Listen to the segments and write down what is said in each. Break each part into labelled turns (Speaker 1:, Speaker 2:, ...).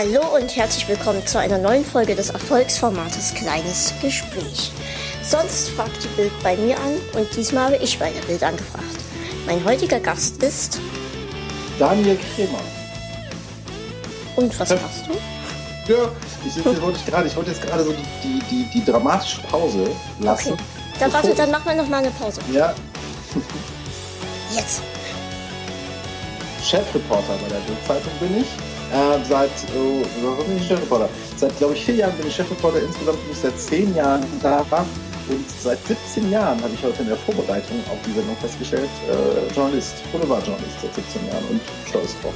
Speaker 1: Hallo und herzlich willkommen zu einer neuen Folge des Erfolgsformates Kleines Gespräch. Sonst fragt die Bild bei mir an und diesmal habe ich bei der Bild angefragt. Mein heutiger Gast ist
Speaker 2: Daniel Kremer.
Speaker 1: Und was machst du?
Speaker 2: Ja, ich, ich, wollte gerade, ich wollte jetzt gerade so die, die, die, dramatische Pause lassen.
Speaker 1: Okay. Dann warte, dann machen wir noch mal eine Pause.
Speaker 2: Ja.
Speaker 1: Jetzt.
Speaker 2: Chefreporter bei der Bildzeitung bin ich. Äh, seit, oh, warum bin ich Chefreporter? Seit, glaube ich, vier Jahren bin ich Chefreporter. Insgesamt bin ich seit zehn Jahren da. Und seit 17 Jahren habe ich heute in der Vorbereitung auf die Sendung festgestellt, äh, Journalist, Boulevardjournalist seit 17 Jahren und stolz drauf.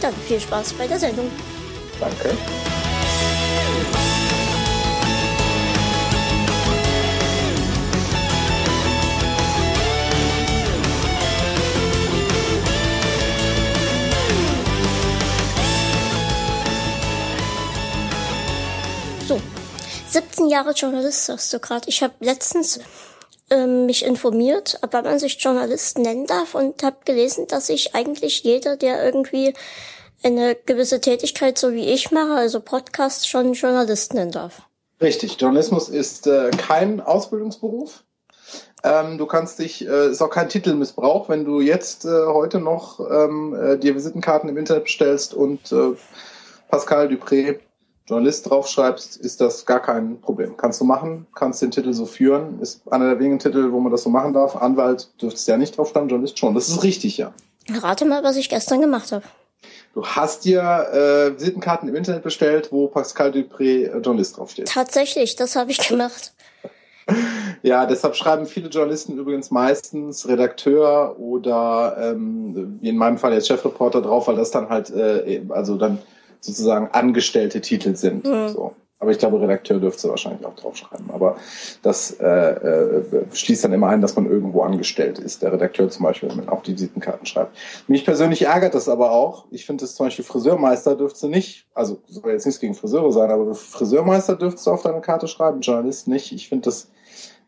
Speaker 1: Dann viel Spaß bei der Sendung.
Speaker 2: Danke.
Speaker 1: 17 Jahre Journalist, sagst du gerade. Ich habe letztens ähm, mich informiert, wann man sich Journalist nennen darf und habe gelesen, dass sich eigentlich jeder, der irgendwie eine gewisse Tätigkeit so wie ich mache, also Podcast, schon Journalist nennen darf.
Speaker 2: Richtig, Journalismus ist äh, kein Ausbildungsberuf. Ähm, du kannst dich, äh, ist auch kein Titelmissbrauch, wenn du jetzt äh, heute noch ähm, äh, dir Visitenkarten im Internet bestellst und äh, Pascal Dupré Journalist draufschreibst, ist das gar kein Problem. Kannst du machen, kannst den Titel so führen, ist einer der wenigen Titel, wo man das so machen darf. Anwalt dürftest ja nicht draufstehen, Journalist schon. Das ist richtig, ja.
Speaker 1: Rate mal, was ich gestern gemacht habe.
Speaker 2: Du hast dir äh, Visitenkarten im Internet bestellt, wo Pascal Dupré äh, Journalist draufsteht.
Speaker 1: Tatsächlich, das habe ich gemacht.
Speaker 2: Ja, deshalb schreiben viele Journalisten übrigens meistens Redakteur oder ähm, wie in meinem Fall jetzt Chefreporter drauf, weil das dann halt, äh, also dann sozusagen angestellte Titel sind. Mhm. So. Aber ich glaube, Redakteur dürfte wahrscheinlich auch draufschreiben. Aber das äh, äh, schließt dann immer ein, dass man irgendwo angestellt ist. Der Redakteur zum Beispiel, wenn man auf die Visitenkarte schreibt. Mich persönlich ärgert das aber auch. Ich finde es zum Beispiel Friseurmeister dürfte nicht, also soll jetzt nichts gegen Friseure sein, aber Friseurmeister dürftest du auf deine Karte schreiben, Journalist nicht. Ich finde das,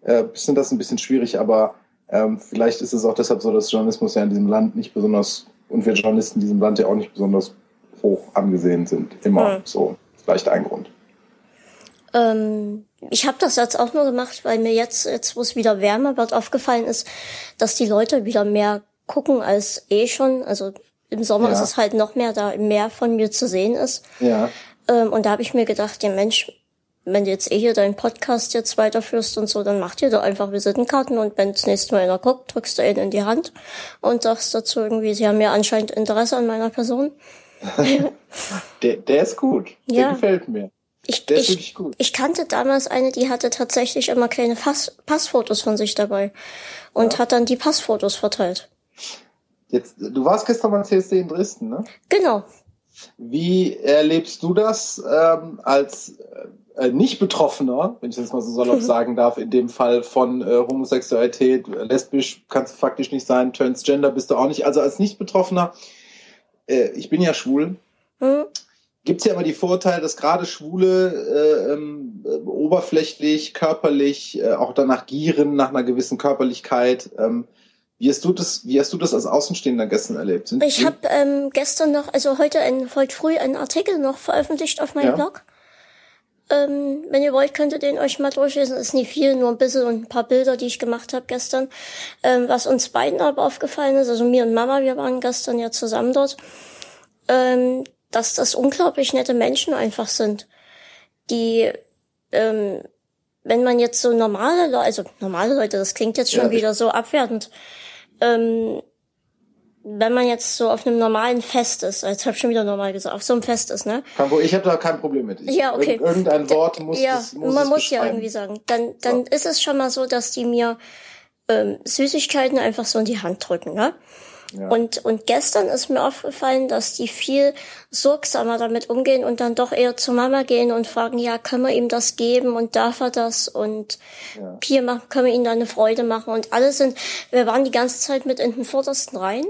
Speaker 2: äh, finde das ein bisschen schwierig, aber ähm, vielleicht ist es auch deshalb so, dass Journalismus ja in diesem Land nicht besonders und wir Journalisten in diesem Land ja auch nicht besonders hoch angesehen sind. Immer mhm. so. Vielleicht ein Grund.
Speaker 1: Ähm, ich habe das jetzt auch nur gemacht, weil mir jetzt, jetzt wo es wieder wärmer wird, aufgefallen ist, dass die Leute wieder mehr gucken als eh schon. Also im Sommer ja. ist es halt noch mehr, da mehr von mir zu sehen ist.
Speaker 2: Ja.
Speaker 1: Ähm, und da habe ich mir gedacht, ja Mensch, wenn du jetzt eh hier deinen Podcast jetzt weiterführst und so, dann mach dir doch einfach Visitenkarten und wenn das nächste Mal einer guckt, drückst du ihn in die Hand und sagst dazu irgendwie, sie haben ja anscheinend Interesse an meiner Person.
Speaker 2: der, der ist gut. Der ja. gefällt mir.
Speaker 1: Ich, der ist ich, wirklich gut. Ich kannte damals eine, die hatte tatsächlich immer kleine Pass, Passfotos von sich dabei und ja. hat dann die Passfotos verteilt.
Speaker 2: Jetzt, du warst gestern beim CSD in Dresden, ne?
Speaker 1: Genau.
Speaker 2: Wie erlebst du das ähm, als äh, nicht Betroffener, wenn ich das mal so salopp mhm. sagen darf, in dem Fall von äh, Homosexualität, lesbisch kannst du faktisch nicht sein, Transgender bist du auch nicht. Also als nicht Betroffener, äh, ich bin ja schwul. Mhm gibt es ja immer die Vorteile, dass gerade Schwule äh, ähm, oberflächlich, körperlich, äh, auch danach gieren, nach einer gewissen Körperlichkeit. Ähm, wie hast du das, wie hast du das als Außenstehender gestern erlebt?
Speaker 1: Sind ich habe ähm, gestern noch, also heute, ein, heute früh einen Artikel noch veröffentlicht auf meinem ja. Blog. Ähm, wenn ihr wollt, könnt ihr den euch mal durchlesen. Ist nicht viel, nur ein bisschen und ein paar Bilder, die ich gemacht habe gestern. Ähm, was uns beiden aber aufgefallen ist, also mir und Mama, wir waren gestern ja zusammen dort. Ähm, dass das unglaublich nette Menschen einfach sind, die, ähm, wenn man jetzt so normale Leute, also normale Leute, das klingt jetzt schon ja, wieder so abwertend, ähm, wenn man jetzt so auf einem normalen Fest ist, jetzt habe ich schon wieder normal gesagt, auf so einem Fest ist, ne?
Speaker 2: Ich habe da kein Problem mit. Ich,
Speaker 1: ja, okay.
Speaker 2: Irgendein Wort muss
Speaker 1: Ja,
Speaker 2: das, muss
Speaker 1: man muss ja irgendwie sagen. Dann, dann so. ist es schon mal so, dass die mir ähm, Süßigkeiten einfach so in die Hand drücken, ne? Und, und gestern ist mir aufgefallen, dass die viel sorgsamer damit umgehen und dann doch eher zur Mama gehen und fragen, ja, können wir ihm das geben und darf er das und ja. hier machen, können wir ihm da eine Freude machen und alle sind, wir waren die ganze Zeit mit in den vordersten Reihen.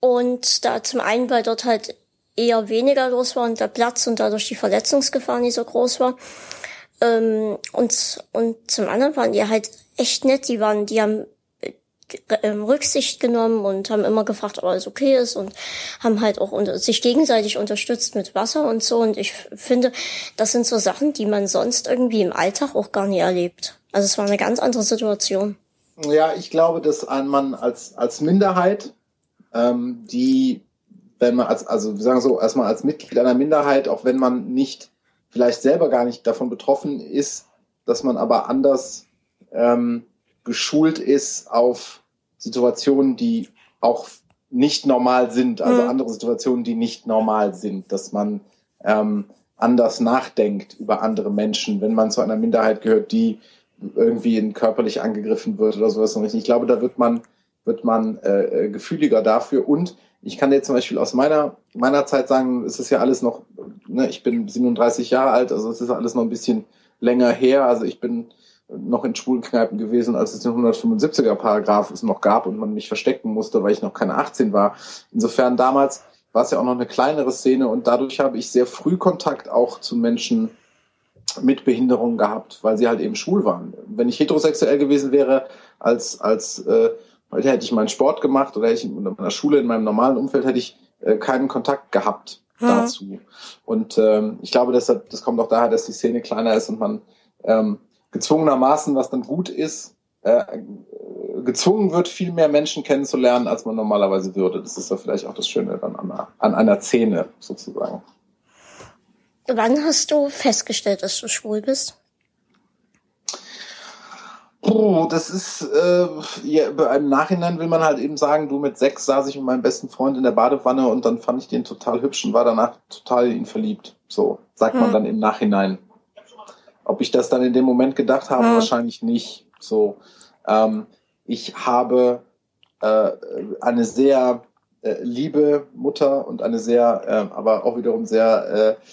Speaker 1: Und da zum einen, weil dort halt eher weniger los war und der Platz und dadurch die Verletzungsgefahr nicht so groß war. Ähm, und, und zum anderen waren die halt echt nett, die waren, die haben ähm, Rücksicht genommen und haben immer gefragt, ob alles okay ist und haben halt auch unter, sich gegenseitig unterstützt mit Wasser und so. Und ich finde, das sind so Sachen, die man sonst irgendwie im Alltag auch gar nie erlebt. Also es war eine ganz andere Situation.
Speaker 2: Ja, ich glaube, dass ein Mann als, als Minderheit, ähm, die, wenn man als, also wir sagen so, erstmal als Mitglied einer Minderheit, auch wenn man nicht, vielleicht selber gar nicht davon betroffen ist, dass man aber anders ähm, geschult ist auf Situationen, die auch nicht normal sind, also mhm. andere Situationen, die nicht normal sind, dass man ähm, anders nachdenkt über andere Menschen, wenn man zu einer Minderheit gehört, die irgendwie körperlich angegriffen wird oder sowas. Ich glaube, da wird man, wird man äh, äh, gefühliger dafür. Und ich kann dir zum Beispiel aus meiner, meiner Zeit sagen, es ist ja alles noch, ne, ich bin 37 Jahre alt, also es ist alles noch ein bisschen länger her. Also ich bin noch in Schwulenkneipen gewesen, als es den 175er Paragraph es noch gab und man mich verstecken musste, weil ich noch keine 18 war. Insofern damals war es ja auch noch eine kleinere Szene und dadurch habe ich sehr früh Kontakt auch zu Menschen mit Behinderungen gehabt, weil sie halt eben schwul waren. Wenn ich heterosexuell gewesen wäre, als, als äh, hätte ich meinen Sport gemacht oder hätte ich in meiner Schule, in meinem normalen Umfeld, hätte ich äh, keinen Kontakt gehabt hm. dazu. Und ähm, ich glaube, das, das kommt auch daher, dass die Szene kleiner ist und man ähm, gezwungenermaßen, was dann gut ist, äh, gezwungen wird, viel mehr Menschen kennenzulernen, als man normalerweise würde. Das ist ja vielleicht auch das Schöne dann an einer, an einer Szene sozusagen.
Speaker 1: Wann hast du festgestellt, dass du schwul bist?
Speaker 2: Oh, das ist, äh, ja, im Nachhinein will man halt eben sagen, du mit sechs saß ich mit meinem besten Freund in der Badewanne und dann fand ich den total hübsch und war danach total in ihn verliebt. So, sagt hm. man dann im Nachhinein. Ob ich das dann in dem Moment gedacht habe, hm. wahrscheinlich nicht. So, ähm, ich habe äh, eine sehr äh, liebe Mutter und eine sehr, äh, aber auch wiederum sehr äh,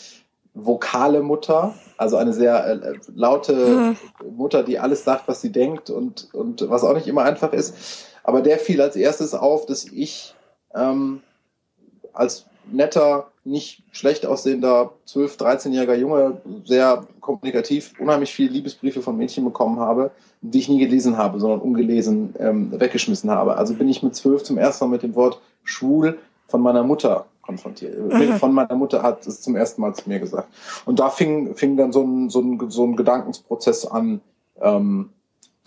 Speaker 2: vokale Mutter, also eine sehr äh, laute mhm. Mutter, die alles sagt, was sie denkt und, und was auch nicht immer einfach ist. Aber der fiel als erstes auf, dass ich ähm, als netter, nicht schlecht aussehender 12-, 13-jähriger Junge sehr kommunikativ unheimlich viele Liebesbriefe von Mädchen bekommen habe, die ich nie gelesen habe, sondern ungelesen ähm, weggeschmissen habe. Also bin ich mit zwölf zum ersten Mal mit dem Wort schwul von meiner Mutter konfrontiert. Von meiner Mutter hat es zum ersten Mal zu mir gesagt. Und da fing, fing dann so ein, so ein, so ein Gedankensprozess an, ähm,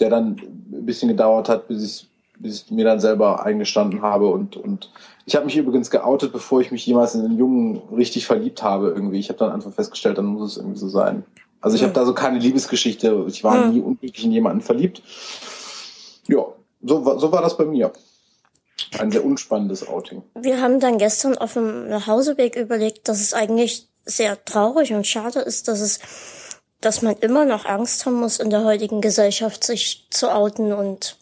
Speaker 2: der dann ein bisschen gedauert hat, bis ich, bis ich mir dann selber eingestanden habe. Und, und ich habe mich übrigens geoutet, bevor ich mich jemals in einen Jungen richtig verliebt habe irgendwie. Ich habe dann einfach festgestellt, dann muss es irgendwie so sein. Also ich habe da so keine Liebesgeschichte. Ich war nie unglücklich in jemanden verliebt. Ja, so, so war das bei mir. Ein sehr unspannendes Outing.
Speaker 1: Wir haben dann gestern auf dem Nachhauseweg überlegt, dass es eigentlich sehr traurig und schade ist, dass es, dass man immer noch Angst haben muss, in der heutigen Gesellschaft sich zu outen und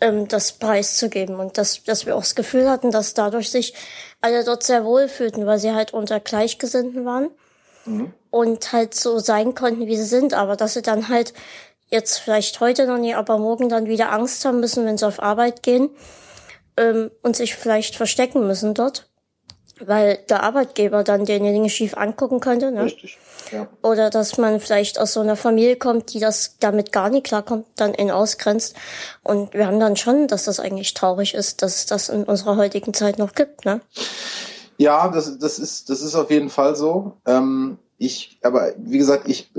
Speaker 1: ähm, das preiszugeben. Und dass, dass wir auch das Gefühl hatten, dass dadurch sich alle dort sehr wohl fühlten, weil sie halt unter Gleichgesinnten waren mhm. und halt so sein konnten, wie sie sind, aber dass sie dann halt jetzt vielleicht heute noch nie, aber morgen dann wieder Angst haben müssen, wenn sie auf Arbeit gehen ähm, und sich vielleicht verstecken müssen dort, weil der Arbeitgeber dann denjenigen schief angucken könnte. Ne? Richtig. Ja. Oder dass man vielleicht aus so einer Familie kommt, die das damit gar nicht klarkommt, dann ihn ausgrenzt. Und wir haben dann schon, dass das eigentlich traurig ist, dass es das in unserer heutigen Zeit noch gibt. Ne?
Speaker 2: Ja, das, das, ist, das ist auf jeden Fall so. Ähm, ich, aber wie gesagt, ich,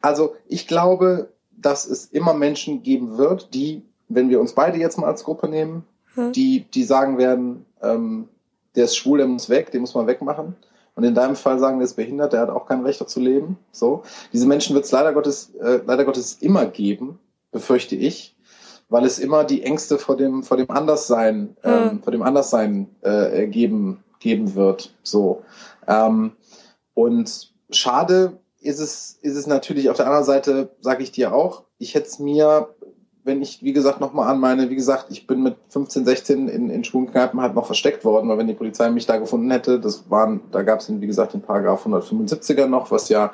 Speaker 2: also ich glaube, dass es immer Menschen geben wird, die wenn wir uns beide jetzt mal als Gruppe nehmen, hm. die, die sagen werden, ähm, der ist schwul, der muss weg, den muss man wegmachen. Und in deinem Fall sagen, der ist behindert, der hat auch kein Recht zu leben. So. Diese Menschen wird es leider Gottes, äh, leider Gottes immer geben, befürchte ich, weil es immer die Ängste vor dem, vor dem Anderssein, hm. ähm, vor dem Anderssein äh, geben, geben wird. So. Ähm, und schade ist es, ist es natürlich auf der anderen Seite, sage ich dir auch, ich hätte es mir wenn ich, wie gesagt, nochmal an meine, wie gesagt, ich bin mit 15, 16 in, in schwulen Kneipen halt noch versteckt worden, weil wenn die Polizei mich da gefunden hätte, das waren, da gab es, wie gesagt, den Paragraph 175er noch, was ja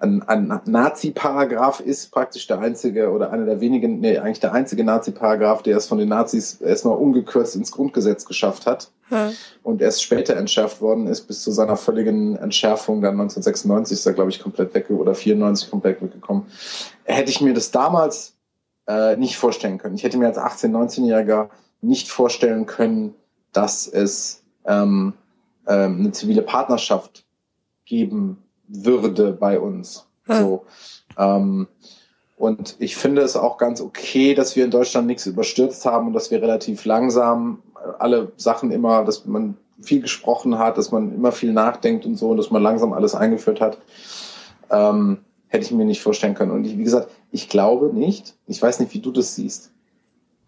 Speaker 2: ein, ein Nazi-Paragraph ist, praktisch der einzige oder einer der wenigen, nee, eigentlich der einzige Nazi-Paragraph, der es von den Nazis erstmal ungekürzt ins Grundgesetz geschafft hat hm. und erst später entschärft worden ist, bis zu seiner völligen Entschärfung dann 1996 ist er, glaube ich, komplett weg oder 94 komplett weggekommen. Hätte ich mir das damals äh, nicht vorstellen können. Ich hätte mir als 18-, 19-Jähriger nicht vorstellen können, dass es ähm, ähm, eine zivile Partnerschaft geben würde bei uns. Hm. So. Ähm, und ich finde es auch ganz okay, dass wir in Deutschland nichts überstürzt haben und dass wir relativ langsam alle Sachen immer, dass man viel gesprochen hat, dass man immer viel nachdenkt und so und dass man langsam alles eingeführt hat. Ähm, hätte ich mir nicht vorstellen können. Und ich, wie gesagt, ich glaube nicht, ich weiß nicht, wie du das siehst.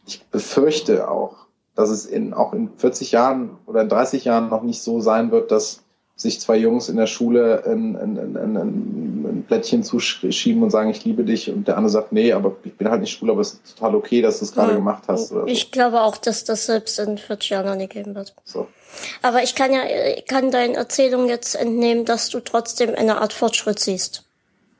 Speaker 2: Ich befürchte auch, dass es in, auch in 40 Jahren oder in 30 Jahren noch nicht so sein wird, dass sich zwei Jungs in der Schule ein, ein, ein, ein, Blättchen zuschieben und sagen, ich liebe dich und der andere sagt, nee, aber ich bin halt nicht schwul, aber es ist total okay, dass du es gerade ja, gemacht hast.
Speaker 1: Oder ich glaube auch, dass das selbst in 40 Jahren noch nicht geben wird. So. Aber ich kann ja, ich kann deinen Erzählungen jetzt entnehmen, dass du trotzdem eine Art Fortschritt siehst.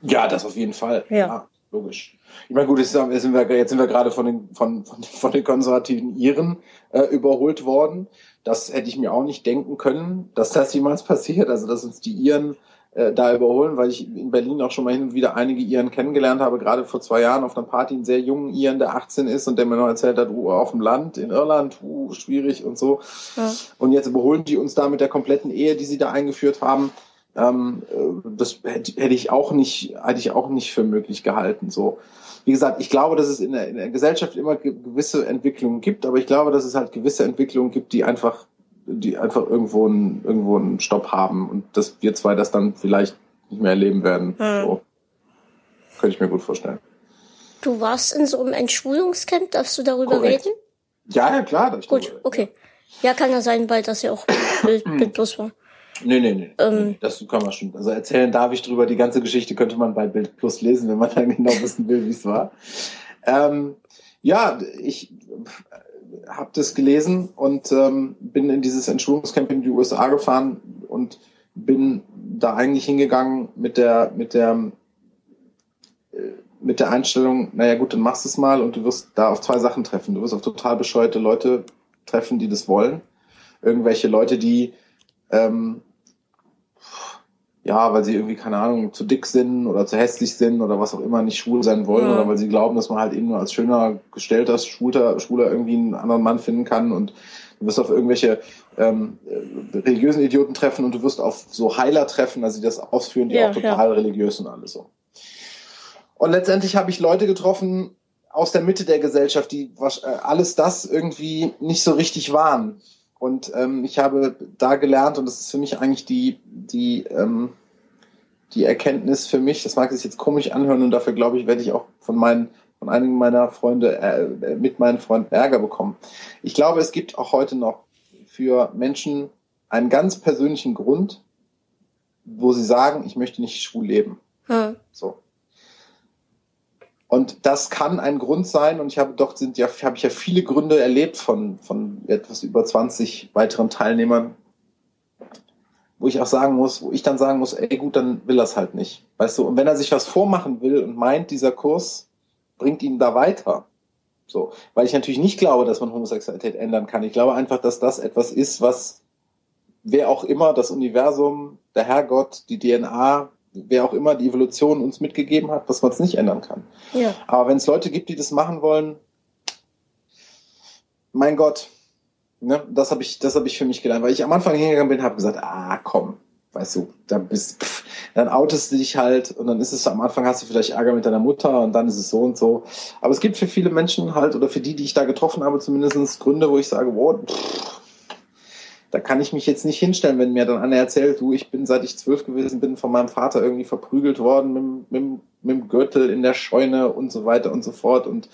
Speaker 2: Ja, das auf jeden Fall. Ja, ja logisch. Ich meine, gut, jetzt sind wir, jetzt sind wir gerade von den, von, von, von den konservativen Iren äh, überholt worden. Das hätte ich mir auch nicht denken können, dass das jemals passiert. Also, dass uns die Iren äh, da überholen, weil ich in Berlin auch schon mal hin und wieder einige Iren kennengelernt habe, gerade vor zwei Jahren auf einer Party, einen sehr jungen Iren, der 18 ist und der mir noch erzählt hat, uh, auf dem Land, in Irland, uh, schwierig und so. Ja. Und jetzt überholen die uns da mit der kompletten Ehe, die sie da eingeführt haben. Ähm, äh, das hätte, hätte ich auch nicht, hätte ich auch nicht für möglich gehalten, so wie gesagt, ich glaube, dass es in der, in der Gesellschaft immer gewisse Entwicklungen gibt, aber ich glaube, dass es halt gewisse Entwicklungen gibt, die einfach die einfach irgendwo einen, irgendwo einen Stopp haben und dass wir zwei das dann vielleicht nicht mehr erleben werden. Hm. So. Könnte ich mir gut vorstellen.
Speaker 1: Du warst in so einem Entschulungscamp, darfst du darüber Korrekt. reden?
Speaker 2: Ja, ja, klar.
Speaker 1: Gut, okay. Ja, kann ja sein, weil das ja auch Bild, Bild Plus war.
Speaker 2: Nee, nee, nee. Ähm, das kann man schon. Also erzählen darf ich drüber. Die ganze Geschichte könnte man bei Bild Plus lesen, wenn man dann genau wissen will, wie es war. Ähm, ja, ich habe das gelesen und ähm, bin in dieses Entschulungscamp in die USA gefahren und bin da eigentlich hingegangen mit der mit der äh, mit der Einstellung, naja gut, dann machst du es mal und du wirst da auf zwei Sachen treffen. Du wirst auf total bescheuerte Leute treffen, die das wollen. Irgendwelche Leute, die ähm, ja, weil sie irgendwie, keine Ahnung, zu dick sind oder zu hässlich sind oder was auch immer, nicht schwul sein wollen ja. oder weil sie glauben, dass man halt eben nur als schöner, gestellter Schwuler, Schwuler irgendwie einen anderen Mann finden kann und du wirst auf irgendwelche ähm, religiösen Idioten treffen und du wirst auf so Heiler treffen, also die das ausführen, die ja, auch total ja. religiös sind alles so. Und letztendlich habe ich Leute getroffen aus der Mitte der Gesellschaft, die äh, alles das irgendwie nicht so richtig waren. Und ähm, ich habe da gelernt, und das ist für mich eigentlich die, die, ähm, die Erkenntnis für mich, das mag sich jetzt komisch anhören und dafür glaube ich, werde ich auch von meinen, von einigen meiner Freunde, äh, mit meinen Freunden Ärger bekommen. Ich glaube, es gibt auch heute noch für Menschen einen ganz persönlichen Grund, wo sie sagen, ich möchte nicht schwul leben. Hm. So. Und das kann ein Grund sein, und ich habe doch sind ja, habe ich ja viele Gründe erlebt von, von etwas über 20 weiteren Teilnehmern, wo ich auch sagen muss, wo ich dann sagen muss, ey gut, dann will es halt nicht. Weißt du, und wenn er sich was vormachen will und meint, dieser Kurs bringt ihn da weiter. So, weil ich natürlich nicht glaube, dass man Homosexualität ändern kann. Ich glaube einfach, dass das etwas ist, was wer auch immer, das Universum, der Herrgott, die DNA, wer auch immer die Evolution uns mitgegeben hat, was man es nicht ändern kann. Ja. Aber wenn es Leute gibt, die das machen wollen, mein Gott, ne, das habe ich, das habe ich für mich gelernt, weil ich am Anfang hingegangen bin, habe gesagt, ah, komm, weißt du, da bist, pff, dann outest du dich halt und dann ist es am Anfang hast du vielleicht Ärger mit deiner Mutter und dann ist es so und so. Aber es gibt für viele Menschen halt oder für die, die ich da getroffen habe, zumindest Gründe, wo ich sage, wow, pff, da kann ich mich jetzt nicht hinstellen, wenn mir dann einer erzählt, du, ich bin seit ich zwölf gewesen bin von meinem Vater irgendwie verprügelt worden mit, mit, mit dem Gürtel in der Scheune und so weiter und so fort und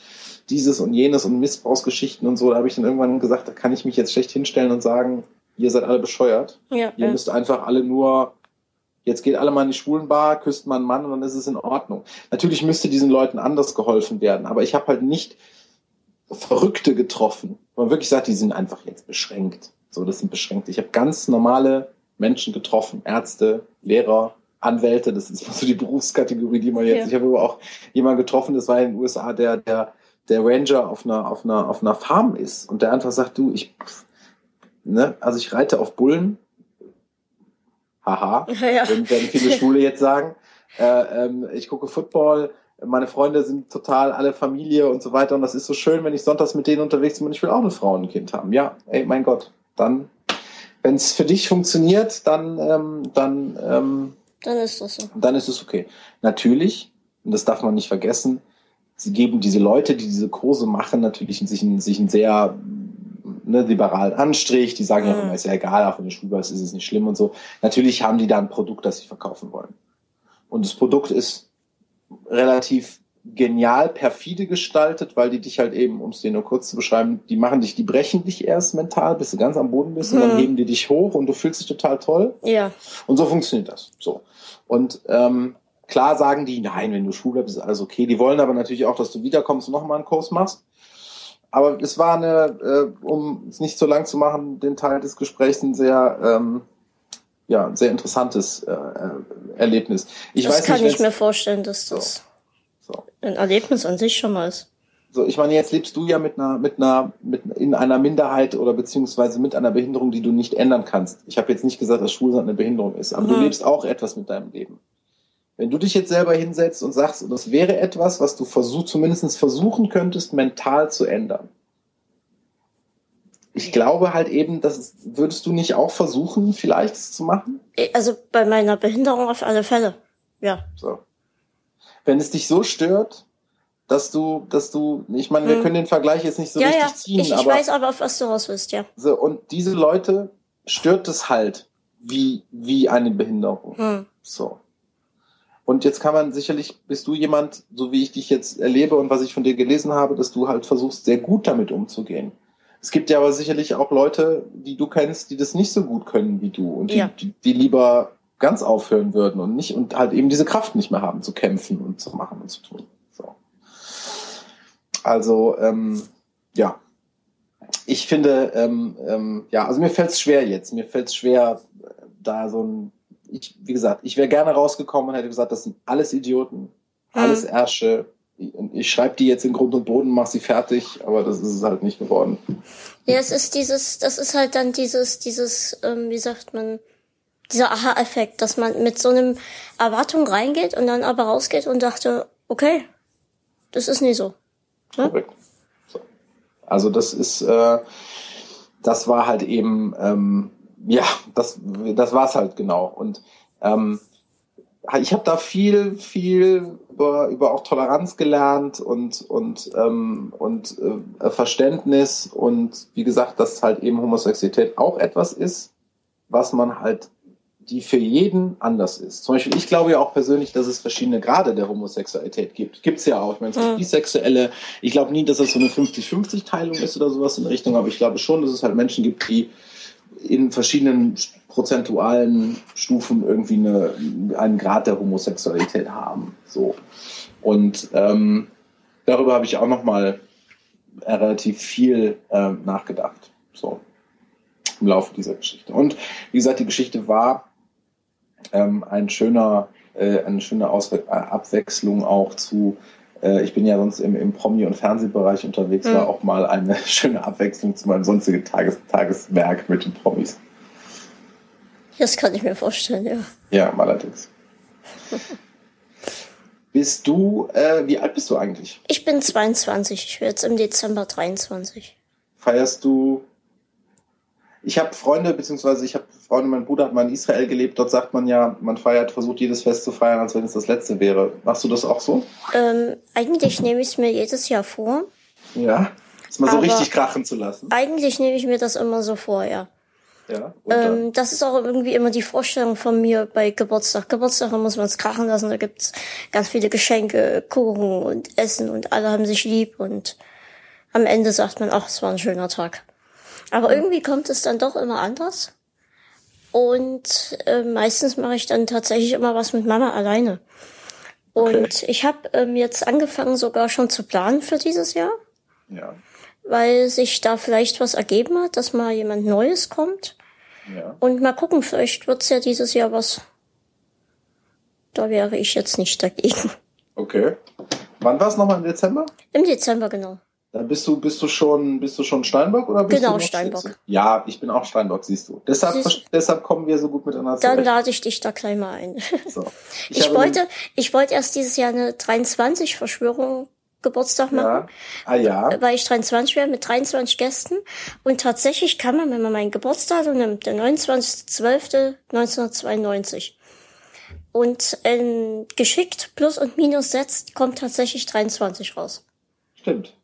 Speaker 2: dieses und jenes und Missbrauchsgeschichten und so. Da habe ich dann irgendwann gesagt, da kann ich mich jetzt schlecht hinstellen und sagen, ihr seid alle bescheuert. Ja, ihr ja. müsst einfach alle nur Jetzt geht alle mal in die Schwulenbar, küsst man einen Mann und dann ist es in Ordnung. Natürlich müsste diesen Leuten anders geholfen werden, aber ich habe halt nicht Verrückte getroffen, man wirklich sagt, die sind einfach jetzt beschränkt. So, das sind beschränkt. Ich habe ganz normale Menschen getroffen, Ärzte, Lehrer, Anwälte, das ist so die Berufskategorie, die man jetzt. Ja. Ich habe aber auch jemanden getroffen, das war in den USA, der, der, der Ranger auf einer, auf einer, auf einer Farm ist und der einfach sagt, du, ich, ne, also ich reite auf Bullen. Haha, ja, ja. werden viele Schwule jetzt sagen. Äh, ähm, ich gucke Football, meine Freunde sind total alle Familie und so weiter und das ist so schön, wenn ich sonntags mit denen unterwegs bin und ich will auch eine Frau und ein Kind haben. Ja, ey, mein Gott, dann, wenn es für dich funktioniert, dann, ähm, dann, ähm,
Speaker 1: dann ist das so.
Speaker 2: Dann ist es okay. Natürlich, und das darf man nicht vergessen, sie geben diese Leute, die diese Kurse machen, natürlich in sich, in sich einen sehr ne, liberalen Anstrich. Die sagen mhm. ja immer, ist ja egal, auch wenn du schwul ist es nicht schlimm und so. Natürlich haben die da ein Produkt, das sie verkaufen wollen. Und das Produkt ist relativ genial, perfide gestaltet, weil die dich halt eben, um es dir nur kurz zu beschreiben, die machen dich, die brechen dich erst mental, bis du ganz am Boden bist mhm. und dann mhm. heben die dich hoch und du fühlst dich total toll.
Speaker 1: Ja.
Speaker 2: Und so funktioniert das. So. Und ähm, klar sagen die, nein, wenn du schwul bist, ist alles okay. Die wollen aber natürlich auch, dass du wiederkommst und nochmal einen Kurs machst. Aber es war eine, äh, um es nicht so lang zu machen, den Teil des Gesprächs ein sehr, ähm, ja, sehr interessantes äh, äh Erlebnis.
Speaker 1: Ich das weiß kann nicht, ich mir vorstellen, dass das so. So. ein Erlebnis an sich schon mal ist.
Speaker 2: So, ich meine, jetzt lebst du ja mit einer, mit einer, mit in einer Minderheit oder beziehungsweise mit einer Behinderung, die du nicht ändern kannst. Ich habe jetzt nicht gesagt, dass Schwulsein eine Behinderung ist, aber hm. du lebst auch etwas mit deinem Leben. Wenn du dich jetzt selber hinsetzt und sagst, das wäre etwas, was du versuch, zumindest versuchen könntest, mental zu ändern. Ich glaube halt eben, dass würdest du nicht auch versuchen, vielleicht es zu machen?
Speaker 1: Also bei meiner Behinderung auf alle Fälle. Ja.
Speaker 2: So. Wenn es dich so stört, dass du, dass du, ich meine, hm. wir können den Vergleich jetzt nicht so ja, richtig ja. ziehen,
Speaker 1: ich, ich aber. Weiß aber, auf was du raus willst, ja.
Speaker 2: So, und diese Leute stört es halt, wie, wie eine Behinderung. Hm. So. Und jetzt kann man sicherlich, bist du jemand, so wie ich dich jetzt erlebe und was ich von dir gelesen habe, dass du halt versuchst, sehr gut damit umzugehen. Es gibt ja aber sicherlich auch Leute, die du kennst, die das nicht so gut können wie du und die, ja. die, die lieber ganz aufhören würden und nicht und halt eben diese Kraft nicht mehr haben zu kämpfen und zu machen und zu tun. So. Also ähm, ja, ich finde ähm, ähm, ja, also mir fällt es schwer jetzt. Mir fällt es schwer, da so ein ich, wie gesagt, ich wäre gerne rausgekommen und hätte gesagt, das sind alles Idioten, alles mhm. Ärsche. Ich schreibe die jetzt in Grund und Boden, mach sie fertig, aber das ist es halt nicht geworden.
Speaker 1: Ja, es ist dieses, das ist halt dann dieses, dieses, ähm, wie sagt man, dieser Aha-Effekt, dass man mit so einem Erwartung reingeht und dann aber rausgeht und dachte, okay, das ist nie so.
Speaker 2: Ne? So. Also das ist, äh, das war halt eben, ähm, ja, das, das war's halt genau. Und ähm, ich habe da viel, viel über, über auch Toleranz gelernt und und ähm, und äh, Verständnis und wie gesagt, dass halt eben Homosexualität auch etwas ist, was man halt die für jeden anders ist. Zum Beispiel, ich glaube ja auch persönlich, dass es verschiedene Grade der Homosexualität gibt. Gibt's ja auch. Ich meine, es gibt Bisexuelle. Ich glaube nie, dass das so eine 50-50-Teilung ist oder sowas in der Richtung, aber ich glaube schon, dass es halt Menschen gibt, die in verschiedenen prozentualen Stufen irgendwie eine, einen Grad der Homosexualität haben. So. Und ähm, darüber habe ich auch noch mal relativ viel äh, nachgedacht. So im Laufe dieser Geschichte. Und wie gesagt, die Geschichte war ähm, ein schöner, äh, eine schöne Auswe Abwechslung auch zu äh, ich bin ja sonst im, im Promi- und Fernsehbereich unterwegs, mhm. war auch mal eine schöne Abwechslung zu meinem sonstigen Tages Tageswerk mit den Promis.
Speaker 1: Das kann ich mir vorstellen, ja.
Speaker 2: Ja, allerdings. bist du, äh, wie alt bist du eigentlich?
Speaker 1: Ich bin 22, ich werde jetzt im Dezember 23.
Speaker 2: Feierst du ich habe Freunde, beziehungsweise ich habe Freunde, mein Bruder hat mal in Israel gelebt, dort sagt man ja, man feiert, versucht jedes Fest zu feiern, als wenn es das letzte wäre. Machst du das auch so?
Speaker 1: Ähm, eigentlich nehme ich es mir jedes Jahr vor.
Speaker 2: Ja? Das mal so richtig krachen zu lassen.
Speaker 1: Eigentlich nehme ich mir das immer so vor, ja. Ja, ähm, das ist auch irgendwie immer die Vorstellung von mir bei Geburtstag. Geburtstag muss man es krachen lassen, da gibt's ganz viele Geschenke, Kuchen und Essen und alle haben sich lieb und am Ende sagt man, ach, es war ein schöner Tag. Aber irgendwie kommt es dann doch immer anders. Und äh, meistens mache ich dann tatsächlich immer was mit Mama alleine. Und okay. ich habe ähm, jetzt angefangen sogar schon zu planen für dieses Jahr.
Speaker 2: Ja.
Speaker 1: Weil sich da vielleicht was ergeben hat, dass mal jemand Neues kommt. Ja. Und mal gucken, vielleicht wird's ja dieses Jahr was. Da wäre ich jetzt nicht dagegen.
Speaker 2: Okay. Wann war es nochmal im Dezember?
Speaker 1: Im Dezember, genau.
Speaker 2: Dann bist du, bist du schon, bist du schon Steinbock oder bist
Speaker 1: genau,
Speaker 2: du
Speaker 1: Steinbock.
Speaker 2: Schlitze? Ja, ich bin auch Steinbock, siehst du. Deshalb,
Speaker 1: Siehst
Speaker 2: deshalb kommen wir so gut miteinander
Speaker 1: Dann
Speaker 2: zurecht.
Speaker 1: lade ich dich da gleich mal ein.
Speaker 2: So.
Speaker 1: Ich,
Speaker 2: habe-
Speaker 1: wollte, ich wollte erst dieses Jahr eine 23 Verschwörung Geburtstag machen.
Speaker 2: Ja. Ah ja.
Speaker 1: weil ich 23 wäre mit 23 Gästen. Und tatsächlich kann man, wenn man meinen Geburtsdatum nimmt, der 29.12.1992 und ähm, geschickt Plus und Minus setzt, kommt tatsächlich 23 raus.
Speaker 2: Stimmt.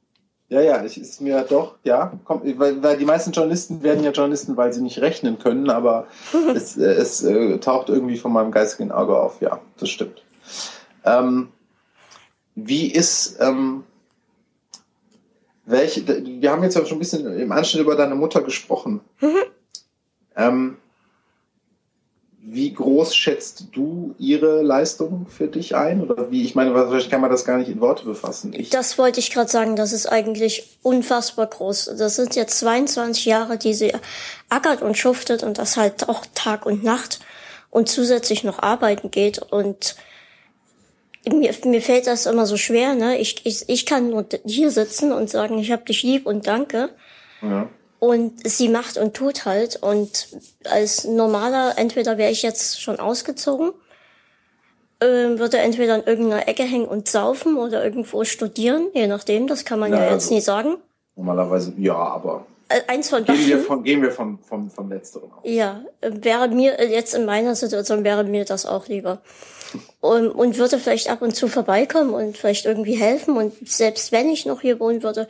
Speaker 2: Ja, ja, ich ist mir doch, ja, kommt, weil, weil die meisten Journalisten werden ja Journalisten, weil sie nicht rechnen können, aber es, äh, es äh, taucht irgendwie von meinem geistigen Auge auf, ja, das stimmt. Ähm, wie ist, ähm, welche, wir haben jetzt ja schon ein bisschen im Anschnitt über deine Mutter gesprochen. Ähm, wie groß schätzt du ihre Leistung für dich ein? Oder wie, ich meine, wahrscheinlich kann man das gar nicht in Worte befassen. Ich,
Speaker 1: Das wollte ich gerade sagen, das ist eigentlich unfassbar groß. Das sind jetzt 22 Jahre, die sie ackert und schuftet und das halt auch Tag und Nacht und zusätzlich noch arbeiten geht und mir, mir fällt das immer so schwer, ne? Ich, ich, ich kann nur hier sitzen und sagen, ich hab dich lieb und danke.
Speaker 2: ja.
Speaker 1: Und sie macht und tut halt. Und als normaler, entweder wäre ich jetzt schon ausgezogen, ähm, würde entweder in irgendeiner Ecke hängen und saufen oder irgendwo studieren, je nachdem, das kann man ja,
Speaker 2: Ja,
Speaker 1: jetzt
Speaker 2: also-
Speaker 1: nie sagen.
Speaker 2: Normalerweise, ja, aber
Speaker 1: Äh, eins von
Speaker 2: gehen wir von, gehen wir vom, vom, vom Letzteren aus.
Speaker 1: Ja, wäre mir äh, jetzt in meiner Situation wäre mir das auch lieber. Und, und würde vielleicht ab und zu vorbeikommen und vielleicht irgendwie helfen. Und selbst wenn ich noch hier wohnen würde,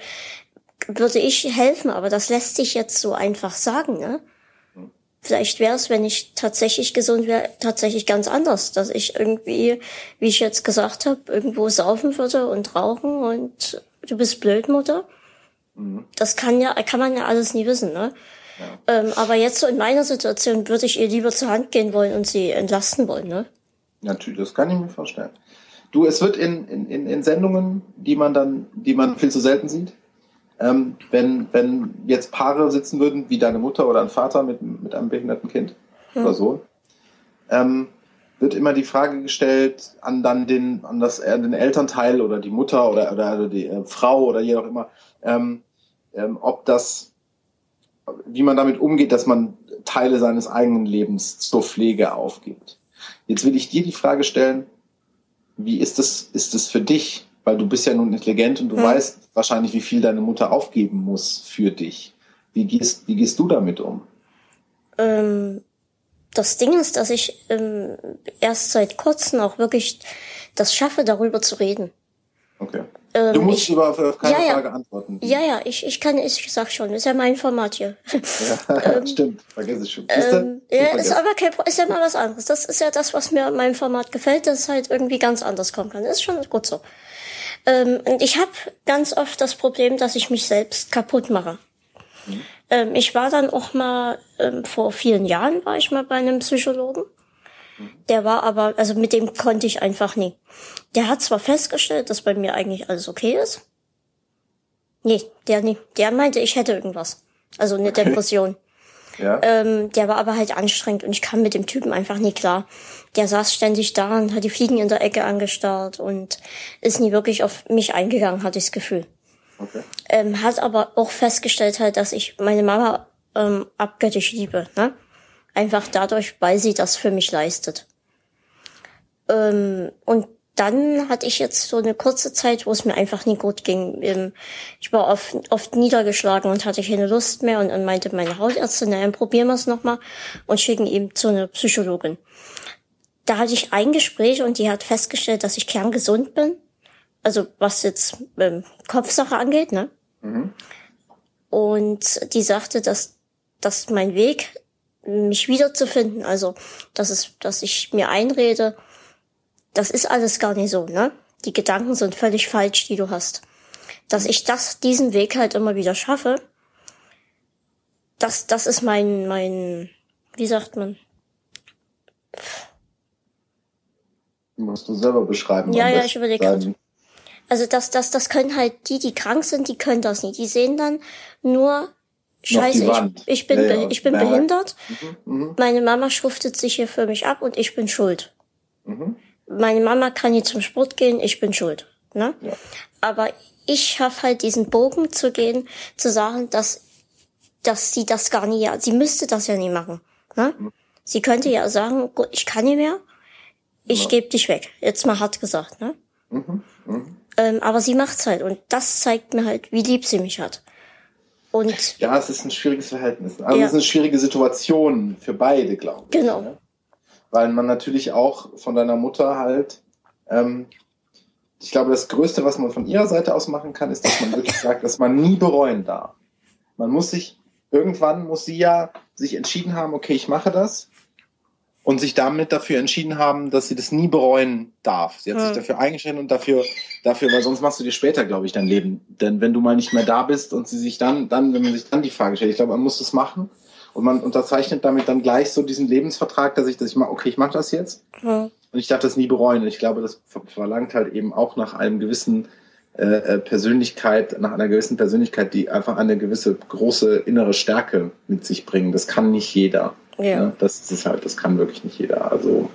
Speaker 1: würde ich helfen. Aber das lässt sich jetzt so einfach sagen, ne? Vielleicht wäre es, wenn ich tatsächlich gesund wäre, tatsächlich ganz anders, dass ich irgendwie, wie ich jetzt gesagt habe, irgendwo saufen würde und rauchen und du bist blöd, Mutter. Das kann ja, kann man ja alles nie wissen, ne? Ähm, aber jetzt so in meiner Situation würde ich ihr lieber zur Hand gehen wollen und sie entlasten wollen, ne?
Speaker 2: Natürlich, das kann ich mir vorstellen. Du, es wird in, in, in, in Sendungen, die man dann, die man viel zu selten sieht, ähm, wenn, wenn jetzt Paare sitzen würden, wie deine Mutter oder ein Vater mit, mit einem behinderten Kind oder Sohn, ähm, wird immer die Frage gestellt an dann den, an das, an den Elternteil oder die Mutter oder, oder die äh, Frau oder je auch immer, ähm, ähm, ob das, wie man damit umgeht, dass man Teile seines eigenen Lebens zur Pflege aufgibt. Jetzt will ich dir die Frage stellen, wie ist es, ist es für dich? Weil du bist ja nun intelligent und du
Speaker 1: Hm.
Speaker 2: weißt wahrscheinlich, wie viel deine Mutter aufgeben muss für dich. Wie gehst, wie gehst du damit um?
Speaker 1: Ähm, das Ding ist, dass ich ähm, erst seit kurzem auch wirklich das schaffe, darüber zu reden.
Speaker 2: Okay.
Speaker 1: Ähm,
Speaker 2: Du musst
Speaker 1: ich,
Speaker 2: über auf, auf keine
Speaker 1: Ja, ja.
Speaker 2: Frage antworten.
Speaker 1: ja, ja, ich, ich kann, ich sag schon, ist ja mein Format hier.
Speaker 2: Ja, stimmt, vergiss es schon. Siehste?
Speaker 1: Ähm, ja, ist aber kein, ist ja mal was anderes. Das ist ja das, was mir an meinem Format gefällt, dass es halt irgendwie ganz anders kommen kann. Ist schon gut so. Ähm, und ich habe ganz oft das Problem, dass ich mich selbst kaputt mache. Ähm, ich war dann auch mal, ähm, vor vielen Jahren war ich mal bei einem Psychologen. Der war aber, also mit dem konnte ich einfach nie. Der hat zwar festgestellt, dass bei mir eigentlich alles okay ist. Nee, der nie. Der meinte, ich hätte irgendwas. Also eine Depression.
Speaker 2: Ja?
Speaker 1: Ähm, der war aber halt anstrengend und ich kam mit dem Typen einfach nie klar. Der saß ständig da und hat die Fliegen in der Ecke angestarrt und ist nie wirklich auf mich eingegangen, hatte ich das Gefühl.
Speaker 2: Okay.
Speaker 1: Ähm, hat aber auch festgestellt halt, dass ich meine Mama ähm, abgöttisch liebe, ne? Einfach dadurch, weil sie das für mich leistet. Ähm, und dann hatte ich jetzt so eine kurze Zeit, wo es mir einfach nie gut ging. Ähm, ich war oft, oft niedergeschlagen und hatte keine Lust mehr und dann meinte meine Hausärztin, na, dann probieren wir es nochmal und schicken ihm zu einer Psychologin. Da hatte ich ein Gespräch und die hat festgestellt, dass ich kerngesund bin. Also was jetzt ähm, Kopfsache angeht, ne? Und die sagte, dass, dass mein Weg, mich wiederzufinden, also dass es, dass ich mir einrede, das ist alles gar nicht so, ne? Die Gedanken sind völlig falsch, die du hast. Dass ich das, diesen Weg halt immer wieder schaffe, das, das ist mein, mein, wie sagt man?
Speaker 2: Musst du selber beschreiben.
Speaker 1: Ja, ja, ich überleg
Speaker 2: dein-
Speaker 1: grad. Also das, das, das können halt die, die krank sind, die können das nicht. Die sehen dann nur, scheiße, ich, ich bin,
Speaker 2: Ja, ja,
Speaker 1: ich bin behindert.
Speaker 2: Mhm,
Speaker 1: Meine Mama schuftet sich hier für mich ab und ich bin schuld.
Speaker 2: mhm.
Speaker 1: Meine Mama kann nie zum Sport gehen, ich bin schuld. Ne?
Speaker 2: Ja.
Speaker 1: Aber ich schaffe halt diesen Bogen zu gehen, zu sagen, dass, dass sie das gar nie, ja, sie müsste das ja nie machen. Ne? Mhm. Sie könnte ja sagen, gut, ich kann nicht mehr, ich ja. gebe dich weg. Jetzt mal hart gesagt, ne? Mhm. Mhm. Ähm, aber sie macht's halt und das zeigt mir halt, wie lieb sie mich hat.
Speaker 2: Und ja, es ist ein schwieriges Verhältnis. Also ja. es ist eine schwierige Situation für beide, glaube
Speaker 1: ich. Genau. Ne?
Speaker 2: Weil man natürlich auch von deiner Mutter halt, ähm, ich glaube, das Größte, was man von ihrer Seite aus machen kann, ist, dass man wirklich sagt, dass man nie bereuen darf. Man muss sich, irgendwann muss sie ja sich entschieden haben, okay, ich mache das und sich damit dafür entschieden haben, dass sie das nie bereuen darf. Sie hat ja. sich dafür eingeschränkt und dafür, dafür, weil sonst machst du dir später, glaube ich, dein Leben. Denn wenn du mal nicht mehr da bist und sie sich dann, dann, wenn man sich dann die Frage stellt, ich glaube, man muss das machen und man unterzeichnet damit dann gleich so diesen Lebensvertrag, dass ich, dass ich mal, okay, ich mache das jetzt. Ja. Und ich darf das nie bereuen. Und ich glaube, das verlangt halt eben auch nach einem gewissen äh, äh, Persönlichkeit, nach einer gewissen Persönlichkeit, die einfach eine gewisse große innere Stärke mit sich bringen. Das kann nicht jeder. Ja. Ne? Das ist halt, das kann wirklich nicht jeder. Also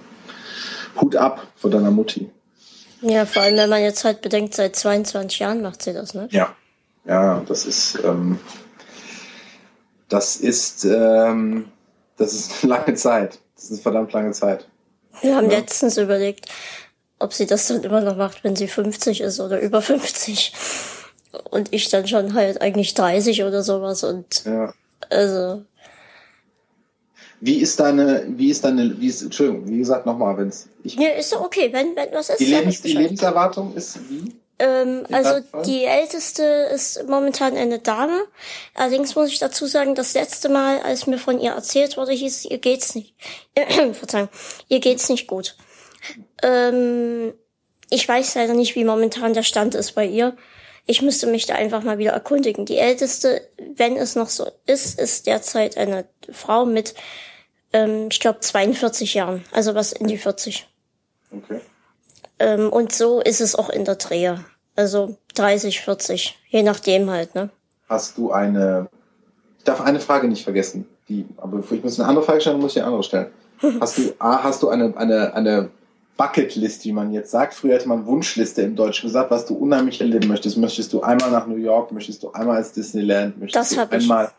Speaker 2: Hut ab vor deiner Mutti.
Speaker 1: Ja, vor allem, wenn man jetzt halt bedenkt, seit 22 Jahren macht sie das, ne?
Speaker 2: Ja. Ja, das ist, ähm, das ist, ähm, das ist eine lange Zeit. Das ist eine verdammt lange Zeit.
Speaker 1: Wir haben ja. letztens überlegt, ob sie das dann immer noch macht, wenn sie 50 ist oder über 50. Und ich dann schon halt eigentlich 30 oder sowas und, ja. also,
Speaker 2: wie ist deine, wie ist deine, wie ist, Entschuldigung, wie gesagt nochmal, wenn's,
Speaker 1: ich. Ja, ist doch okay, wenn, wenn was ist.
Speaker 2: Die, Lebens, die Lebenserwartung ist wie?
Speaker 1: Ähm, also die älteste ist momentan eine Dame. Allerdings muss ich dazu sagen, das letzte Mal, als mir von ihr erzählt wurde, hieß ihr geht's nicht. Verzeihung, ihr geht's nicht gut. Ähm, ich weiß leider nicht, wie momentan der Stand ist bei ihr. Ich müsste mich da einfach mal wieder erkundigen. Die älteste, wenn es noch so ist, ist derzeit eine Frau mit ähm, ich glaube, 42 Jahren, also was in die 40. Okay. Ähm, und so ist es auch in der Drehe. Also 30, 40, je nachdem halt, ne?
Speaker 2: Hast du eine, ich darf eine Frage nicht vergessen, die, aber bevor ich muss eine andere Frage stellen, muss ich eine andere stellen. Hast du, A, hast du eine, eine, eine Bucketlist, wie man jetzt sagt. Früher hätte man Wunschliste im Deutschen gesagt, was du unheimlich erleben möchtest. Möchtest du einmal nach New York? Möchtest du einmal als Disneyland? Möchtest du einmal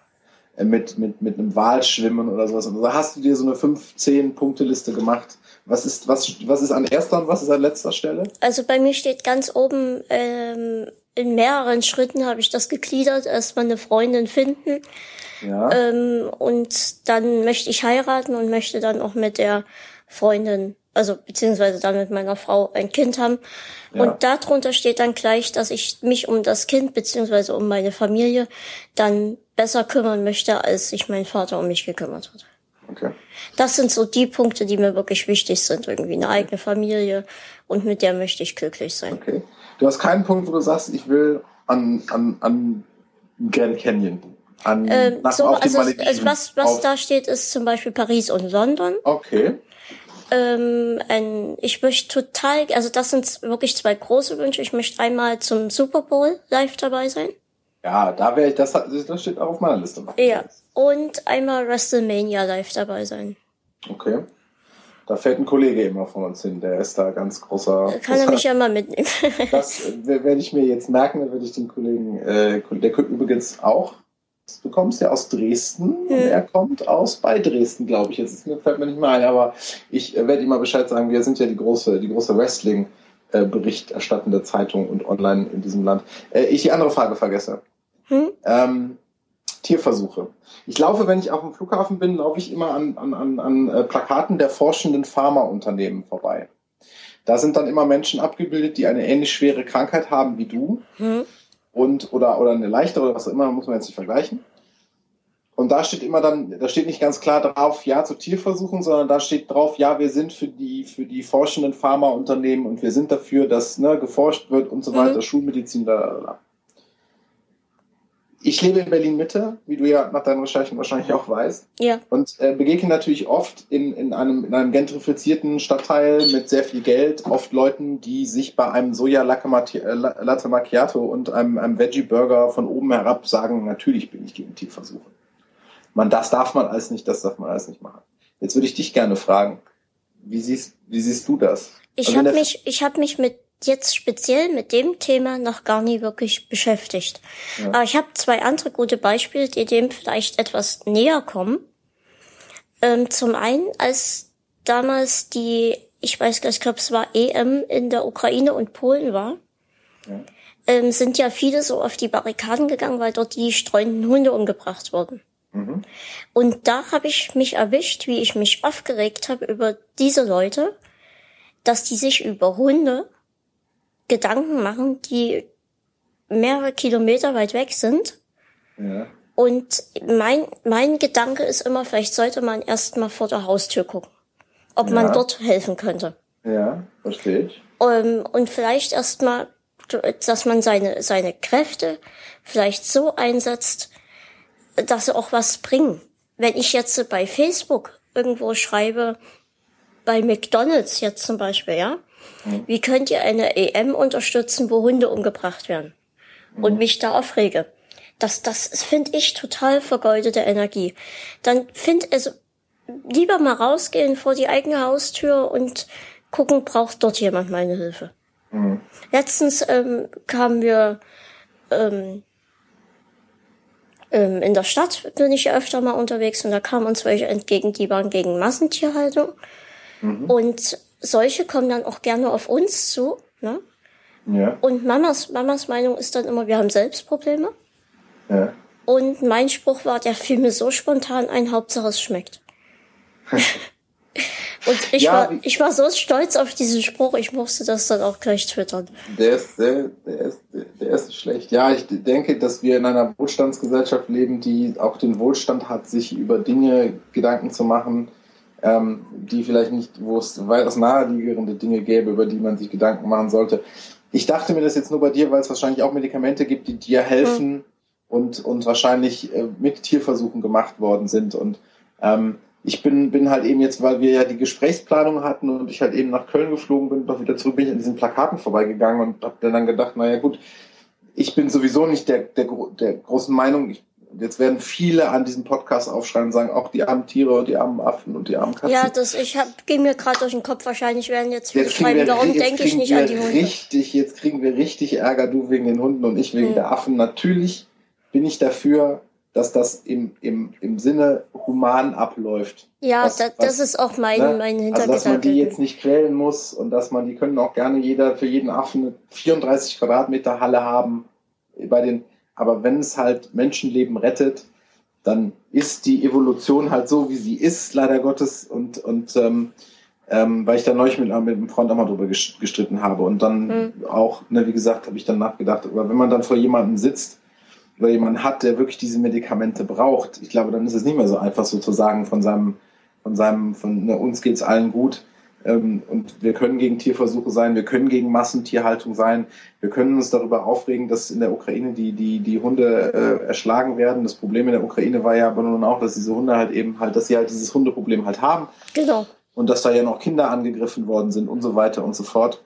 Speaker 2: äh, mit, mit, mit einem Wal schwimmen oder sowas. Und da hast du dir so eine 5-10-Punkte-Liste gemacht. Was ist, was, was ist an erster und was ist an letzter Stelle?
Speaker 1: Also bei mir steht ganz oben, ähm, in mehreren Schritten habe ich das gegliedert. Erstmal eine Freundin finden. Ja. Ähm, und dann möchte ich heiraten und möchte dann auch mit der Freundin, also beziehungsweise dann mit meiner Frau ein Kind haben. Ja. Und darunter steht dann gleich, dass ich mich um das Kind beziehungsweise um meine Familie dann besser kümmern möchte, als sich mein Vater um mich gekümmert hat. Okay. Das sind so die Punkte, die mir wirklich wichtig sind. Irgendwie eine eigene Familie und mit der möchte ich glücklich sein.
Speaker 2: Okay. Du hast keinen Punkt, wo du sagst, ich will an, an, an Grand Canyon. An,
Speaker 1: ähm, so, also, also, was, was da steht, ist zum Beispiel Paris und London.
Speaker 2: Okay.
Speaker 1: Ähm, ein, ich möchte total, also das sind wirklich zwei große Wünsche. Ich möchte einmal zum Super Bowl live dabei sein.
Speaker 2: Ja, da wäre ich, das, das steht auch auf meiner Liste.
Speaker 1: Ja, und einmal WrestleMania live dabei sein.
Speaker 2: Okay. Da fährt ein Kollege immer von uns hin, der ist da ganz großer.
Speaker 1: Kann großer, er mich ja mal mitnehmen.
Speaker 2: das werde ich mir jetzt merken, dann werde ich den Kollegen, äh, der kommt übrigens auch, du kommst ja aus Dresden hm. und er kommt aus bei Dresden, glaube ich. Jetzt fällt mir nicht mehr ein, aber ich äh, werde ihm mal Bescheid sagen, wir sind ja die große, die große Wrestling- äh, berichterstattende Zeitung und online in diesem Land. Äh, ich die andere Frage vergesse. Hm? Ähm, Tierversuche. Ich laufe, wenn ich auf dem Flughafen bin, laufe ich immer an, an, an, an äh, Plakaten der forschenden Pharmaunternehmen vorbei. Da sind dann immer Menschen abgebildet, die eine ähnlich schwere Krankheit haben wie du. Hm? Und, oder, oder eine leichtere oder was auch immer, muss man jetzt nicht vergleichen. Und da steht immer dann, da steht nicht ganz klar drauf, ja zu Tierversuchen, sondern da steht drauf, ja, wir sind für die, für die forschenden Pharmaunternehmen und wir sind dafür, dass ne, geforscht wird und so weiter, mhm. Schulmedizin, da, ich lebe in Berlin Mitte, wie du ja nach deinen Recherchen wahrscheinlich auch weißt.
Speaker 1: Ja.
Speaker 2: Und äh, begegne natürlich oft in, in, einem, in einem gentrifizierten Stadtteil mit sehr viel Geld, oft Leuten, die sich bei einem Soja äh, Latte Macchiato und einem, einem Veggie Burger von oben herab sagen, natürlich bin ich gegen Tierversuche. Man, das darf man alles nicht, das darf man alles nicht machen. Jetzt würde ich dich gerne fragen, wie siehst, wie siehst du das?
Speaker 1: Ich also habe mich, ich habe mich mit jetzt speziell mit dem Thema noch gar nie wirklich beschäftigt. Ja. Aber ich habe zwei andere gute Beispiele, die dem vielleicht etwas näher kommen. Ähm, zum einen, als damals die, ich weiß gar nicht, ich glaube, es war EM in der Ukraine und Polen war, ja. ähm, sind ja viele so auf die Barrikaden gegangen, weil dort die streunenden Hunde umgebracht wurden. Mhm. Und da habe ich mich erwischt, wie ich mich aufgeregt habe über diese Leute, dass die sich über Hunde Gedanken machen, die mehrere Kilometer weit weg sind. Ja. Und mein, mein Gedanke ist immer, vielleicht sollte man erst mal vor der Haustür gucken, ob ja. man dort helfen könnte.
Speaker 2: Ja, verstehe ich.
Speaker 1: Um, ähm, und vielleicht erst mal, dass man seine, seine Kräfte vielleicht so einsetzt, dass sie auch was bringen. Wenn ich jetzt bei Facebook irgendwo schreibe, bei McDonalds jetzt zum Beispiel, ja. Wie könnt ihr eine EM unterstützen, wo Hunde umgebracht werden? Und mich da aufrege. Das, das finde ich total vergeudete Energie. Dann find also lieber mal rausgehen vor die eigene Haustür und gucken, braucht dort jemand meine Hilfe. Mhm. Letztens ähm, kamen wir ähm, ähm, in der Stadt bin ich ja öfter mal unterwegs und da kamen uns welche entgegen, die waren gegen Massentierhaltung. Mhm. Und solche kommen dann auch gerne auf uns zu. Ne? Ja. Und Mamas, Mamas Meinung ist dann immer, wir haben selbst Probleme. Ja. Und mein Spruch war, der fiel mir so spontan ein, Hauptsache es schmeckt. Und ich, ja, war, ich war so stolz auf diesen Spruch, ich musste das dann auch gleich twittern.
Speaker 2: Der ist, der, der, ist, der ist schlecht. Ja, ich denke, dass wir in einer Wohlstandsgesellschaft leben, die auch den Wohlstand hat, sich über Dinge Gedanken zu machen, ähm, die vielleicht nicht, wo es weitaus naheliegende Dinge gäbe, über die man sich Gedanken machen sollte. Ich dachte mir das jetzt nur bei dir, weil es wahrscheinlich auch Medikamente gibt, die dir helfen mhm. und, und wahrscheinlich äh, mit Tierversuchen gemacht worden sind. Und ähm, ich bin, bin halt eben jetzt, weil wir ja die Gesprächsplanung hatten und ich halt eben nach Köln geflogen bin, doch wieder zurück bin ich an diesen Plakaten vorbeigegangen und habe dann gedacht, naja gut, ich bin sowieso nicht der, der, der großen Meinung, ich jetzt werden viele an diesem Podcast aufschreiben und sagen, auch die armen Tiere und die armen Affen und die armen Katzen.
Speaker 1: Ja, das ich hab, ging mir gerade durch den Kopf. Wahrscheinlich werden jetzt viele schreiben, warum denke ich nicht an die Hunde?
Speaker 2: Richtig, jetzt kriegen wir richtig Ärger, du wegen den Hunden und ich wegen hm. der Affen. Natürlich bin ich dafür, dass das im, im, im Sinne human abläuft.
Speaker 1: Ja, was, das, was, das ist auch mein, ne? mein Hintergedanke.
Speaker 2: Also, dass man die jetzt nicht quälen muss und dass man, die können auch gerne jeder für jeden Affen eine 34 Quadratmeter Halle haben. Bei den, aber wenn es halt Menschenleben rettet, dann ist die Evolution halt so, wie sie ist, leider Gottes. Und, und ähm, ähm, weil ich da neulich mit, mit einem Freund auch mal drüber gestritten habe. Und dann mhm. auch, ne, wie gesagt, habe ich dann nachgedacht, aber wenn man dann vor jemandem sitzt, oder jemanden hat, der wirklich diese Medikamente braucht, ich glaube, dann ist es nicht mehr so einfach sozusagen von seinem, von seinem, von ne, uns geht's allen gut, und wir können gegen Tierversuche sein, wir können gegen Massentierhaltung sein, wir können uns darüber aufregen, dass in der Ukraine die, die, die Hunde äh, erschlagen werden. Das Problem in der Ukraine war ja aber nun auch, dass diese Hunde halt eben halt, dass sie halt dieses Hundeproblem halt haben.
Speaker 1: Genau.
Speaker 2: Und dass da ja noch Kinder angegriffen worden sind und so weiter und so fort.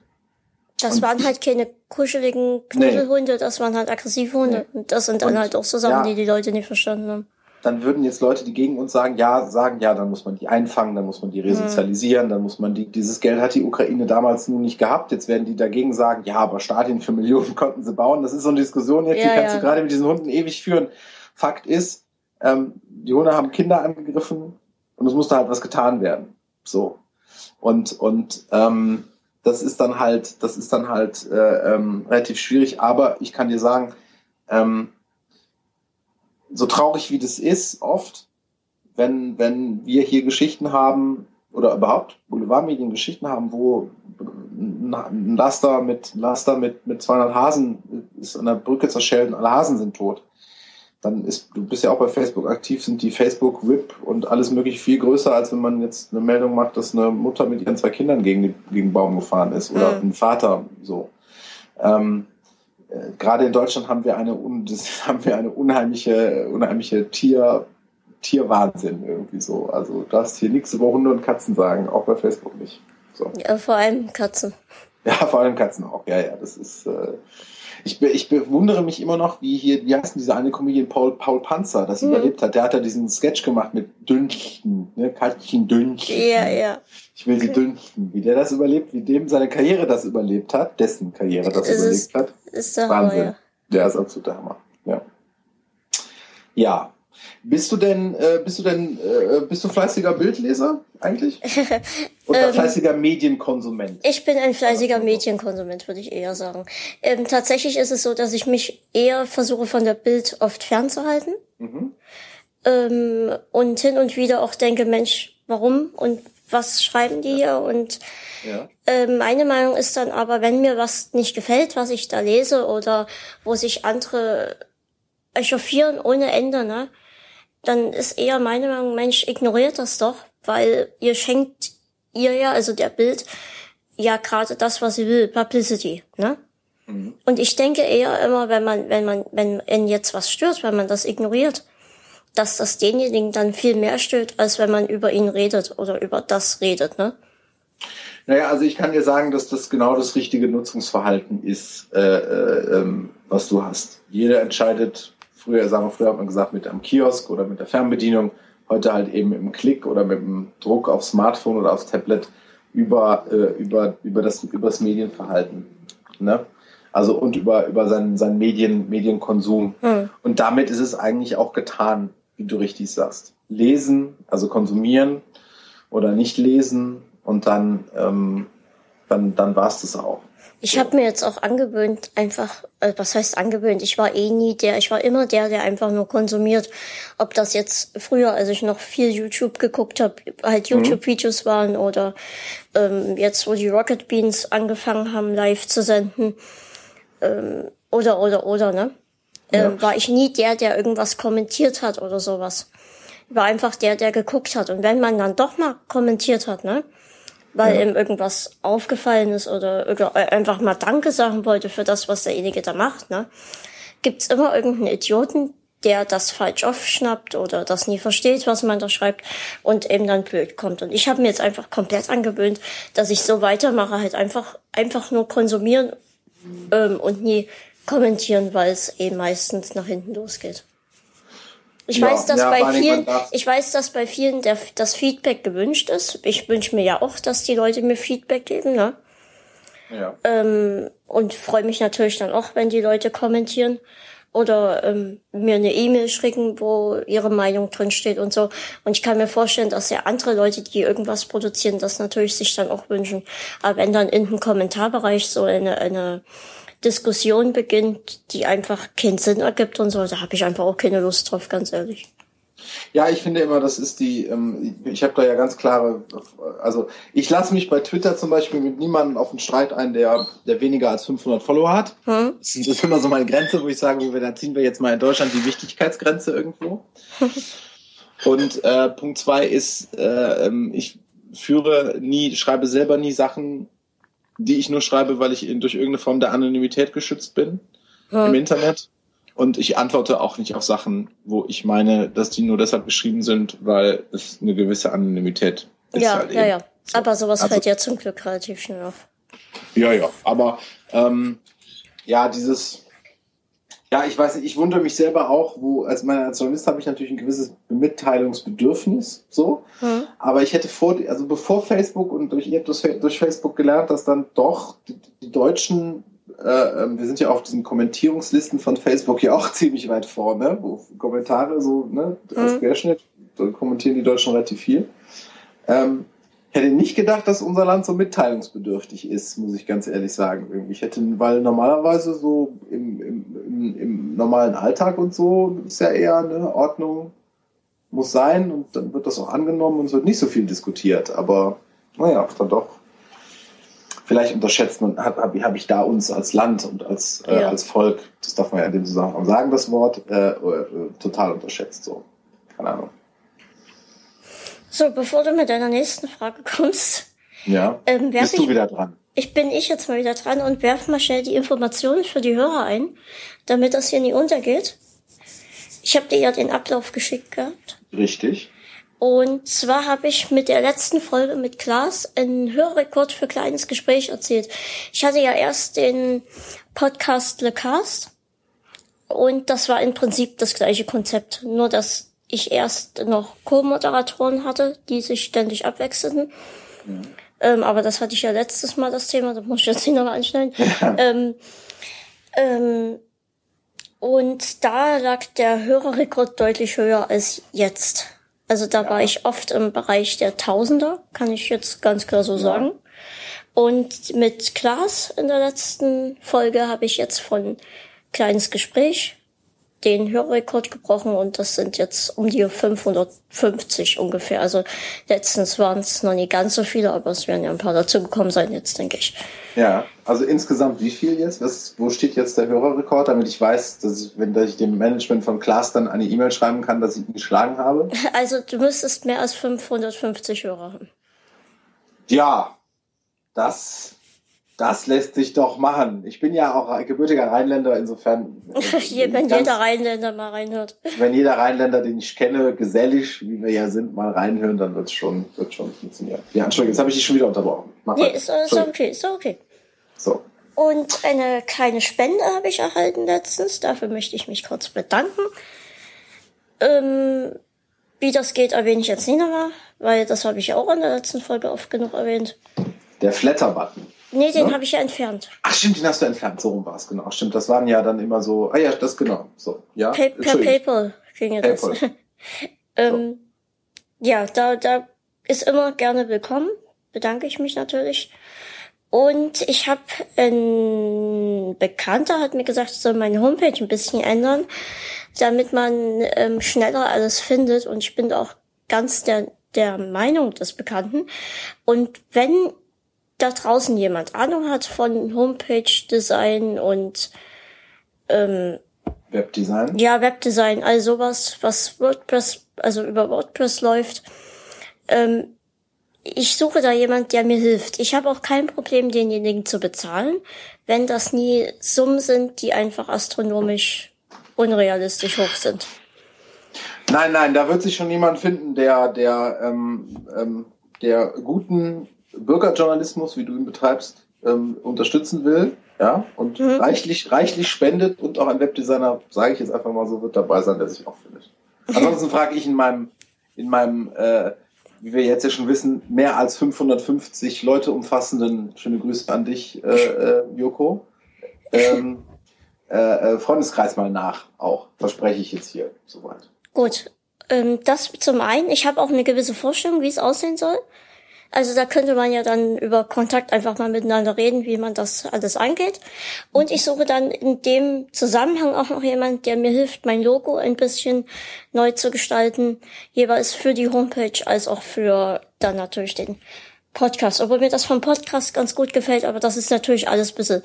Speaker 1: Das und waren halt keine kuscheligen Knuddelhunde, nee. das waren halt aggressive Hunde. Nee. Und das sind dann und, halt auch so Sachen, ja, die die Leute nicht verstanden haben
Speaker 2: dann würden jetzt Leute, die gegen uns sagen, ja, sagen, ja, dann muss man die einfangen, dann muss man die resozialisieren, dann muss man die, dieses Geld hat die Ukraine damals nun nicht gehabt. Jetzt werden die dagegen sagen, ja, aber Stadien für Millionen konnten sie bauen. Das ist so eine Diskussion jetzt, ja, die kannst ja. du gerade mit diesen Hunden ewig führen. Fakt ist, ähm, die Hunde haben Kinder angegriffen und es musste halt was getan werden. So. Und, und, ähm, das ist dann halt, das ist dann halt äh, ähm, relativ schwierig, aber ich kann dir sagen, ähm, so traurig wie das ist, oft, wenn, wenn wir hier Geschichten haben, oder überhaupt Boulevardmedien Geschichten haben, wo ein Laster mit, Laster mit, mit 200 Hasen ist an der Brücke zerschellt und alle Hasen sind tot. Dann ist, du bist ja auch bei Facebook aktiv, sind die Facebook-RIP und alles mögliche viel größer, als wenn man jetzt eine Meldung macht, dass eine Mutter mit ihren zwei Kindern gegen, gegen den Baum gefahren ist oder mhm. ein Vater so. Ähm, äh, gerade in Deutschland haben wir eine, haben wir eine unheimliche, unheimliche Tier, Tierwahnsinn irgendwie so. Also du darfst hier nichts über Hunde und Katzen sagen, auch bei Facebook nicht. So.
Speaker 1: Ja, vor allem Katzen.
Speaker 2: Ja, vor allem Katzen auch. Ja, ja, das ist. Äh, ich, ich bewundere mich immer noch, wie hier, wie heißt denn dieser eine Comedian Paul, Paul Panzer, das mhm. überlebt hat. Der hat ja diesen Sketch gemacht mit Dünchten, ne? Katchen Dünchten.
Speaker 1: Ja, ja.
Speaker 2: Ich will sie okay. dünchten. Wie der das überlebt, wie dem seine Karriere das überlebt hat, dessen Karriere das ist überlebt es, hat.
Speaker 1: Ist der Wahnsinn. Hammer, ja.
Speaker 2: Der ist absolut der Hammer. Ja. Ja, bist du denn, äh, bist du denn, äh, bist du fleißiger Bildleser eigentlich? Oder ähm, fleißiger Medienkonsument?
Speaker 1: Ich bin ein fleißiger Medienkonsument, würde ich eher sagen. Ähm, tatsächlich ist es so, dass ich mich eher versuche, von der Bild oft fernzuhalten. Mhm. Ähm, und hin und wieder auch denke, Mensch, warum und was schreiben die hier? Und ja. äh, meine Meinung ist dann aber, wenn mir was nicht gefällt, was ich da lese oder wo sich andere echauffieren ohne Ende, ne? Dann ist eher meine Meinung, Mensch, ignoriert das doch, weil ihr schenkt ihr ja, also der Bild, ja gerade das, was sie will, Publicity, ne? Mhm. Und ich denke eher immer, wenn man, wenn man, wenn, wenn jetzt was stört, wenn man das ignoriert, dass das denjenigen dann viel mehr stört, als wenn man über ihn redet oder über das redet, ne?
Speaker 2: Naja, also ich kann dir sagen, dass das genau das richtige Nutzungsverhalten ist, äh, äh, ähm, was du hast. Jeder entscheidet früher, sagen wir, früher hat man gesagt, mit einem Kiosk oder mit der Fernbedienung, heute halt eben mit dem Klick oder mit dem Druck aufs Smartphone oder aufs Tablet über, äh, über, über, das, über das Medienverhalten. Ne? Also und über, über seinen, seinen Medien, Medienkonsum. Mhm. Und damit ist es eigentlich auch getan, wie du richtig sagst. Lesen, also konsumieren oder nicht lesen und dann, ähm, dann, dann war es das auch.
Speaker 1: Ich habe mir jetzt auch angewöhnt, einfach, äh, was heißt angewöhnt? Ich war eh nie der, ich war immer der, der einfach nur konsumiert. Ob das jetzt früher, als ich noch viel YouTube geguckt habe, halt mhm. YouTube-Videos waren oder ähm, jetzt, wo die Rocket Beans angefangen haben, live zu senden, ähm, oder, oder, oder, ne? Ja. Ähm, war ich nie der, der irgendwas kommentiert hat oder sowas. Ich war einfach der, der geguckt hat. Und wenn man dann doch mal kommentiert hat, ne? Weil ja. ihm irgendwas aufgefallen ist oder äh, einfach mal Danke sagen wollte für das, was derjenige da macht, ne? Gibt's immer irgendeinen Idioten, der das falsch aufschnappt oder das nie versteht, was man da schreibt und eben dann blöd kommt. Und ich habe mir jetzt einfach komplett angewöhnt, dass ich so weitermache, halt einfach einfach nur konsumieren ähm, und nie kommentieren, weil es eben meistens nach hinten losgeht. Ich ja, weiß, dass ja, bei vielen, ich weiß, dass bei vielen der, das Feedback gewünscht ist. Ich wünsche mir ja auch, dass die Leute mir Feedback geben, ne? Ja. Ähm, und freue mich natürlich dann auch, wenn die Leute kommentieren oder ähm, mir eine E-Mail schicken, wo ihre Meinung drin steht und so. Und ich kann mir vorstellen, dass ja andere Leute, die irgendwas produzieren, das natürlich sich dann auch wünschen. Aber wenn dann in dem Kommentarbereich so eine, eine Diskussion beginnt, die einfach keinen Sinn ergibt und so, da habe ich einfach auch keine Lust drauf, ganz ehrlich.
Speaker 2: Ja, ich finde immer, das ist die, ähm, ich habe da ja ganz klare, also ich lasse mich bei Twitter zum Beispiel mit niemandem auf einen Streit ein, der, der weniger als 500 Follower hat. Hm? Das ist immer so meine Grenze, wo ich sage, da ziehen wir jetzt mal in Deutschland die Wichtigkeitsgrenze irgendwo. Und äh, Punkt zwei ist, äh, ähm, ich führe nie, schreibe selber nie Sachen, die ich nur schreibe, weil ich durch irgendeine Form der Anonymität geschützt bin ja. im Internet. Und ich antworte auch nicht auf Sachen, wo ich meine, dass die nur deshalb geschrieben sind, weil es eine gewisse Anonymität ist.
Speaker 1: Ja, halt ja, ja. So. Aber sowas also, fällt ja zum Glück relativ schnell auf.
Speaker 2: Ja, ja. Aber ähm, ja, dieses ja, ich weiß nicht, ich wundere mich selber auch, wo, als meiner Journalist habe ich natürlich ein gewisses Mitteilungsbedürfnis, so. Mhm. Aber ich hätte vor, also bevor Facebook und durch, ihr habt durch Facebook gelernt, dass dann doch die, die Deutschen, äh, ähm, wir sind ja auf diesen Kommentierungslisten von Facebook ja auch ziemlich weit vorne, wo Kommentare so, ne, als mhm. Querschnitt, kommentieren die Deutschen relativ viel. Ähm, hätte nicht gedacht, dass unser Land so mitteilungsbedürftig ist, muss ich ganz ehrlich sagen. Ich hätte, weil normalerweise so im, im, im, normalen Alltag und so ist ja eher eine Ordnung muss sein und dann wird das auch angenommen und es wird nicht so viel diskutiert. Aber naja, dann doch. Vielleicht unterschätzt man, habe hab, hab ich da uns als Land und als, äh, ja. als Volk, das darf man ja in dem Zusammenhang sagen, das Wort, äh, äh, total unterschätzt. So. Keine Ahnung.
Speaker 1: So, bevor du mit deiner nächsten Frage kommst.
Speaker 2: Ja. Ähm, bist du wieder dran?
Speaker 1: Ich bin ich jetzt mal wieder dran und werf mal schnell die Informationen für die Hörer ein, damit das hier nie untergeht. Ich habe dir ja den Ablauf geschickt gehabt.
Speaker 2: Richtig.
Speaker 1: Und zwar habe ich mit der letzten Folge mit Klaas einen Hörrekord für kleines Gespräch erzählt. Ich hatte ja erst den Podcast Le Cast und das war im Prinzip das gleiche Konzept, nur dass ich erst noch Co-Moderatoren hatte, die sich ständig abwechselten. Mhm. Ähm, aber das hatte ich ja letztes Mal das Thema, das muss ich jetzt nicht nochmal anschneiden. ähm, ähm, und da lag der Hörerrekord deutlich höher als jetzt. Also da ja. war ich oft im Bereich der Tausender, kann ich jetzt ganz klar so ja. sagen. Und mit Klaas in der letzten Folge habe ich jetzt von kleines Gespräch den Hörrekord gebrochen und das sind jetzt um die 550 ungefähr. Also letztens waren es noch nicht ganz so viele, aber es werden ja ein paar dazu gekommen sein jetzt, denke ich.
Speaker 2: Ja, also insgesamt wie viel jetzt? Was, wo steht jetzt der Hörerrekord, damit ich weiß, dass ich, wenn ich dem Management von Klaas dann eine E-Mail schreiben kann, dass ich ihn geschlagen habe?
Speaker 1: Also du müsstest mehr als 550 Hörer haben.
Speaker 2: Ja, das das lässt sich doch machen. Ich bin ja auch gebürtiger Rheinländer, insofern.
Speaker 1: wenn ganz, jeder Rheinländer mal reinhört.
Speaker 2: Wenn jeder Rheinländer, den ich kenne, gesellig, wie wir ja sind, mal reinhören, dann wird's schon, wird schon funktionieren. Ja, Entschuldigung, jetzt habe ich dich schon wieder unterbrochen.
Speaker 1: Mach nee, ist, ist okay, ist okay.
Speaker 2: So.
Speaker 1: Und eine kleine Spende habe ich erhalten letztens. Dafür möchte ich mich kurz bedanken. Ähm, wie das geht, erwähne ich jetzt nicht nochmal, weil das habe ich auch in der letzten Folge oft genug erwähnt.
Speaker 2: Der Flatter-Button.
Speaker 1: Nee, den ne? habe ich ja entfernt.
Speaker 2: Ach stimmt, den hast du entfernt. So rum war es, genau. Stimmt, das waren ja dann immer so. Ah ja, das genau. So, ja.
Speaker 1: Pa per PayPal ging ja das. ähm, so. Ja, da, da ist immer gerne willkommen. Bedanke ich mich natürlich. Und ich habe ein Bekannter hat mir gesagt, ich soll meine Homepage ein bisschen ändern, damit man ähm, schneller alles findet. Und ich bin auch ganz der, der Meinung des Bekannten. Und wenn da draußen jemand Ahnung hat von Homepage-Design und ähm,
Speaker 2: Webdesign?
Speaker 1: Ja, Webdesign, also sowas, was WordPress, also über WordPress läuft. Ähm, ich suche da jemand, der mir hilft. Ich habe auch kein Problem, denjenigen zu bezahlen, wenn das nie Summen sind, die einfach astronomisch unrealistisch hoch sind.
Speaker 2: Nein, nein, da wird sich schon jemand finden, der, der, ähm, ähm, der guten Bürgerjournalismus, wie du ihn betreibst, ähm, unterstützen will, ja, und mhm. reichlich, reichlich spendet und auch ein Webdesigner, sage ich jetzt einfach mal so, wird dabei sein, der sich auch findet. Ansonsten frage ich in meinem, in meinem, äh, wie wir jetzt ja schon wissen, mehr als 550 Leute umfassenden, schöne Grüße an dich, äh, äh, Joko, ähm, äh, äh, Freundeskreis mal nach, auch, verspreche ich jetzt hier soweit.
Speaker 1: Gut, ähm, das zum einen. Ich habe auch eine gewisse Vorstellung, wie es aussehen soll. Also da könnte man ja dann über Kontakt einfach mal miteinander reden, wie man das alles angeht. Und ich suche dann in dem Zusammenhang auch noch jemand, der mir hilft, mein Logo ein bisschen neu zu gestalten, jeweils für die Homepage als auch für dann natürlich den Podcast. Obwohl mir das vom Podcast ganz gut gefällt, aber das ist natürlich alles ein bisschen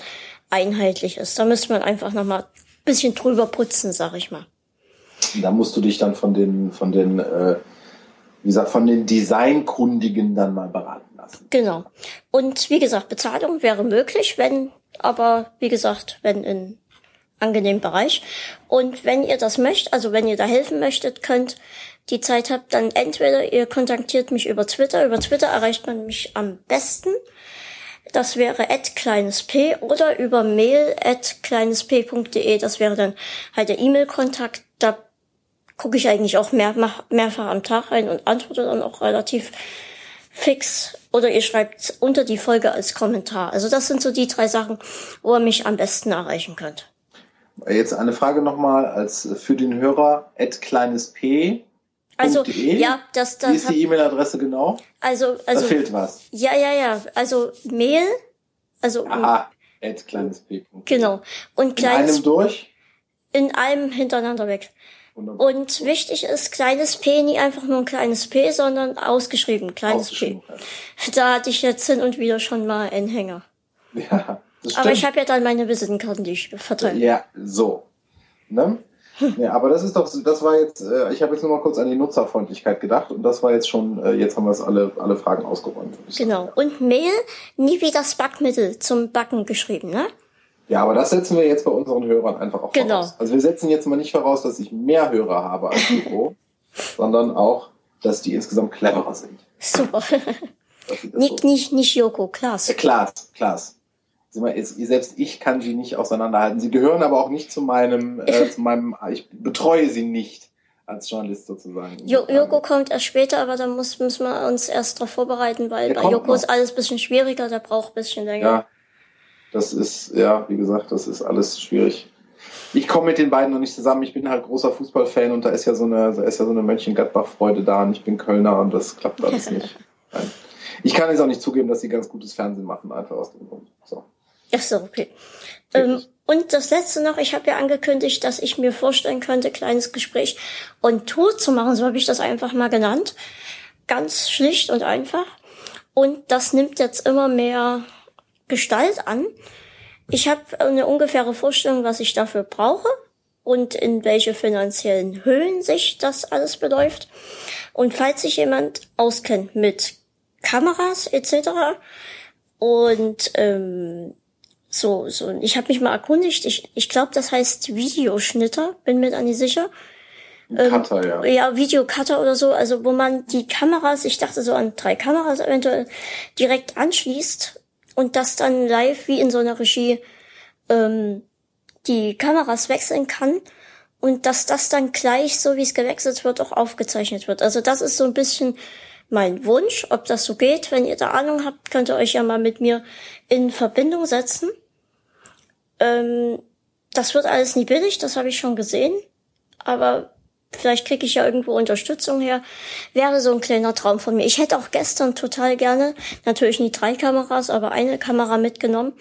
Speaker 1: einheitlich ist. Da müsste man einfach nochmal ein bisschen drüber putzen, sag ich mal.
Speaker 2: Da musst du dich dann von den, von den äh wie gesagt, von den Designkundigen dann mal beraten lassen.
Speaker 1: Genau. Und wie gesagt, Bezahlung wäre möglich, wenn, aber wie gesagt, wenn in angenehmen Bereich. Und wenn ihr das möchtet, also wenn ihr da helfen möchtet, könnt, die Zeit habt, dann entweder ihr kontaktiert mich über Twitter. Über Twitter erreicht man mich am besten. Das wäre at kleines p oder über mail at kleinesp.de. Das wäre dann halt der E-Mail-Kontakt. Da gucke ich eigentlich auch mehr, mehrfach am Tag rein und antworte dann auch relativ fix. Oder ihr schreibt unter die Folge als Kommentar. Also das sind so die drei Sachen, wo ihr mich am besten erreichen könnt.
Speaker 2: Jetzt eine Frage nochmal als für den Hörer, at kleines p.
Speaker 1: Also, ja, das, das.
Speaker 2: Wie ist die E-Mail-Adresse genau?
Speaker 1: Also, also.
Speaker 2: Da fehlt was.
Speaker 1: Ja, ja, ja. Also, Mail, also.
Speaker 2: Aha, at kleines p.
Speaker 1: Genau. Und
Speaker 2: kleines. In einem durch?
Speaker 1: In einem hintereinander weg. Wunderbar. Und wichtig ist kleines P, nie einfach nur ein kleines P, sondern ausgeschrieben, kleines ausgeschrieben, P. Ja. Da hatte ich jetzt hin und wieder schon mal einen Hänger. Ja, das stimmt. Aber ich habe ja dann meine Visitenkarten, die ich verteile.
Speaker 2: Ja, so. Ne? Ja, aber das ist doch, das war jetzt, äh, ich habe jetzt nur mal kurz an die Nutzerfreundlichkeit gedacht und das war jetzt schon, äh, jetzt haben wir es alle, alle Fragen ausgeräumt.
Speaker 1: Genau. Und Mail, nie wie das Backmittel zum Backen geschrieben, ne?
Speaker 2: Ja, aber das setzen wir jetzt bei unseren Hörern einfach auch
Speaker 1: genau.
Speaker 2: voraus. Also wir setzen jetzt mal nicht voraus, dass ich mehr Hörer habe als Nico, sondern auch, dass die insgesamt cleverer sind.
Speaker 1: Super. Nicht, so. nicht, nicht Joko, Klaas.
Speaker 2: Äh, Klaas, Klaas. Selbst ich kann sie nicht auseinanderhalten. Sie gehören aber auch nicht zu meinem, äh, zu meinem, ich betreue sie nicht als Journalist sozusagen.
Speaker 1: Jo Joko kommt erst später, aber da muss, müssen wir uns erst darauf vorbereiten, weil der bei Joko noch. ist alles bisschen schwieriger, der braucht bisschen länger.
Speaker 2: Ja, das ist, ja, wie gesagt, das ist alles schwierig. Ich komme mit den beiden noch nicht zusammen. Ich bin halt großer Fußballfan und da ist ja so eine, da ist ja so eine Mönchengladbach-Freude da und ich bin Kölner und das klappt alles nicht. Nein. Ich kann jetzt auch nicht zugeben, dass sie ganz gutes Fernsehen machen, einfach aus dem Grund. So.
Speaker 1: Ach so, okay. Ähm, und das letzte noch, ich habe ja angekündigt, dass ich mir vorstellen könnte, kleines Gespräch on Tour zu machen. So habe ich das einfach mal genannt. Ganz schlicht und einfach. Und das nimmt jetzt immer mehr Gestalt an. Ich habe eine ungefähre Vorstellung, was ich dafür brauche und in welche finanziellen Höhen sich das alles beläuft. Und falls sich jemand auskennt mit Kameras etc. und ähm, so, so. Ich habe mich mal erkundigt. Ich, ich glaube, das heißt Videoschnitter. Bin mir da nicht sicher.
Speaker 2: Ähm, Cutter, ja.
Speaker 1: Ja, Videocutter oder so. Also wo man die Kameras, ich dachte so an drei Kameras eventuell direkt anschließt und das dann live wie in so einer Regie ähm, die Kameras wechseln kann und dass das dann gleich, so wie es gewechselt wird, auch aufgezeichnet wird. Also das ist so ein bisschen mein Wunsch, ob das so geht. Wenn ihr da Ahnung habt, könnt ihr euch ja mal mit mir in Verbindung setzen. Ähm, das wird alles nie billig, das habe ich schon gesehen. Aber vielleicht kriege ich ja irgendwo Unterstützung her. Wäre so ein kleiner Traum von mir. Ich hätte auch gestern total gerne, natürlich nie drei Kameras, aber eine Kamera mitgenommen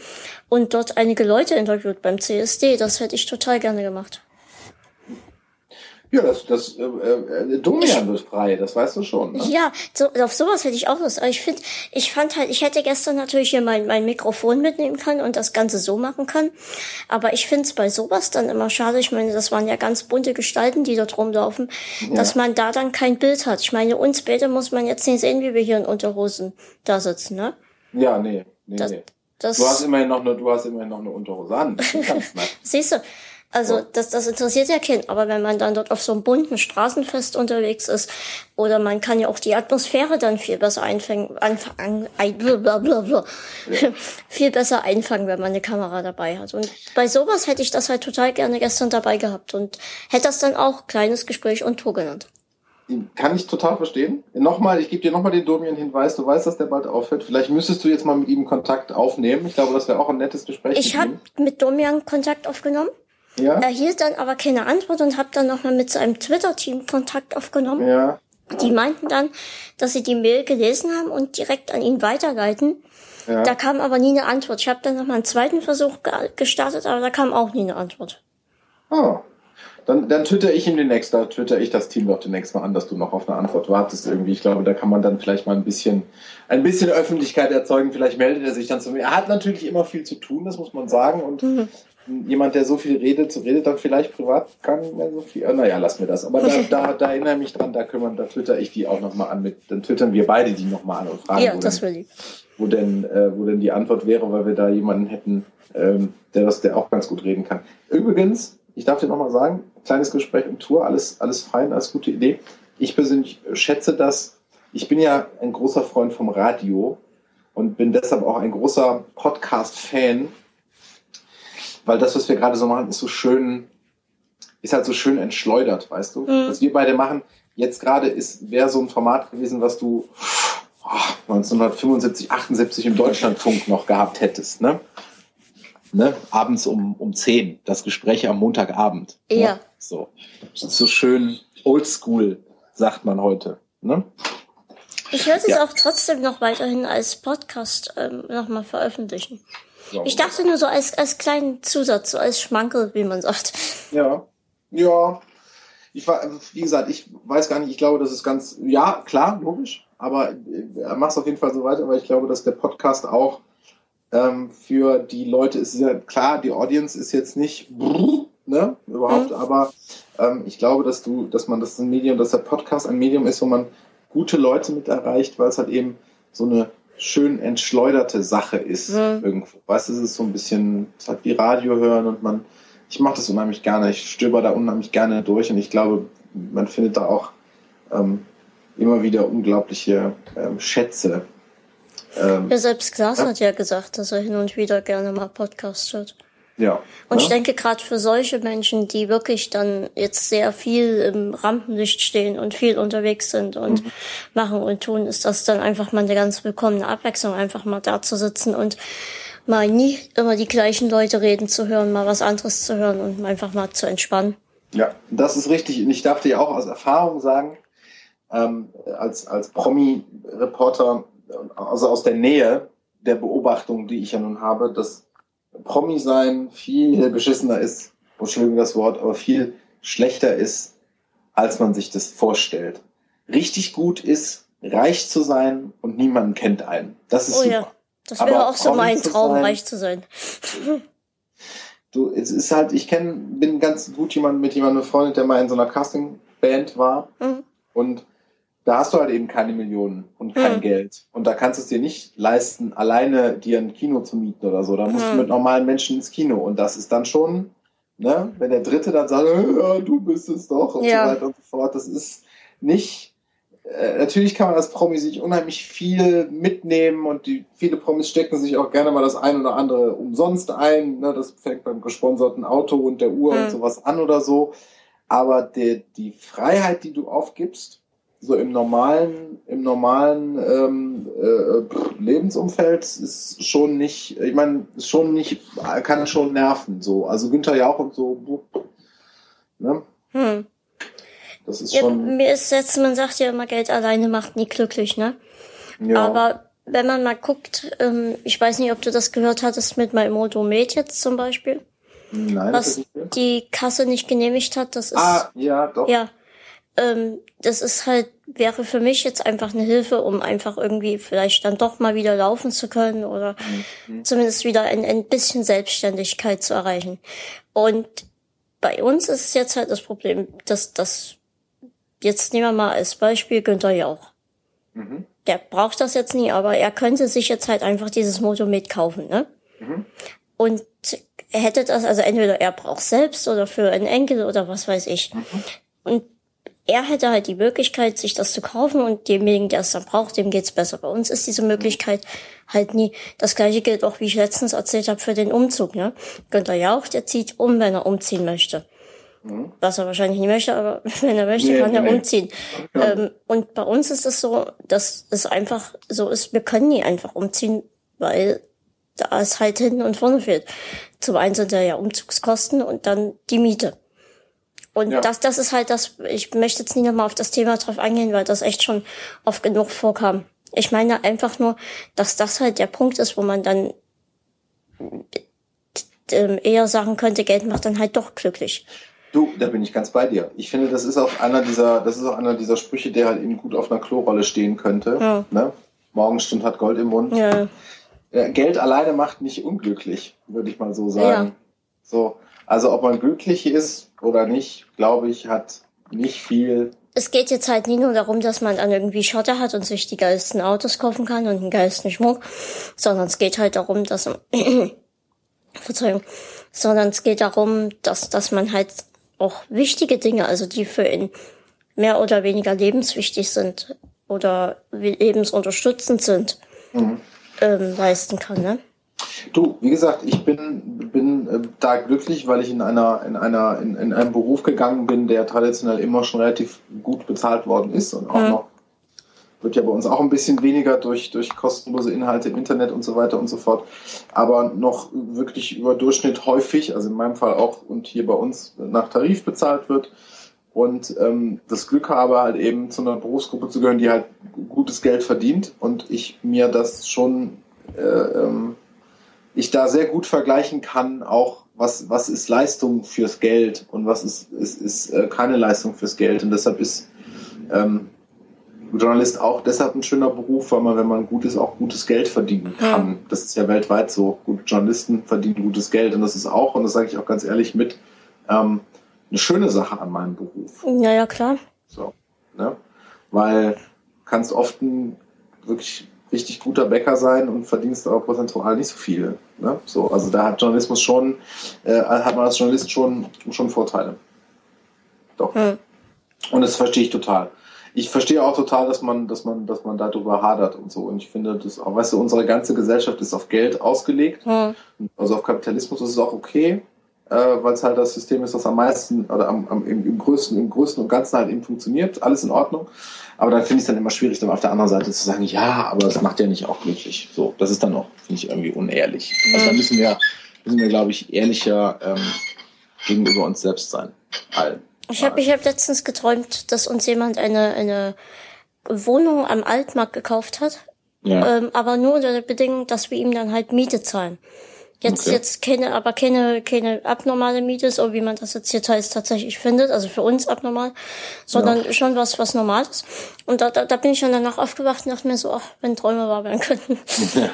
Speaker 1: und dort einige Leute interviewt beim CSD. Das hätte ich total gerne gemacht.
Speaker 2: Ja, das, das äh, äh, Domian wird frei, das weißt du schon. Ne?
Speaker 1: Ja, so, auf sowas hätte ich auch Lust. Aber ich finde, ich fand halt, ich hätte gestern natürlich hier mein, mein Mikrofon mitnehmen können und das Ganze so machen können. Aber ich finde es bei sowas dann immer schade. Ich meine, das waren ja ganz bunte Gestalten, die dort rumlaufen, ja. dass man da dann kein Bild hat. Ich meine, uns Bilder muss man jetzt nicht sehen, wie wir hier in Unterhosen da sitzen, ne?
Speaker 2: Ja, nee, nee, das, nee. Das, du hast immerhin noch eine, du hast immerhin noch eine Unterhose an.
Speaker 1: Siehst du, also das, das interessiert ja keinen. Aber wenn man dann dort auf so einem bunten Straßenfest unterwegs ist, oder man kann ja auch die Atmosphäre dann viel besser einfangen, anfangen, ein, blablabla, viel besser einfangen, wenn man eine Kamera dabei hat. Und bei sowas hätte ich das halt total gerne gestern dabei gehabt und hätte das dann auch kleines Gespräch und Tour genannt.
Speaker 2: Kann ich total verstehen. Nochmal, ich gebe dir nochmal den Domian-Hinweis. Du weißt, dass der bald aufhört. Vielleicht müsstest du jetzt mal mit ihm Kontakt aufnehmen. Ich glaube, das wäre auch ein nettes Gespräch.
Speaker 1: Ich habe mit Domian Kontakt aufgenommen ja. erhielt dann aber keine Antwort und habe dann nochmal mit seinem Twitter-Team Kontakt aufgenommen.
Speaker 2: Ja.
Speaker 1: Die meinten dann, dass sie die Mail gelesen haben und direkt an ihn weiterleiten. Ja. Da kam aber nie eine Antwort. Ich habe dann nochmal einen zweiten Versuch gestartet, aber da kam auch nie eine Antwort.
Speaker 2: Oh. Dann, dann twitter ich ihm demnächst, da twitter ich das Team doch demnächst mal an, dass du noch auf eine Antwort wartest irgendwie. Ich glaube, da kann man dann vielleicht mal ein bisschen, ein bisschen Öffentlichkeit erzeugen. Vielleicht meldet er sich dann zu mir. Er hat natürlich immer viel zu tun, das muss man sagen. Und mhm jemand, der so viel redet, so redet dann vielleicht privat gar nicht mehr so viel. Oh, naja, lass mir das. Aber da, da, da erinnere ich mich dran, da kümmern, da twitter ich die auch nochmal an mit, dann twittern wir beide die nochmal an und fragen,
Speaker 1: ja, wo, das denn,
Speaker 2: wo, denn, äh, wo denn die Antwort wäre, weil wir da jemanden hätten, ähm, der das, der auch ganz gut reden kann. Übrigens, ich darf dir nochmal sagen, kleines Gespräch und Tour, alles, alles fein, alles gute Idee. Ich persönlich schätze das. Ich bin ja ein großer Freund vom Radio und bin deshalb auch ein großer Podcast-Fan weil das, was wir gerade so machen, ist so schön, ist halt so schön entschleudert, weißt du? Mhm. Was wir beide machen, jetzt gerade ist, wäre so ein Format gewesen, was du oh, 1975, 78 im Deutschlandfunk noch gehabt hättest, ne? Ne? Abends um, um 10, das Gespräch am Montagabend.
Speaker 1: Ne? Ja. Ne?
Speaker 2: So. So schön oldschool, sagt man heute. Ne?
Speaker 1: Ich würde es ja. auch trotzdem noch weiterhin als Podcast ähm, nochmal veröffentlichen. Ich dachte nur so als, als kleinen Zusatz, so als Schmankel, wie man sagt.
Speaker 2: Ja. Ja. Ich war, wie gesagt, ich weiß gar nicht, ich glaube, das ist ganz, ja, klar, logisch, aber er macht es auf jeden Fall so weiter, weil ich glaube, dass der Podcast auch ähm, für die Leute ist ja klar, die Audience ist jetzt nicht brrr, ne, überhaupt, mhm. aber ähm, ich glaube, dass du, dass man das ein Medium, dass der Podcast ein Medium ist, wo man gute Leute mit erreicht, weil es halt eben so eine schön entschleuderte Sache ist mhm. irgendwo. Weißt du, es ist so ein bisschen, es hat wie Radio hören und man, ich mache das unheimlich gerne, ich stöber da unheimlich gerne durch und ich glaube, man findet da auch ähm, immer wieder unglaubliche ähm, Schätze.
Speaker 1: Ähm, ja, selbst Glas ja. hat ja gesagt, dass er hin und wieder gerne mal Podcast hört.
Speaker 2: Ja.
Speaker 1: Und ja. ich denke gerade für solche Menschen, die wirklich dann jetzt sehr viel im Rampenlicht stehen und viel unterwegs sind und mhm. machen und tun, ist das dann einfach mal eine ganz willkommene Abwechslung, einfach mal da zu sitzen und mal nie immer die gleichen Leute reden zu hören, mal was anderes zu hören und einfach mal zu entspannen.
Speaker 2: Ja, das ist richtig. Und ich darf dir auch aus Erfahrung sagen, ähm, als, als Promi-Reporter, also aus der Nähe der Beobachtung, die ich ja nun habe, dass Promi sein viel beschissener ist, Entschuldigung das Wort, aber viel schlechter ist, als man sich das vorstellt. Richtig gut ist, reich zu sein und niemanden kennt einen. Das ist oh, super. Ja.
Speaker 1: Das wäre auch so mein Traum, sein, reich zu sein.
Speaker 2: du, es ist halt, ich kenne, bin ganz gut jemand mit jemandem befreundet, der mal in so einer Casting-Band war. Mhm. Und da hast du halt eben keine Millionen und kein hm. Geld. Und da kannst du es dir nicht leisten, alleine dir ein Kino zu mieten oder so. Da musst hm. du mit normalen Menschen ins Kino. Und das ist dann schon, ne, wenn der Dritte dann sagt, ja, du bist es doch und ja. so weiter und so fort. Das ist nicht, äh, natürlich kann man als Promi sich unheimlich viel mitnehmen und die, viele Promis stecken sich auch gerne mal das ein oder andere umsonst ein. Ne, das fängt beim gesponserten Auto und der Uhr hm. und sowas an oder so. Aber der, die Freiheit, die du aufgibst, so im normalen, im normalen ähm, äh, Lebensumfeld ist schon nicht, ich meine, ist schon nicht, kann schon nerven. So, also Günther Jauch und so. Ne? Hm.
Speaker 1: Das ist ja, schon. Mir ist jetzt, man sagt ja immer, Geld alleine macht nie glücklich, ne? Ja. Aber wenn man mal guckt, ähm, ich weiß nicht, ob du das gehört hattest mit meinem Motomet jetzt zum Beispiel. Nein, was die Kasse nicht genehmigt hat, das ist.
Speaker 2: Ah, ja, doch.
Speaker 1: Ja, ähm, das ist halt, wäre für mich jetzt einfach eine Hilfe, um einfach irgendwie vielleicht dann doch mal wieder laufen zu können oder mhm. zumindest wieder ein, ein bisschen Selbstständigkeit zu erreichen. Und bei uns ist es jetzt halt das Problem, dass das, jetzt nehmen wir mal als Beispiel Günther Jauch. Mhm. Der braucht das jetzt nie, aber er könnte sich jetzt halt einfach dieses Motor mitkaufen, ne? Mhm. Und hätte das, also entweder er braucht selbst oder für einen Enkel oder was weiß ich. Mhm. Und er hätte halt die Möglichkeit, sich das zu kaufen und demjenigen, der es dann braucht, dem geht's besser. Bei uns ist diese Möglichkeit halt nie. Das gleiche gilt auch, wie ich letztens erzählt habe, für den Umzug. Ne? Günther Jauch, der zieht um, wenn er umziehen möchte. Mhm. Was er wahrscheinlich nicht möchte, aber wenn er möchte, nee, kann er nee. umziehen. Ja. Ähm, und bei uns ist es so, dass es einfach so ist, wir können nie einfach umziehen, weil da es halt hinten und vorne fehlt. Zum einen sind da ja Umzugskosten und dann die Miete. Und ja. das, das ist halt das, ich möchte jetzt nicht nochmal auf das Thema drauf eingehen, weil das echt schon oft genug vorkam. Ich meine einfach nur, dass das halt der Punkt ist, wo man dann ähm, eher sagen könnte, Geld macht dann halt doch glücklich.
Speaker 2: Du, da bin ich ganz bei dir. Ich finde, das ist auch einer dieser, das ist auch einer dieser Sprüche, der halt eben gut auf einer Klorolle stehen könnte. Ja. Ne? Morgenstund hat Gold im Mund. Ja. Geld alleine macht nicht unglücklich, würde ich mal so sagen. Ja. So, also ob man glücklich ist oder nicht, glaube ich, hat nicht viel.
Speaker 1: Es geht jetzt halt nicht nur darum, dass man dann irgendwie Schotter hat und sich die geilsten Autos kaufen kann und den geilsten Schmuck, sondern es geht halt darum, dass Verzeihung, sondern es geht darum, dass, dass man halt auch wichtige Dinge, also die für ihn mehr oder weniger lebenswichtig sind oder lebensunterstützend sind, mhm. ähm, leisten kann, ne?
Speaker 2: Du, wie gesagt, ich bin, bin äh, da glücklich, weil ich in einer, in einer, in, in einem Beruf gegangen bin, der traditionell immer schon relativ gut bezahlt worden ist und auch mhm. noch wird ja bei uns auch ein bisschen weniger durch, durch kostenlose Inhalte im Internet und so weiter und so fort, aber noch wirklich über Durchschnitt häufig, also in meinem Fall auch und hier bei uns nach Tarif bezahlt wird. Und ähm, das Glück habe halt eben zu einer Berufsgruppe zu gehören, die halt gutes Geld verdient. Und ich mir das schon äh, ähm, ich da sehr gut vergleichen kann, auch was, was ist Leistung fürs Geld und was ist, ist, ist äh, keine Leistung fürs Geld. Und deshalb ist ähm, Journalist auch deshalb ein schöner Beruf, weil man, wenn man gut ist, auch gutes Geld verdienen kann. Ja. Das ist ja weltweit so. Gut, Journalisten verdienen gutes Geld und das ist auch, und das sage ich auch ganz ehrlich mit, ähm, eine schöne Sache an meinem Beruf.
Speaker 1: Ja, ja, klar.
Speaker 2: So, ne? Weil kannst oft ein wirklich richtig guter Bäcker sein und verdienst aber prozentual nicht so viel. Ne? So, also da hat Journalismus schon, äh, hat man als Journalist schon, schon Vorteile. Doch. Hm. Und das verstehe ich total. ich verstehe auch total, dass man, dass man, dass man darüber hadert und so. Und ich finde das auch, weißt du, unsere ganze Gesellschaft ist auf Geld ausgelegt. Hm. Also auf Kapitalismus ist es auch okay, äh, weil es halt das System ist, das am meisten oder am, am im, im, größten, im größten und ganzen halt eben funktioniert. Alles in Ordnung. Aber dann finde ich es dann immer schwierig, dann auf der anderen Seite zu sagen, ja, aber das macht ja nicht auch glücklich. So, das ist dann auch, finde ich, irgendwie unehrlich. Mhm. Also da müssen wir, müssen wir, glaube ich, ehrlicher ähm, gegenüber uns selbst sein. Allen.
Speaker 1: Ich habe ich hab letztens geträumt, dass uns jemand eine, eine Wohnung am Altmarkt gekauft hat. Ja. Ähm, aber nur unter der Bedingung, dass wir ihm dann halt Miete zahlen. Jetzt, okay. jetzt keine, aber keine, keine abnormale Miete, so wie man das jetzt hier teils tatsächlich findet, also für uns abnormal, sondern ja. schon was, was Normales. Und da, da, da bin ich dann danach aufgewacht und dachte mir so, ach, wenn Träume wahr werden könnten.
Speaker 2: Ja.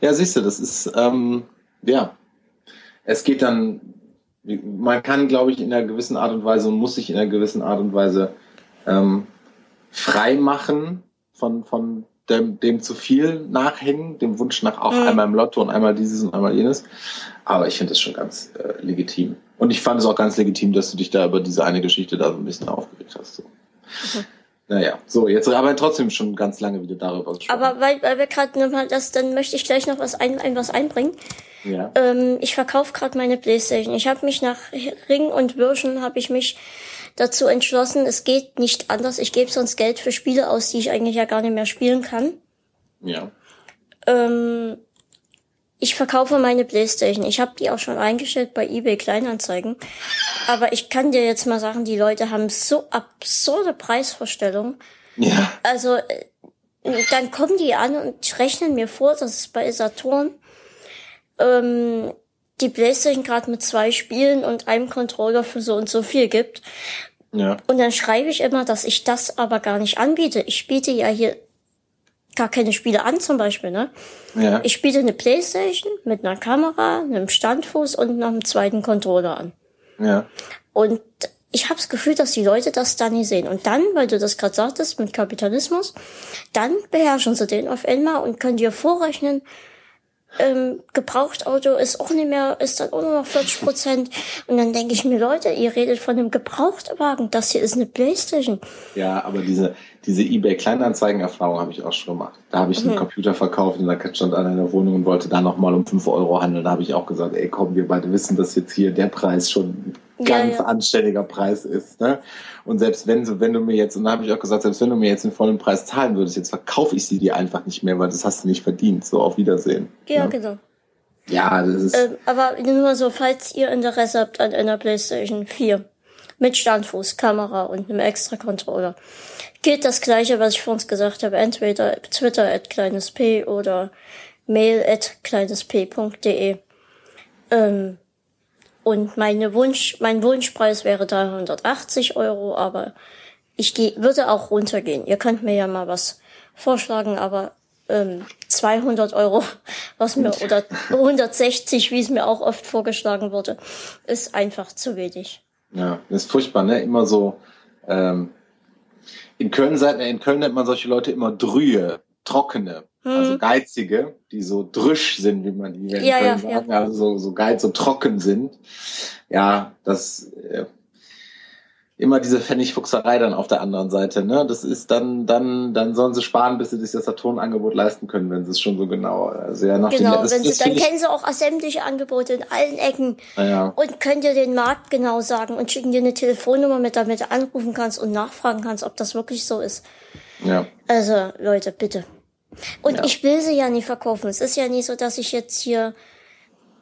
Speaker 2: ja, siehst du, das ist, ähm, ja, es geht dann man kann, glaube ich, in einer gewissen Art und Weise und muss sich in einer gewissen Art und Weise ähm, frei machen von, von dem, dem zu viel nachhängen, dem Wunsch nach auch mhm. einmal im Lotto und einmal dieses und einmal jenes. Aber ich finde das schon ganz äh, legitim. Und ich fand es auch ganz legitim, dass du dich da über diese eine Geschichte da so ein bisschen aufgeregt hast. So. Mhm. Naja, so, jetzt aber trotzdem schon ganz lange wieder darüber
Speaker 1: gesprochen. Aber weil, weil wir gerade nochmal das, dann möchte ich gleich noch was ein, ein was einbringen. Ja. Ähm, ich verkaufe gerade meine Playstation. Ich habe mich nach Ring und Würschen habe ich mich dazu entschlossen, es geht nicht anders. Ich gebe sonst Geld für Spiele aus, die ich eigentlich ja gar nicht mehr spielen kann.
Speaker 2: Ja.
Speaker 1: Ähm, ich verkaufe meine Playstation. Ich habe die auch schon eingestellt bei eBay Kleinanzeigen. Aber ich kann dir jetzt mal sagen, die Leute haben so absurde Preisvorstellungen.
Speaker 2: Ja.
Speaker 1: Also äh, dann kommen die an und rechnen mir vor, dass es bei Saturn ähm, die Playstation gerade mit zwei Spielen und einem Controller für so und so viel gibt.
Speaker 2: Ja.
Speaker 1: Und dann schreibe ich immer, dass ich das aber gar nicht anbiete. Ich biete ja hier gar keine Spiele an zum Beispiel, ne?
Speaker 2: Ja.
Speaker 1: Ich biete eine Playstation mit einer Kamera, einem Standfuß und noch einem zweiten Controller an.
Speaker 2: Ja.
Speaker 1: Und ich habe das Gefühl, dass die Leute das da nie sehen. Und dann, weil du das gerade sagtest mit Kapitalismus, dann beherrschen sie den auf einmal und können dir vorrechnen, ähm, Gebrauchtauto ist auch nicht mehr, ist dann auch nur noch 40 Prozent. Und dann denke ich mir, Leute, ihr redet von einem Gebrauchtwagen, das hier ist eine Playstation.
Speaker 2: Ja, aber diese, diese eBay Kleinanzeigen-Erfahrung habe ich auch schon gemacht. Da habe ich einen mhm. Computer verkauft und da stand einer in der Wohnung und wollte da nochmal um 5 Euro handeln. Da habe ich auch gesagt, ey komm, wir beide wissen, dass jetzt hier der Preis schon ein ganz ja, ja. anständiger Preis ist. Ne? Und selbst wenn, wenn du mir jetzt, und da habe ich auch gesagt, selbst wenn du mir jetzt den vollen Preis zahlen würdest, jetzt verkaufe ich sie dir einfach nicht mehr, weil das hast du nicht verdient. So, auf Wiedersehen.
Speaker 1: Ja, ne? genau.
Speaker 2: Ja, das ist.
Speaker 1: Ähm, aber nur so, falls ihr Interesse habt an einer PlayStation 4 mit Standfuß, Kamera und einem extra Controller, gilt das gleiche, was ich vorhin gesagt habe. Entweder Twitter at kleines p oder mail at kleinesp.de. Ähm, und meine Wunsch, mein Wunschpreis wäre 380 Euro, aber ich geh, würde auch runtergehen. Ihr könnt mir ja mal was vorschlagen, aber ähm, 200 Euro, was mir oder 160, wie es mir auch oft vorgeschlagen wurde, ist einfach zu wenig.
Speaker 2: Ja, ist furchtbar, ne? Immer so. Ähm, in Köln, in Köln nennt man solche Leute immer Drühe, trockene. Also mhm. geizige, die so drüsch sind, wie man die
Speaker 1: ja, ja, sagen,
Speaker 2: ja. also so, so geiz, so trocken sind. Ja, das äh, immer diese Pfennigfuchserei dann auf der anderen Seite, ne? Das ist dann, dann, dann sollen sie sparen, bis sie sich das Saturn-Angebot leisten können, wenn sie es schon so genau, also ja,
Speaker 1: nach Genau, den, wenn sie, dann kennen sie auch sämtliche Angebote in allen Ecken
Speaker 2: ja.
Speaker 1: und können dir den Markt genau sagen und schicken dir eine Telefonnummer mit, damit du anrufen kannst und nachfragen kannst, ob das wirklich so ist.
Speaker 2: Ja.
Speaker 1: Also, Leute, bitte. Und ja. ich will sie ja nie verkaufen. Es ist ja nie so, dass ich jetzt hier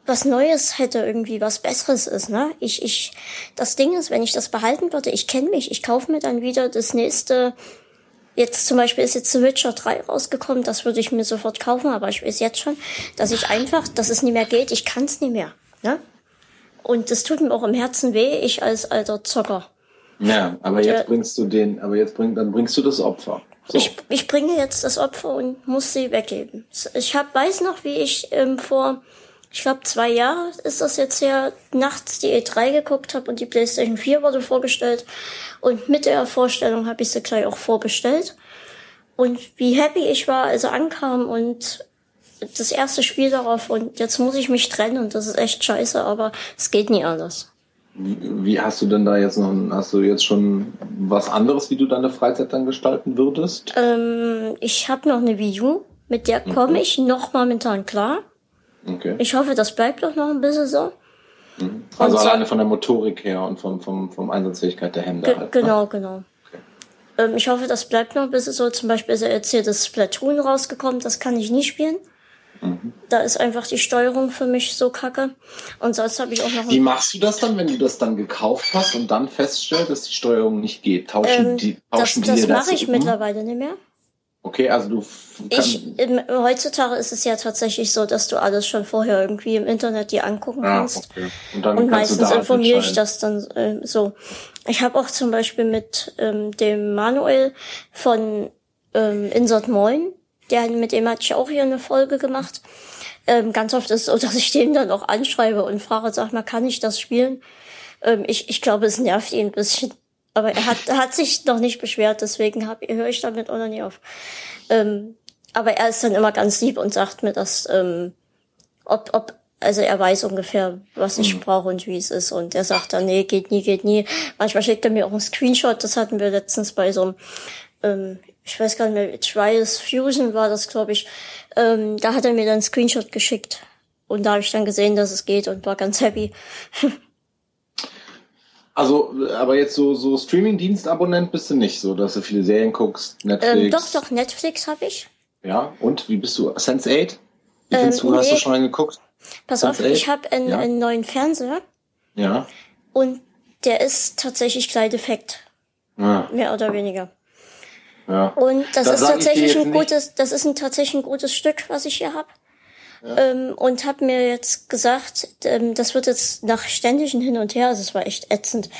Speaker 1: was Neues hätte, irgendwie was Besseres ist, ne? Ich, ich, das Ding ist, wenn ich das behalten würde, ich kenne mich, ich kaufe mir dann wieder das nächste. Jetzt zum Beispiel ist jetzt The Witcher 3 rausgekommen, das würde ich mir sofort kaufen, aber ich weiß jetzt schon, dass ich einfach, dass es nicht mehr geht, ich kann es nicht mehr, ne? Und das tut mir auch im Herzen weh, ich als alter Zocker.
Speaker 2: Ja, aber jetzt bringst du den, aber jetzt bring, dann bringst du das Opfer.
Speaker 1: So. Ich, ich bringe jetzt das Opfer und muss sie weggeben. Ich hab, weiß noch, wie ich ähm, vor, ich glaube, zwei Jahren ist das jetzt her, nachts die E3 geguckt habe und die PlayStation 4 wurde vorgestellt. Und mit der Vorstellung habe ich sie gleich auch vorbestellt. Und wie happy ich war, als er ankam und das erste Spiel darauf und jetzt muss ich mich trennen und das ist echt scheiße, aber es geht nie anders.
Speaker 2: Wie, wie, hast du denn da jetzt noch, hast du jetzt schon was anderes, wie du deine Freizeit dann gestalten würdest?
Speaker 1: Ähm, ich habe noch eine Wii U, mit der komme mhm. ich noch momentan klar. Okay. Ich hoffe, das bleibt doch noch ein bisschen so.
Speaker 2: Mhm. Also und alleine von der Motorik her und vom, vom, vom Einsatzfähigkeit der Hände.
Speaker 1: Halt, ne? genau, genau. Okay. Ähm, ich hoffe, das bleibt noch ein bisschen so. Zum Beispiel ist ja jetzt hier das Splatoon rausgekommen, das kann ich nie spielen. Mhm. Da ist einfach die Steuerung für mich so kacke. Und sonst habe ich auch noch.
Speaker 2: Wie machst du das dann, wenn du das dann gekauft hast und dann feststellst, dass die Steuerung nicht geht? Tauschen ähm, die tauschen
Speaker 1: das, die das mache ich um? mittlerweile nicht mehr.
Speaker 2: Okay, also du.
Speaker 1: Ich, im, heutzutage ist es ja tatsächlich so, dass du alles schon vorher irgendwie im Internet dir angucken ah, kannst. Okay. Und, dann und meistens informiere ich das dann äh, so. Ich habe auch zum Beispiel mit ähm, dem Manuel von ähm, Insert Moin, der, mit dem hatte ich auch hier eine Folge gemacht. Ähm, ganz oft ist es so, dass ich den dann auch anschreibe und frage, sag mal, kann ich das spielen? Ähm, ich, ich glaube, es nervt ihn ein bisschen. Aber er hat, hat sich noch nicht beschwert, deswegen höre ich damit auch noch nie auf. Ähm, aber er ist dann immer ganz lieb und sagt mir, dass, ähm, ob, ob, also er weiß ungefähr, was ich mhm. brauche und wie es ist. Und er sagt dann, nee, geht nie, geht nie. Manchmal schickt er mir auch einen Screenshot, das hatten wir letztens bei so einem ähm, ich weiß gar nicht mehr, Trials Fusion war das, glaube ich. Ähm, da hat er mir dann einen Screenshot geschickt. Und da habe ich dann gesehen, dass es geht und war ganz happy.
Speaker 2: also, aber jetzt so, so Streaming-Dienst-Abonnent bist du nicht so, dass du viele Serien guckst,
Speaker 1: Netflix? Ähm, doch, doch, Netflix habe ich.
Speaker 2: Ja, und wie bist du? Sense8? Wie findest ähm, du? Hast du schon reingeguckt?
Speaker 1: Pass Sense auf, 8? ich habe einen, ja. einen neuen Fernseher.
Speaker 2: Ja.
Speaker 1: Und der ist tatsächlich Kleideffekt. Ja. Mehr oder weniger.
Speaker 2: Ja.
Speaker 1: Und das, das ist tatsächlich ein gutes, das ist ein tatsächlich ein gutes Stück, was ich hier habe. Ja. Ähm, und habe mir jetzt gesagt, ähm, das wird jetzt nach ständigen Hin und Her, also es war echt ätzend.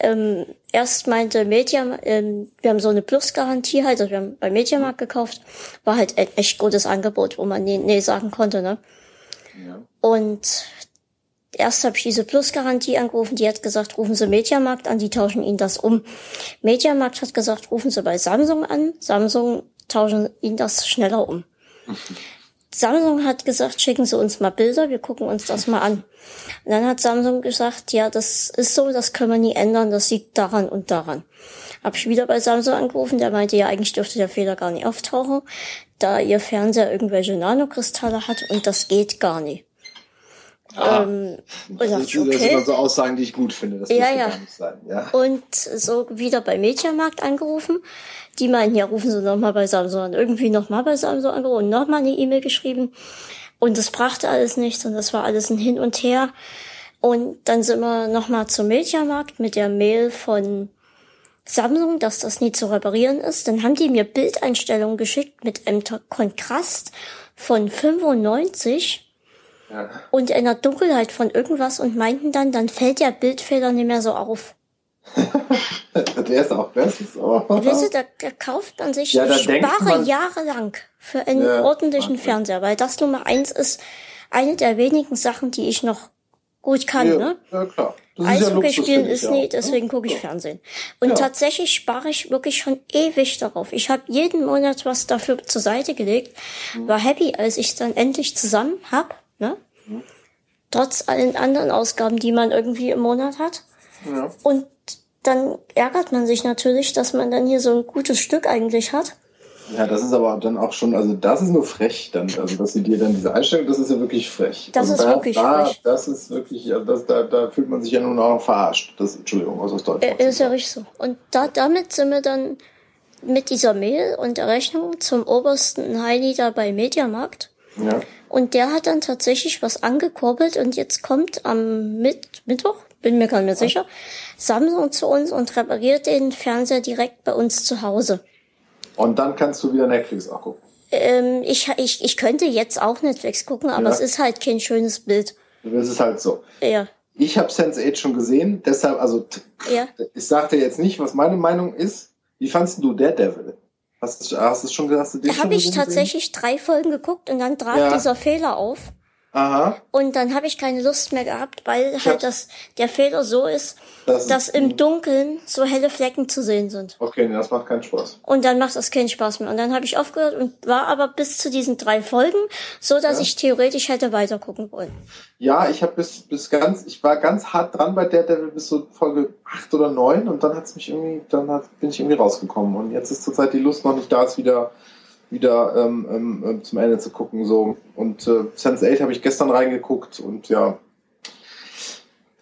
Speaker 1: Ähm, erst meinte Media, ähm, wir haben so eine Plus-Garantie halt, also wir haben bei Mediamarkt gekauft, war halt ein echt gutes Angebot, wo man nee, nee sagen konnte, ne? Ja. Und erst habe ich diese Plus-Garantie angerufen, die hat gesagt, rufen Sie Mediamarkt an, die tauschen Ihnen das um. Mediamarkt hat gesagt, rufen Sie bei Samsung an, Samsung tauschen Ihnen das schneller um. Samsung hat gesagt, schicken Sie uns mal Bilder, wir gucken uns das mal an. Und dann hat Samsung gesagt, ja, das ist so, das können wir nie ändern, das liegt daran und daran. Hab ich wieder bei Samsung angerufen, der meinte, ja, eigentlich dürfte der Fehler gar nicht auftauchen, da ihr Fernseher irgendwelche Nanokristalle hat und das geht gar nicht.
Speaker 2: Ah, ähm, das, ist, okay. das sind immer so Aussagen, die ich gut finde. Das ja, ja. Sein, ja.
Speaker 1: Und so wieder bei Mediamarkt angerufen. Die meinten, ja, rufen Sie nochmal bei Samsung an. Irgendwie nochmal bei Samsung angerufen und nochmal eine E-Mail geschrieben. Und das brachte alles nichts und das war alles ein Hin und Her. Und dann sind wir nochmal zum Mediamarkt mit der Mail von Samsung, dass das nie zu reparieren ist. Dann haben die mir Bildeinstellungen geschickt mit einem Kontrast von 95 und in der Dunkelheit von irgendwas und meinten dann, dann fällt der Bildfehler nicht mehr so auf.
Speaker 2: der ist auch besser. Oh.
Speaker 1: Weißt du, da, da kauft man sich, ja, ich spare man, jahrelang für einen ja, ordentlichen. Fernseher, weil das Nummer eins ist eine der wenigen Sachen, die ich noch gut kann, ja, ne?
Speaker 2: Ja, klar.
Speaker 1: Eishockey ja spielen ist nie, deswegen gucke ich Fernsehen. Und ja. tatsächlich spare ich wirklich schon ewig darauf. Ich habe jeden Monat was dafür zur Seite gelegt, war happy, als ich dann endlich zusammen hab ne? Mhm. Trotz allen anderen Ausgaben, die man irgendwie im Monat hat. Ja. Und dann ärgert man sich natürlich, dass man dann hier so ein gutes Stück eigentlich hat.
Speaker 2: Ja, das ist aber dann auch schon, also das ist nur frech dann, also dass sie dir dann diese Einstellung, das ist ja wirklich frech.
Speaker 1: Das also ist da, wirklich
Speaker 2: da,
Speaker 1: frech.
Speaker 2: Das ist wirklich, ja, das, da, da fühlt man sich ja nun auch verarscht. Das, Entschuldigung, was aus Deutschland.
Speaker 1: Äh, ist ja richtig so. Und da, damit sind wir dann mit dieser Mail und der Rechnung zum obersten Heini da bei Mediamarkt.
Speaker 2: Ja.
Speaker 1: Und der hat dann tatsächlich was angekurbelt und jetzt kommt am Mitt Mittwoch, bin mir gar nicht mehr sicher, Samsung zu uns und repariert den Fernseher direkt bei uns zu Hause.
Speaker 2: Und dann kannst du wieder Netflix auch gucken.
Speaker 1: Ähm, ich, ich, ich könnte jetzt auch Netflix gucken, aber ja. es ist halt kein schönes Bild.
Speaker 2: Das ist halt so.
Speaker 1: Ja.
Speaker 2: Ich habe Sense8 schon gesehen, deshalb, also ja. ich sagte jetzt nicht, was meine Meinung ist. Wie fandst du Daredevil? Hast du, hast du schon hast du
Speaker 1: Habe ich tatsächlich drei Folgen geguckt und dann trat ja. dieser Fehler auf.
Speaker 2: Aha.
Speaker 1: Und dann habe ich keine Lust mehr gehabt, weil halt das, der Fehler so ist, das dass ist, im Dunkeln so helle Flecken zu sehen sind.
Speaker 2: Okay, nee, das macht keinen Spaß.
Speaker 1: Und dann macht das keinen Spaß mehr. Und dann habe ich aufgehört und war aber bis zu diesen drei Folgen, so dass ja. ich theoretisch hätte weitergucken wollen.
Speaker 2: Ja, ich habe bis, bis ganz, ich war ganz hart dran bei Daredevil bis so Folge acht oder neun und dann hat's mich irgendwie, dann hat, bin ich irgendwie rausgekommen. Und jetzt ist zurzeit die Lust noch nicht da, es wieder wieder ähm, ähm, ähm, zum Ende zu gucken. So. Und äh, Sense8 habe ich gestern reingeguckt und ja.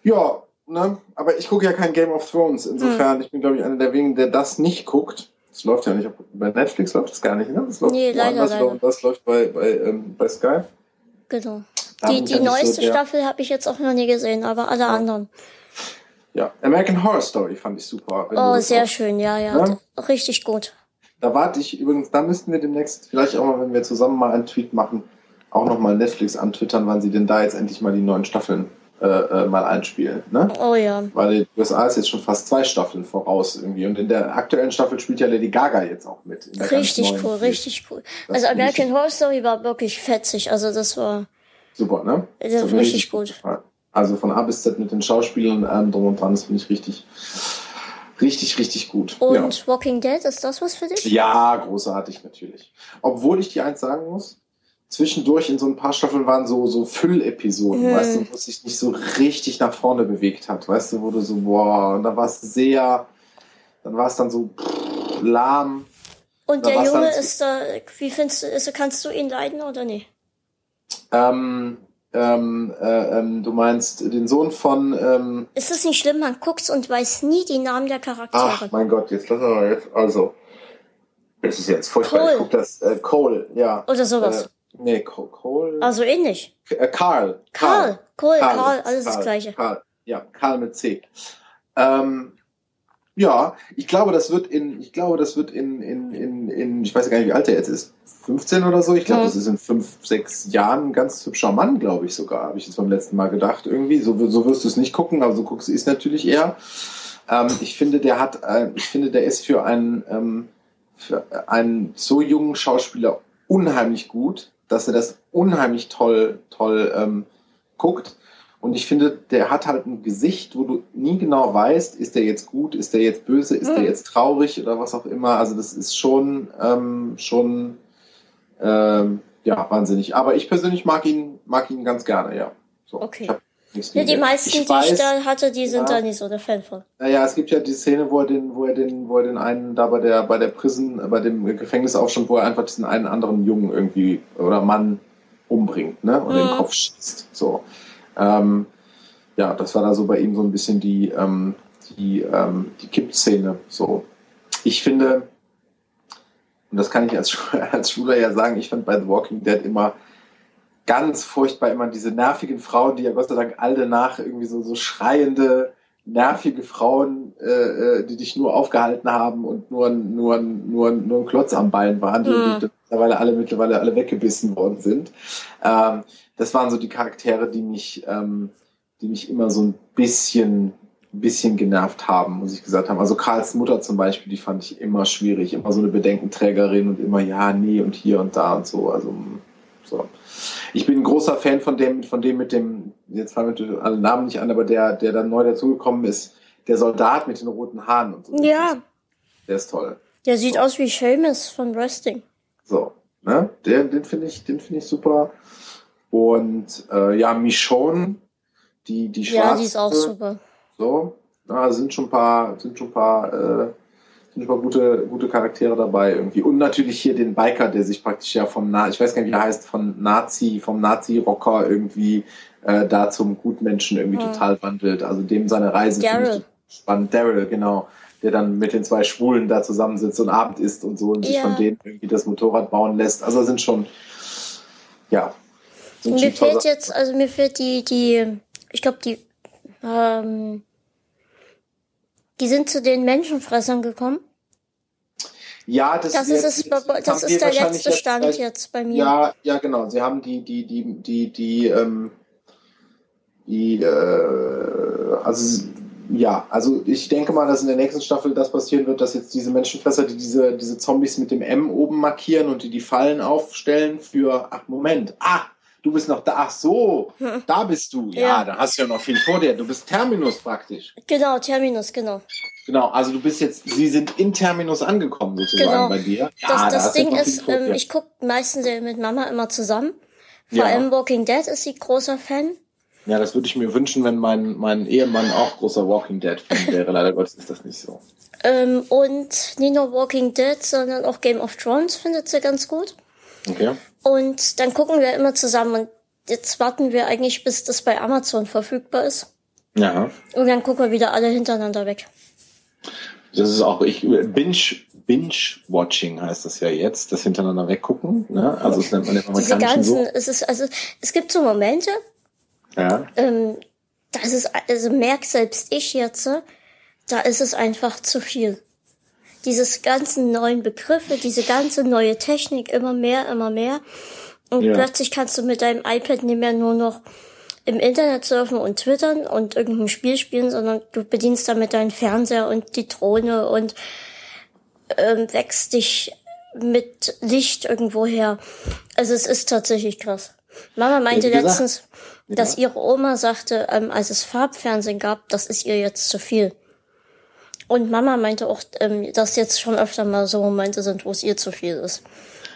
Speaker 2: Ja, ne? Aber ich gucke ja kein Game of Thrones. Insofern, hm. ich bin, glaube ich, einer der wenigen, der das nicht guckt. Das läuft ja nicht. Bei Netflix läuft das gar nicht, ne? Das läuft
Speaker 1: nee, leider, leider.
Speaker 2: Das läuft bei, bei, ähm, bei Sky.
Speaker 1: Genau. Die, die neueste so, Staffel habe ich jetzt auch noch nie gesehen, aber alle ja. anderen.
Speaker 2: Ja, American Horror Story fand ich super.
Speaker 1: Oh, sehr schön, ja, ja, ja, Richtig gut.
Speaker 2: Da warte ich übrigens, da müssten wir demnächst vielleicht auch mal, wenn wir zusammen mal einen Tweet machen, auch nochmal Netflix antwittern, wann sie denn da jetzt endlich mal die neuen Staffeln äh, äh, mal einspielen. Ne?
Speaker 1: Oh ja.
Speaker 2: Weil die USA ist jetzt schon fast zwei Staffeln voraus irgendwie. Und in der aktuellen Staffel spielt ja Lady Gaga jetzt auch mit.
Speaker 1: Richtig cool, richtig cool. Das also American Horror Story war wirklich fetzig. Also das war.
Speaker 2: Super, ne?
Speaker 1: Das, war richtig, gut.
Speaker 2: Also von A bis Z mit den Schauspielern und allem drum und dran, das finde ich richtig, Richtig, richtig gut.
Speaker 1: Und ja. Walking Dead, ist das was für dich?
Speaker 2: Ja, großartig natürlich. Obwohl ich dir eins sagen muss, zwischendurch in so ein paar Staffeln waren so, so Füllepisoden, hm. weißt du, wo es sich nicht so richtig nach vorne bewegt hat, weißt du, wo du so, boah, und da war es sehr, dann war es dann so pff, lahm.
Speaker 1: Und der Junge ist da, wie findest du, ist, kannst du ihn leiden oder nicht?
Speaker 2: Ähm, ähm, äh, ähm, du meinst den Sohn von. Ähm,
Speaker 1: ist es nicht schlimm? Man guckt und weiß nie die Namen der Charaktere.
Speaker 2: Ach, mein Gott, jetzt lass mal jetzt. Also, das ist jetzt furchtbar. Cole. Ich guck das. Äh, Cole, ja.
Speaker 1: Oder sowas. Äh,
Speaker 2: nee, Cole.
Speaker 1: Also ähnlich.
Speaker 2: Äh, Karl.
Speaker 1: Karl. Cole, Karl, Karl alles Karl, das Gleiche.
Speaker 2: Karl, ja, Karl mit C. Ähm, ja, ich glaube, das wird in, ich glaube, das wird in, in, in, in ich weiß gar nicht, wie alt er jetzt ist. 15 oder so. Ich glaube, ja. das ist in fünf, sechs Jahren ein ganz hübscher Mann, glaube ich sogar, habe ich jetzt beim letzten Mal gedacht. Irgendwie, so, so wirst du es nicht gucken, aber so guckst du es natürlich eher. Ähm, ich finde, der hat, äh, ich finde, der ist für einen, ähm, für einen so jungen Schauspieler unheimlich gut, dass er das unheimlich toll, toll ähm, guckt. Und ich finde, der hat halt ein Gesicht, wo du nie genau weißt, ist der jetzt gut, ist der jetzt böse, ist mhm. der jetzt traurig oder was auch immer. Also das ist schon, ähm, schon ähm, ja, wahnsinnig. Aber ich persönlich mag ihn, mag ihn ganz gerne, ja.
Speaker 1: So, okay. Ja, die meisten, ich die weiß, ich da hatte, die sind ja, da nicht so der Fan von.
Speaker 2: Naja, es gibt ja die Szene, wo er den, wo er den, wo er den einen da bei der, bei der Prison, bei dem Gefängnis auch schon, wo er einfach diesen einen anderen Jungen irgendwie oder Mann umbringt, ne? Und mhm. den Kopf schießt. So. Ähm, ja, das war da so bei ihm so ein bisschen die, ähm, die, ähm, die Kippszene. So. Ich finde, und das kann ich als, als Schüler ja sagen, ich fand bei The Walking Dead immer ganz furchtbar immer diese nervigen Frauen, die ja Gott sei Dank all danach irgendwie so, so schreiende, nervige Frauen, äh, äh die dich nur aufgehalten haben und nur, nur, nur, nur ein Klotz am Bein waren, die, mhm. mittlerweile alle mittlerweile alle weggebissen worden sind. Ähm, das waren so die Charaktere, die mich, ähm, die mich immer so ein bisschen ein bisschen genervt haben, muss ich gesagt haben. Also Karls Mutter zum Beispiel, die fand ich immer schwierig, immer so eine Bedenkenträgerin und immer ja, nee und hier und da und so. Also so. Ich bin ein großer Fan von dem, von dem mit dem, jetzt fallen mir alle Namen nicht an, aber der, der dann neu dazugekommen ist, der Soldat mit den roten Haaren und so.
Speaker 1: Ja.
Speaker 2: Der ist toll.
Speaker 1: Der sieht so. aus wie Seamus von Wrestling.
Speaker 2: So, ne? Der, den finde ich, den finde ich super. Und äh, ja, Michonne, die, die schwarze. Ja,
Speaker 1: die ist auch super.
Speaker 2: So, ja, sind schon ein paar, sind schon ein paar, äh, sind ein paar gute, gute Charaktere dabei irgendwie. Und natürlich hier den Biker, der sich praktisch ja vom, Na ich weiß gar nicht, wie er heißt, von Nazi, vom Nazi-Rocker irgendwie äh, da zum Gutmenschen irgendwie hm. total wandelt. Also dem seine Reise
Speaker 1: Daryl.
Speaker 2: spannend. Daryl, genau. Der dann mit den zwei Schwulen da zusammensitzt und Abend isst und so und sich von denen irgendwie das Motorrad bauen lässt. Also sind schon, ja.
Speaker 1: Sind mir fehlt jetzt, also mir fehlt die, die, ich glaube, die ähm, die sind zu den Menschenfressern gekommen.
Speaker 2: Ja, das,
Speaker 1: das ist, es, das ist der letzte Stand jetzt, jetzt, bei mir.
Speaker 2: Ja, ja, genau. Sie haben die, die, die, die, die, ähm, die, äh, also ja, also ich denke mal, dass in der nächsten Staffel das passieren wird, dass jetzt diese Menschenfresser, die diese, diese Zombies mit dem M oben markieren und die die Fallen aufstellen für, ach Moment, ah, du bist noch da. Ach so, da bist du. Ja, ja, da hast du ja noch viel vor dir. Du bist Terminus praktisch.
Speaker 1: Genau, Terminus, genau.
Speaker 2: Genau, also du bist jetzt, sie sind in Terminus angekommen sozusagen genau. bei dir.
Speaker 1: Ja, das, das da Ding ist, ähm, ich gucke meistens mit Mama immer zusammen. Vor ja. allem Walking Dead ist sie großer Fan.
Speaker 2: Ja, das würde ich mir wünschen, wenn mein, mein Ehemann auch großer Walking Dead-Fan wäre. Leider Gottes ist das nicht so.
Speaker 1: Ähm, und nicht nur Walking Dead, sondern auch Game of Thrones findet sie ganz gut.
Speaker 2: Okay.
Speaker 1: Und dann gucken wir immer zusammen und jetzt warten wir eigentlich, bis das bei Amazon verfügbar ist.
Speaker 2: Ja.
Speaker 1: Und dann gucken wir wieder alle hintereinander weg.
Speaker 2: Das ist auch, ich, Binge, Binge-Watching heißt das ja jetzt, das hintereinander weggucken, ne? Also, das nennt man
Speaker 1: im Diese ganzen, so. es ist, also, es gibt so Momente,
Speaker 2: ja.
Speaker 1: Ähm, das ist, also merk selbst ich jetzt, da ist es einfach zu viel. Dieses ganzen neuen Begriffe, diese ganze neue Technik, immer mehr, immer mehr. Und ja. plötzlich kannst du mit deinem iPad nicht mehr nur noch im Internet surfen und twittern und irgendein Spiel spielen, sondern du bedienst damit deinen Fernseher und die Drohne und ähm, wächst dich mit Licht irgendwo her. Also es ist tatsächlich krass. Mama meinte ja, letztens, dass ihre Oma sagte, ähm, als es Farbfernsehen gab, das ist ihr jetzt zu viel. Und Mama meinte auch, ähm, dass jetzt schon öfter mal so Momente sind, wo es ihr zu viel ist.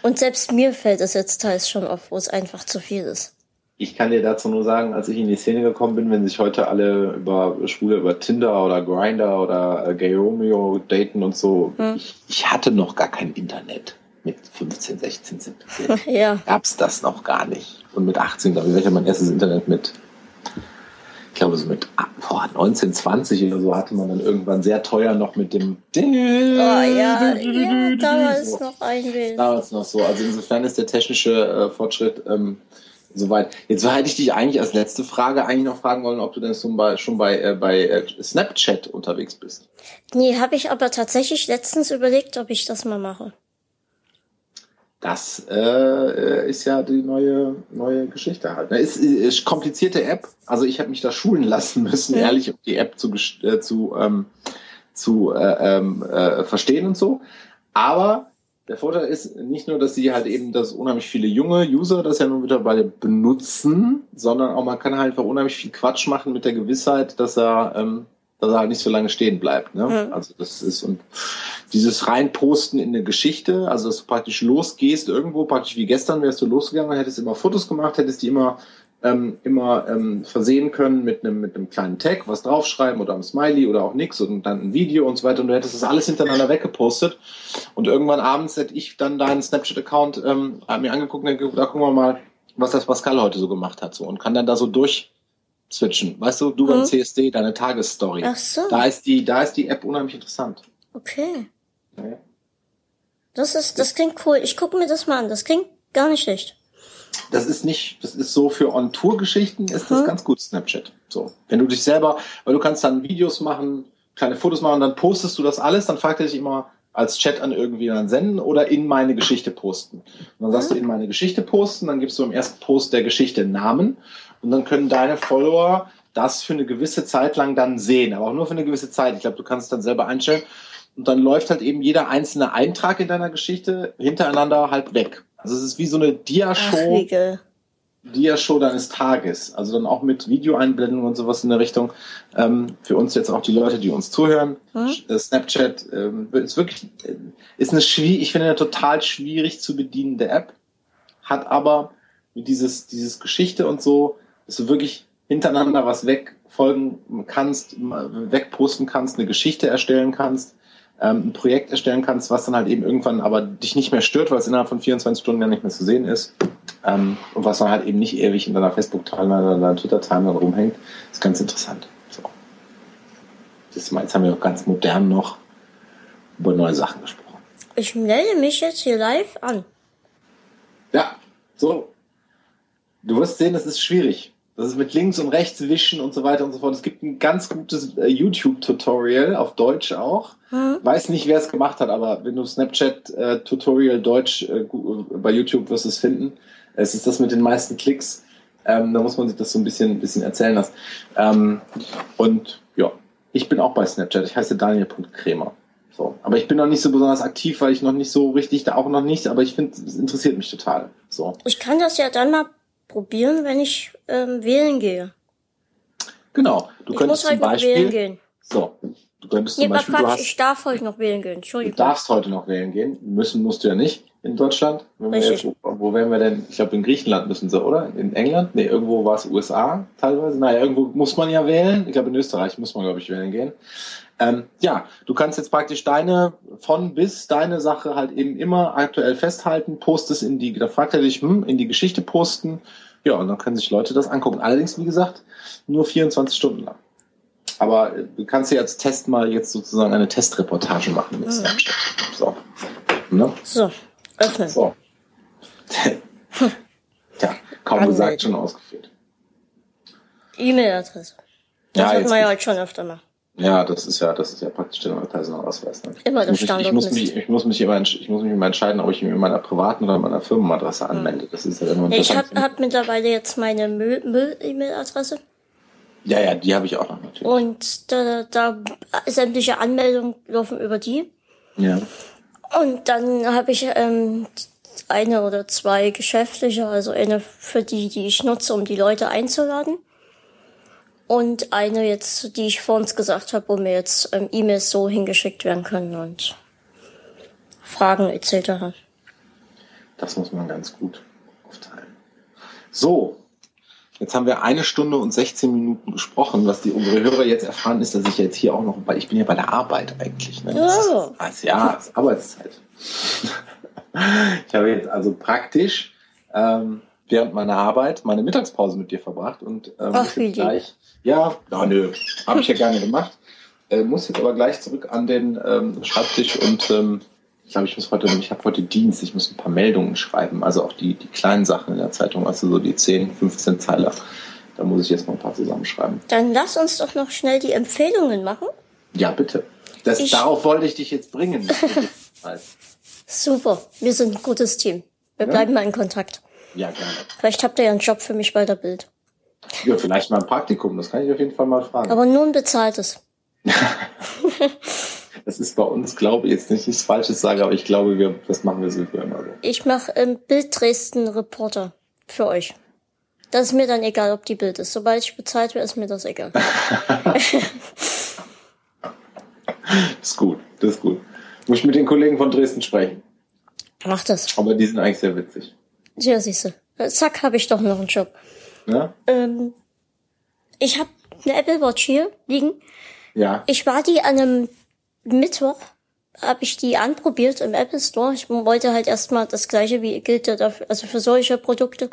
Speaker 1: Und selbst mir fällt es jetzt teils schon auf, wo es einfach zu viel ist.
Speaker 2: Ich kann dir dazu nur sagen, als ich in die Szene gekommen bin, wenn sich heute alle über Schwule über Tinder oder Grinder oder äh, Gay Romeo daten und so, hm. ich, ich hatte noch gar kein Internet mit 15, 16, 17.
Speaker 1: ja.
Speaker 2: Gab's das noch gar nicht. Und mit 18, glaube ich, ich mein erstes Internet mit, ich glaube, so mit boah, 19, 20 oder so hatte man dann irgendwann sehr teuer noch mit dem.
Speaker 1: Oh ja, ja damals so. noch einwählen.
Speaker 2: Damals noch so. Also insofern ist der technische äh, Fortschritt ähm, soweit. Jetzt hätte ich dich eigentlich als letzte Frage eigentlich noch fragen wollen, ob du denn schon bei, schon bei, äh, bei äh, Snapchat unterwegs bist.
Speaker 1: Nee, habe ich aber tatsächlich letztens überlegt, ob ich das mal mache.
Speaker 2: Das äh, ist ja die neue neue Geschichte halt. Ne? Ist, ist komplizierte App. Also ich habe mich da schulen lassen müssen, ja. ehrlich, um die App zu äh, zu ähm, zu äh, ähm, äh, verstehen und so. Aber der Vorteil ist nicht nur, dass sie halt eben das unheimlich viele junge User das ja nun mittlerweile benutzen, sondern auch man kann halt einfach unheimlich viel Quatsch machen mit der Gewissheit, dass er ähm, dass er halt nicht so lange stehen bleibt. Ne? Mhm. Also das ist und dieses Reinposten in eine Geschichte, also dass du praktisch losgehst irgendwo, praktisch wie gestern wärst du losgegangen, hättest immer Fotos gemacht, hättest die immer ähm, immer ähm, versehen können mit einem mit einem kleinen Tag, was draufschreiben oder einem Smiley oder auch nix und dann ein Video und so weiter und du hättest das alles hintereinander weggepostet und irgendwann abends hätte ich dann deinen Snapchat-Account ähm, mir angeguckt und da gucken wir mal, was das Pascal heute so gemacht hat so und kann dann da so durch switchen. Weißt du, du beim hm? CSD, deine Tagesstory.
Speaker 1: Ach so.
Speaker 2: Da ist die, da ist die App unheimlich interessant.
Speaker 1: Okay. Ja. Das ist, das klingt cool. Ich gucke mir das mal an. Das klingt gar nicht schlecht.
Speaker 2: Das ist nicht, das ist so für On-Tour-Geschichten ist das hm? ganz gut, Snapchat. So. Wenn du dich selber, weil du kannst dann Videos machen, kleine Fotos machen, dann postest du das alles, dann fragt er dich immer, als Chat an irgendwie dann senden oder in meine Geschichte posten. Und dann sagst du in meine Geschichte posten, dann gibst du im ersten Post der Geschichte Namen und dann können deine Follower das für eine gewisse Zeit lang dann sehen, aber auch nur für eine gewisse Zeit. Ich glaube, du kannst es dann selber einstellen. Und dann läuft halt eben jeder einzelne Eintrag in deiner Geschichte hintereinander halt weg. Also es ist wie so eine Dia-Show. Dia-Show deines Tages. Also dann auch mit Videoeinblendungen und sowas in der Richtung. Ähm, für uns jetzt auch die Leute, die uns zuhören. Hm? Snapchat ähm, ist wirklich, äh, ist eine schwierig, ich finde eine total schwierig zu bedienende App. Hat aber mit dieses, dieses Geschichte und so, dass du wirklich hintereinander was wegfolgen kannst, wegposten kannst, eine Geschichte erstellen kannst ähm, ein Projekt erstellen kannst, was dann halt eben irgendwann aber dich nicht mehr stört, weil es innerhalb von 24 Stunden ja nicht mehr zu sehen ist. Ähm, und was dann halt eben nicht ewig in deiner Facebook-Timeline oder deiner Twitter-Timeline rumhängt, ist ganz interessant. So. Das mal, jetzt haben wir auch ganz modern noch über neue Sachen gesprochen.
Speaker 1: Ich melde mich jetzt hier live an.
Speaker 2: Ja, so. Du wirst sehen, es ist schwierig. Das ist mit links und rechts wischen und so weiter und so fort. Es gibt ein ganz gutes äh, YouTube-Tutorial auf Deutsch auch. Hm. Weiß nicht, wer es gemacht hat, aber wenn du Snapchat-Tutorial äh, Deutsch äh, bei YouTube wirst du es finden. Es ist das mit den meisten Klicks. Ähm, da muss man sich das so ein bisschen, ein bisschen erzählen lassen. Ähm, und ja, ich bin auch bei Snapchat. Ich heiße Daniel.Krämer. So. Aber ich bin noch nicht so besonders aktiv, weil ich noch nicht so richtig, da auch noch nicht, aber ich finde, es interessiert mich total. So.
Speaker 1: Ich kann das ja dann mal probieren, wenn ich ähm, wählen gehe.
Speaker 2: Genau. Du
Speaker 1: ich
Speaker 2: könntest
Speaker 1: muss heute
Speaker 2: zum
Speaker 1: noch wählen
Speaker 2: Beispiel,
Speaker 1: gehen.
Speaker 2: so, du könntest
Speaker 1: Nee,
Speaker 2: zum Beispiel, du
Speaker 1: Quatsch,
Speaker 2: hast,
Speaker 1: ich darf heute noch wählen gehen.
Speaker 2: du
Speaker 1: Entschuldigung.
Speaker 2: darfst heute noch wählen gehen. Müssen musst du ja nicht in Deutschland. Jetzt, wo, wo wären wir denn? Ich glaube, in Griechenland müssen sie, oder? In England? Nee, irgendwo war es USA teilweise. Naja, irgendwo muss man ja wählen. Ich glaube, in Österreich muss man, glaube ich, wählen gehen. Ähm, ja, du kannst jetzt praktisch deine von bis deine Sache halt eben immer aktuell festhalten, postest in die, da fragt er dich, hm, in die Geschichte posten. Ja, und dann können sich Leute das angucken. Allerdings, wie gesagt, nur 24 Stunden lang. Aber äh, du kannst ja als Test mal jetzt sozusagen eine Testreportage machen.
Speaker 1: Mhm.
Speaker 2: So. Ne?
Speaker 1: So, öffnen.
Speaker 2: So. Tja, kaum
Speaker 1: Anmelden.
Speaker 2: gesagt, schon ausgeführt.
Speaker 1: E-Mail-Adresse. Das
Speaker 2: Ja,
Speaker 1: hatten
Speaker 2: jetzt
Speaker 1: wir ja heute schon öfter mal.
Speaker 2: Ja, das ist ja, das ist ja praktisch der neue Personalausweis. Ne?
Speaker 1: Immer
Speaker 2: ich, muss mich, ich, muss mich, ich muss mich immer, ich muss mich immer entscheiden, ob ich mich mit meiner privaten oder meiner Firmenadresse anmelde. Das ist ja immer
Speaker 1: Ich habe hab mittlerweile jetzt meine Müll- Müll-E-Mail-Adresse
Speaker 2: Ja, ja, die habe ich auch noch natürlich.
Speaker 1: und da, da sämtliche Anmeldungen laufen über die.
Speaker 2: Ja.
Speaker 1: Und dann habe ich ähm, eine oder zwei geschäftliche, also eine für die, die ich nutze, um die Leute einzuladen. Und eine jetzt, die ich vor uns gesagt habe, wo mir jetzt ähm, E-Mails so hingeschickt werden können und Fragen etc.
Speaker 2: Das muss man ganz gut aufteilen. So, jetzt haben wir eine Stunde und 16 Minuten gesprochen. Was die unsere Hörer jetzt erfahren, ist, dass ich jetzt hier auch noch, weil ich bin ja bei der Arbeit eigentlich. Ne? Das
Speaker 1: Ja.
Speaker 2: ist, das, ja, das ist Arbeitszeit. ich habe jetzt also praktisch ähm, während meiner Arbeit meine Mittagspause mit dir verbracht und ähm,
Speaker 1: Ach,
Speaker 2: jetzt gleich, ja, ja, nö, habe ich ja gerne gemacht. Äh, muss jetzt aber gleich zurück an den ähm, Schreibtisch und ähm, ich glaube, ich muss heute, ich habe heute Dienst, ich muss ein paar Meldungen schreiben, also auch die, die kleinen Sachen in der Zeitung, also so die 10, 15 Zeiler. Da muss ich jetzt noch ein paar zusammenschreiben.
Speaker 1: Dann lass uns doch noch schnell die Empfehlungen machen.
Speaker 2: Ja, bitte. Das,
Speaker 1: Ich-
Speaker 2: darauf wollte ich dich jetzt bringen.
Speaker 1: Super, wir sind ein gutes Team. Wir
Speaker 2: Ja.
Speaker 1: bleiben mal in Kontakt.
Speaker 2: Ja, gerne.
Speaker 1: Vielleicht habt ihr ja einen Job für mich bei der Bild.
Speaker 2: Ja, vielleicht mal ein Praktikum, das kann ich auf jeden Fall mal fragen.
Speaker 1: Aber nur ein bezahltes.
Speaker 2: Das ist bei uns, glaube ich, jetzt nicht nichts Falsches sage, aber ich glaube, wir, das machen wir sowieso immer so.
Speaker 1: Ich mache ähm, Bild Dresden Reporter für euch. Das ist mir dann egal, ob die Bild ist. Sobald ich bezahlt werde, ist mir das egal.
Speaker 2: Das ist gut, das ist gut. Muss ich mit den Kollegen von Dresden sprechen.
Speaker 1: Mach das.
Speaker 2: Aber die sind eigentlich sehr witzig.
Speaker 1: Ja, siehste. Zack, habe ich doch noch einen Job.
Speaker 2: Ne?
Speaker 1: Ähm, ich habe eine Apple Watch hier liegen.
Speaker 2: Ja.
Speaker 1: Ich war die an einem Mittwoch, habe ich die anprobiert im Apple Store. Ich wollte halt erstmal das gleiche wie gilt ja dafür, also für solche Produkte.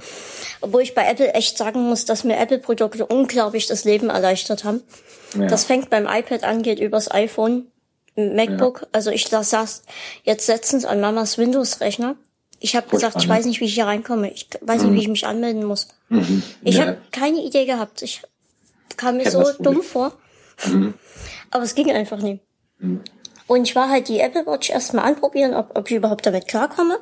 Speaker 1: Obwohl ich bei Apple echt sagen muss, dass mir Apple-Produkte unglaublich das Leben erleichtert haben.
Speaker 2: ja.
Speaker 1: Das fängt beim iPad an, geht übers iPhone, MacBook. Also ich saß jetzt letztens an Mamas Windows-Rechner. Ich habe gesagt, ich weiß nicht, wie ich hier reinkomme. Ich weiß nicht, wie ich mich anmelden muss.
Speaker 2: Mhm.
Speaker 1: Ich
Speaker 2: ja.
Speaker 1: habe keine Idee gehabt. Ich kam mir
Speaker 2: Kennt
Speaker 1: so dumm vor.
Speaker 2: Mhm.
Speaker 1: Aber es ging einfach nie.
Speaker 2: Mhm.
Speaker 1: Und ich war halt die Apple Watch erstmal anprobieren, ob, ob ich überhaupt damit klarkomme.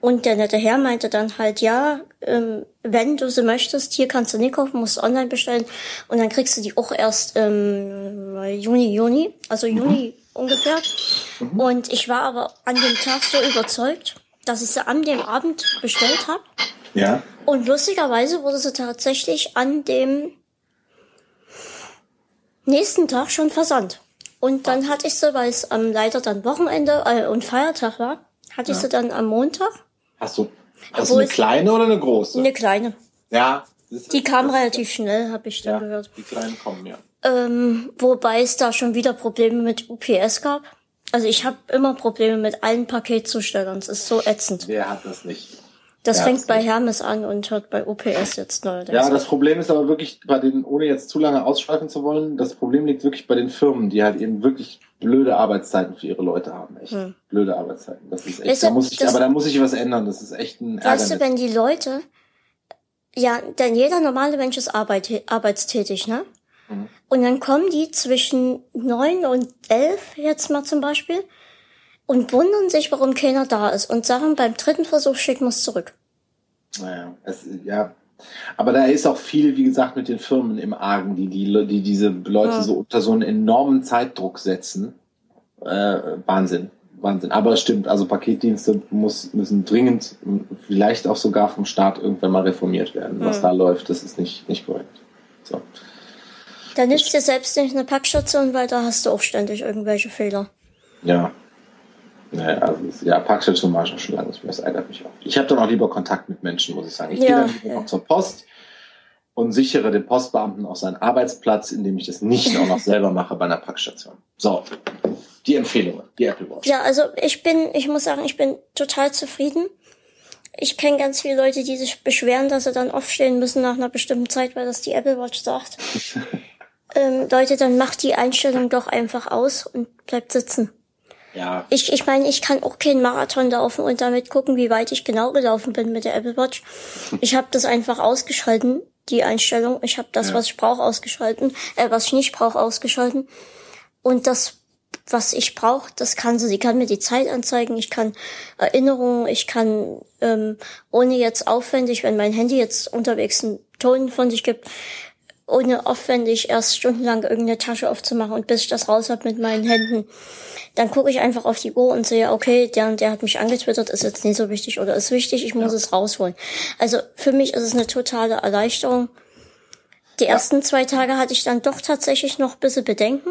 Speaker 1: Und der nette Herr meinte dann halt, ja, ähm, wenn du sie möchtest, hier kannst du nicht kaufen, musst du online bestellen. Und dann kriegst du die auch erst ähm, Juni, Juni, also Juni ungefähr. Und ich war aber an dem Tag so überzeugt, dass ich sie an dem Abend bestellt habe.
Speaker 2: ja.
Speaker 1: Und lustigerweise wurde sie tatsächlich an dem nächsten Tag schon versandt. Und dann hatte ich sie, weil es am leider dann Wochenende äh, und Feiertag war, hatte ich sie dann am Montag.
Speaker 2: Hast du, hast du eine kleine oder eine große?
Speaker 1: Eine kleine.
Speaker 2: Ja.
Speaker 1: Die kam
Speaker 2: das-
Speaker 1: relativ schnell, habe ich dann
Speaker 2: Ja,
Speaker 1: gehört.
Speaker 2: die kleinen kommen, ja.
Speaker 1: Ähm, wobei es da schon wieder Probleme mit UPS gab. Also ich habe immer Probleme mit allen Paketzustellern. Es ist so ätzend.
Speaker 2: Wer hat das nicht?
Speaker 1: Das
Speaker 2: Ja,
Speaker 1: fängt bei. Hermes an und hört bei UPS jetzt neuerdings.
Speaker 2: Ja, das Problem ist aber wirklich bei den, ohne jetzt zu lange ausschweifen zu wollen, das Problem liegt wirklich bei den Firmen, die halt eben wirklich blöde Arbeitszeiten für ihre Leute haben. Echt
Speaker 1: Hm.
Speaker 2: blöde Arbeitszeiten. Das ist echt,
Speaker 1: Weißt
Speaker 2: da muss ich, aber da muss ich was ändern. Das ist echt ein Ärgernis.
Speaker 1: Weißt du, wenn die Leute, ja, denn jeder normale Mensch ist arbeit, arbeitstätig, ne?
Speaker 2: Mhm.
Speaker 1: Und dann kommen die zwischen neun und elf jetzt mal zum Beispiel und wundern sich, warum keiner da ist und sagen beim dritten Versuch schicken wir es zurück.
Speaker 2: Naja, es, ja. Aber da ist auch viel, wie gesagt, mit den Firmen im Argen, die, die, die diese Leute
Speaker 1: Ja.
Speaker 2: so unter so einen enormen Zeitdruck setzen. Äh, Wahnsinn. Wahnsinn. Aber es stimmt, also Paketdienste muss, müssen dringend, vielleicht auch sogar vom Staat irgendwann mal reformiert werden. Was mhm. da läuft, das ist nicht, nicht korrekt. So.
Speaker 1: Da nützt dir selbst nicht eine Packstation, weil da hast du auch ständig irgendwelche Fehler.
Speaker 2: Ja. Naja, also, ja, Packstation war schon schon lange nicht mehr. Das ärgert mich auch. Ich habe dann auch lieber Kontakt mit Menschen, muss ich sagen. Ich ja, gehe dann ja. zur Post und sichere dem Postbeamten auch seinen Arbeitsplatz, indem ich das nicht auch noch selber mache bei einer Packstation. So, die Empfehlungen, die Apple Watch.
Speaker 1: Ja, also ich bin, ich muss sagen, ich bin total zufrieden. Ich kenne ganz viele Leute, die sich beschweren, dass sie dann aufstehen müssen nach einer bestimmten Zeit, weil das die Apple Watch sagt. ähm, Leute, dann macht die Einstellung doch einfach aus und bleibt sitzen.
Speaker 2: Ja.
Speaker 1: Ich, ich meine, ich kann auch keinen Marathon laufen und damit gucken, wie weit ich genau gelaufen bin mit der Apple Watch. Ich habe das einfach ausgeschalten, die Einstellung. Ich habe das, ja. was ich brauche, ausgeschalten, äh, was ich nicht brauche, ausgeschalten. Und das, was ich brauche, das kann sie. Sie kann mir die Zeit anzeigen, ich kann Erinnerungen, ich kann ähm, ohne jetzt aufwendig, wenn mein Handy jetzt unterwegs einen Ton von sich gibt, ohne aufwendig erst stundenlang irgendeine Tasche aufzumachen und bis ich das raus habe mit meinen Händen dann gucke ich einfach auf die Uhr und sehe, okay, der und der hat mich angetwittert, ist jetzt nicht so wichtig oder ist wichtig, ich muss ja. es rausholen. Also für mich ist es eine totale Erleichterung. Die ja. ersten zwei Tage hatte ich dann doch tatsächlich noch ein bisschen Bedenken,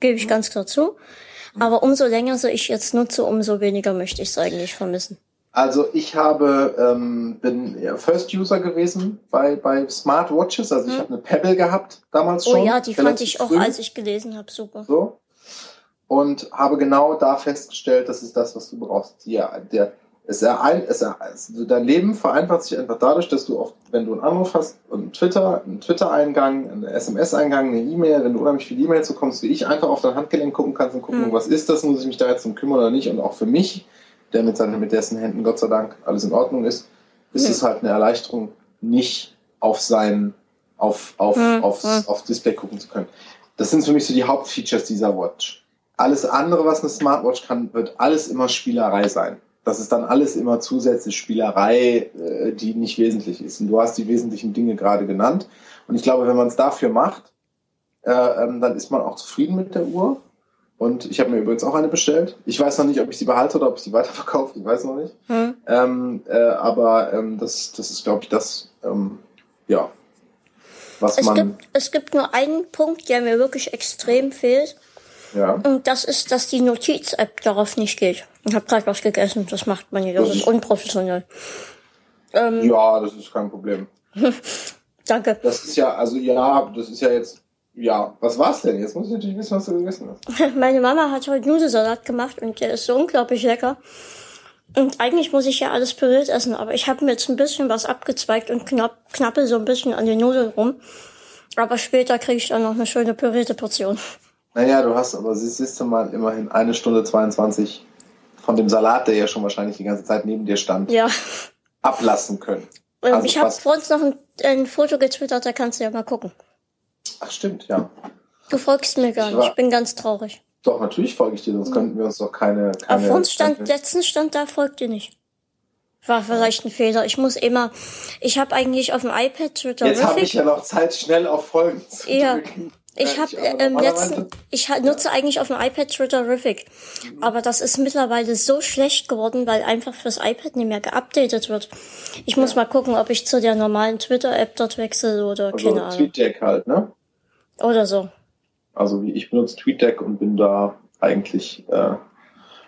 Speaker 1: gebe ich mhm. ganz klar zu. Aber umso länger so ich jetzt nutze, umso weniger möchte ich es eigentlich vermissen.
Speaker 2: Also ich habe ähm, bin First User gewesen bei bei Smartwatches. Also ich hm. habe eine Pebble gehabt damals oh schon.
Speaker 1: Oh ja, die fand ich auch, früh. als ich gelesen habe, super.
Speaker 2: So und habe genau da festgestellt, das ist das, was du brauchst. Ja, der, es erein, es, also dein Leben vereinfacht sich einfach dadurch, dass du oft, wenn du einen Anruf hast und einen Twitter, einen Twitter-Eingang, einen SMS-Eingang, eine E-Mail, wenn du unheimlich viele E-Mails bekommst, wie ich einfach auf dein Handgelenk gucken kannst und gucken, mhm. was ist das, muss ich mich da jetzt drum kümmern oder nicht. Und auch für mich, der mit seinen, mit dessen Händen Gott sei Dank alles in Ordnung ist, ist mhm. es halt eine Erleichterung, nicht auf sein, auf, auf, mhm. aufs, hm. aufs Display gucken zu können. Das sind für mich so die Hauptfeatures dieser Watch. Alles andere, was eine Smartwatch kann, wird alles immer Spielerei sein. Das ist dann alles immer zusätzliche Spielerei, äh, die nicht wesentlich ist. Und du hast die wesentlichen Dinge gerade genannt. Und ich glaube, wenn man es dafür macht, äh, ähm, dann ist man auch zufrieden mit der Uhr. Und ich habe mir übrigens auch eine bestellt. Ich weiß noch nicht, ob ich sie behalte oder ob ich sie weiterverkaufe. Ich weiß noch nicht. Hm. Ähm, äh, aber ähm, das, das ist, glaube ich, das, ähm, ja,
Speaker 1: was es man. Gibt, es gibt nur einen Punkt, der mir wirklich extrem fehlt.
Speaker 2: Ja.
Speaker 1: Und das ist, dass die Notiz-App darauf nicht geht. Ich habe gerade was gegessen, das macht man nicht. Das, das ist unprofessionell.
Speaker 2: Ähm, ja, das ist kein Problem.
Speaker 1: Danke.
Speaker 2: Das ist ja, also ja, das ist ja jetzt, ja, was war's denn? Jetzt muss ich natürlich wissen, was du gegessen hast.
Speaker 1: Meine Mama hat heute Nudelsalat gemacht und der ist so unglaublich lecker. Und eigentlich muss ich ja alles püriert essen, aber ich habe mir jetzt ein bisschen was abgezweigt und knapp, knappe so ein bisschen an den Nudeln rum. Aber später kriege ich dann noch eine schöne pürierte Portion.
Speaker 2: Naja, du hast aber, siehst du mal, immerhin eine Stunde 22 von dem Salat, der ja schon wahrscheinlich die ganze Zeit neben dir stand,
Speaker 1: ja.
Speaker 2: ablassen können.
Speaker 1: Also ich habe vor uns noch ein, ein, Foto getwittert, da kannst du ja mal gucken.
Speaker 2: Ach stimmt, ja.
Speaker 1: Du folgst mir gar ich nicht, ich bin ganz traurig.
Speaker 2: Doch, natürlich folge ich dir, sonst könnten wir uns doch keine... keine
Speaker 1: Auf uns stand, letztens stand da, folgt dir nicht. War vielleicht ein Fehler. Ich muss immer, ich habe eigentlich auf dem iPad Twitter.
Speaker 2: Jetzt habe ich ja noch Zeit, schnell auf Folgen zu
Speaker 1: ja. drücken. Ich habe ähm, letzten, ich nutze eigentlich auf dem iPad Twitterific, mhm. aber das ist mittlerweile so schlecht geworden, weil einfach fürs iPad nicht mehr geupdatet wird. Ich ja. muss mal gucken, ob ich zu der normalen Twitter-App dort wechsle oder also keine Ahnung.
Speaker 2: TweetDeck halt, ne?
Speaker 1: Oder so.
Speaker 2: Also wie ich benutze TweetDeck und bin da eigentlich äh,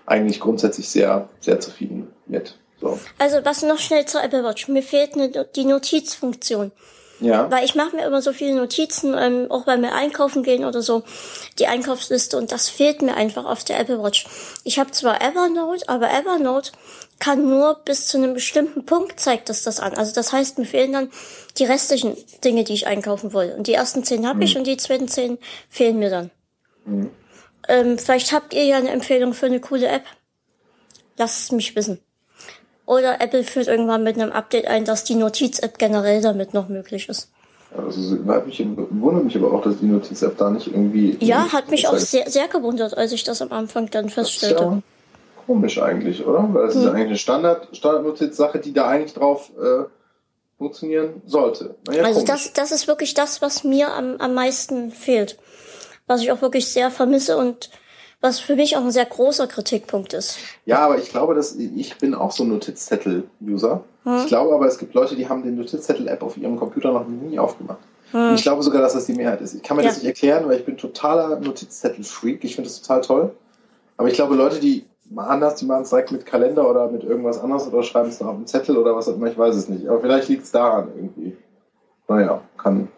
Speaker 2: eigentlich grundsätzlich sehr sehr zufrieden mit. So.
Speaker 1: Also was noch schnell zur Apple Watch. Mir fehlt eine, die Notizfunktion.
Speaker 2: Ja.
Speaker 1: Weil ich mache mir immer so viele Notizen, ähm, auch wenn wir einkaufen gehen oder so, die Einkaufsliste und das fehlt mir einfach auf der Apple Watch. Ich habe zwar Evernote, aber Evernote kann nur bis zu einem bestimmten Punkt zeigt das das an. Also das heißt, mir fehlen dann die restlichen Dinge, die ich einkaufen will. Und die ersten zehn habe mhm. ich und die zweiten zehn fehlen mir dann. Mhm. Ähm, vielleicht habt ihr ja eine Empfehlung für eine coole App. Lasst es mich wissen. Oder Apple führt irgendwann mit einem Update ein, dass die Notiz-App generell damit noch möglich ist.
Speaker 2: Also mich, wundert mich aber auch, dass die Notiz-App da nicht irgendwie.
Speaker 1: Ja, hat mich auch sehr, sehr gewundert, als ich das am Anfang dann feststellte. Ja
Speaker 2: komisch eigentlich, oder? Weil das hm. ist eigentlich eine Standard, Standard-Notiz-Sache, die da eigentlich drauf äh, funktionieren sollte.
Speaker 1: Ja, also das, das ist wirklich das, was mir am, am meisten fehlt. Was ich auch wirklich sehr vermisse und Was für mich auch ein sehr großer Kritikpunkt ist.
Speaker 2: Ja, aber ich glaube, dass ich bin auch so ein Notizzettel-User. Hm. Ich glaube aber, es gibt Leute, die haben den Notizzettel-App auf ihrem Computer noch nie aufgemacht. Hm. Ich glaube sogar, dass das die Mehrheit ist. Ich kann mir ja. das nicht erklären, weil ich bin totaler Notizzettel-Freak. Ich finde das total toll. Aber ich glaube, Leute, die anders, die machen es direkt mit Kalender oder mit irgendwas anderes oder schreiben es noch auf einen Zettel oder was auch immer, ich weiß es nicht. Aber vielleicht liegt es daran irgendwie. Naja, kann,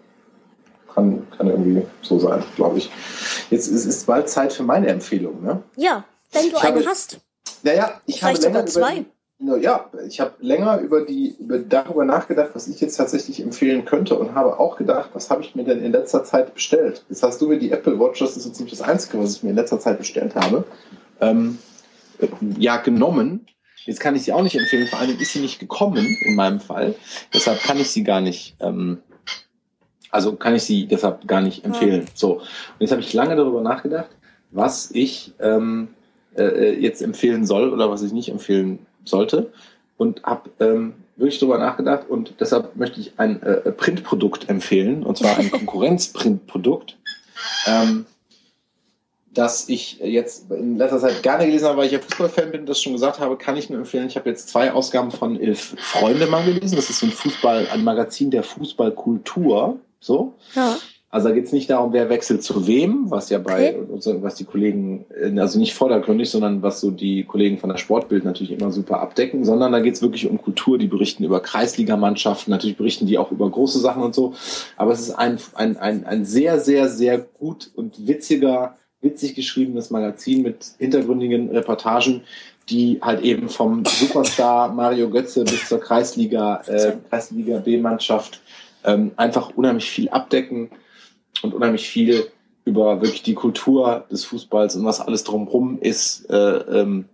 Speaker 2: kann, kann irgendwie so sein, glaube ich. Jetzt ist es bald Zeit für meine Empfehlung, ne?
Speaker 1: Ja, wenn du
Speaker 2: ich
Speaker 1: einen
Speaker 2: habe,
Speaker 1: hast.
Speaker 2: Naja, ich
Speaker 1: Vielleicht
Speaker 2: habe länger
Speaker 1: sogar
Speaker 2: über
Speaker 1: zwei.
Speaker 2: die, ja, ich habe länger über die, über, darüber nachgedacht, was ich jetzt tatsächlich empfehlen könnte und habe auch gedacht, was habe ich mir denn in letzter Zeit bestellt? Jetzt hast du mir die Apple Watch, das ist so ziemlich das Einzige, was ich mir in letzter Zeit bestellt habe, ähm, ja, genommen. Jetzt kann ich sie auch nicht empfehlen, vor allem ist sie nicht gekommen in meinem Fall. Deshalb kann ich sie gar nicht, ähm, also kann ich sie deshalb gar nicht empfehlen. So. Und jetzt habe ich lange darüber nachgedacht, was ich ähm, äh, jetzt empfehlen soll oder was ich nicht empfehlen sollte. Und habe ähm, wirklich darüber nachgedacht und deshalb möchte ich ein äh, Printprodukt empfehlen, und zwar ein Konkurrenzprintprodukt. Ähm, das ich jetzt in letzter Zeit gerne gelesen habe, weil ich ja Fußballfan bin, das schon gesagt habe, kann ich nur empfehlen. Ich habe jetzt zwei Ausgaben von Elf Freunde mal gelesen. Das ist so ein Fußball, ein Magazin der Fußballkultur. So.
Speaker 1: Ja.
Speaker 2: Also da geht es nicht darum, wer wechselt zu wem, was ja bei okay. was die Kollegen, also nicht vordergründig, sondern was so die Kollegen von der Sportbild natürlich immer super abdecken, sondern da geht es wirklich um Kultur, die berichten über Kreisligamannschaften, natürlich berichten die auch über große Sachen und so. Aber es ist ein, ein, ein, ein sehr, sehr, sehr gut und witziger witzig geschriebenes Magazin mit hintergründigen Reportagen, die halt eben vom Superstar Mario Götze bis zur Kreisliga, äh, Kreisliga B-Mannschaft ähm, einfach unheimlich viel abdecken und unheimlich viel über wirklich die Kultur des Fußballs und was alles drumherum ist, äh, ähm,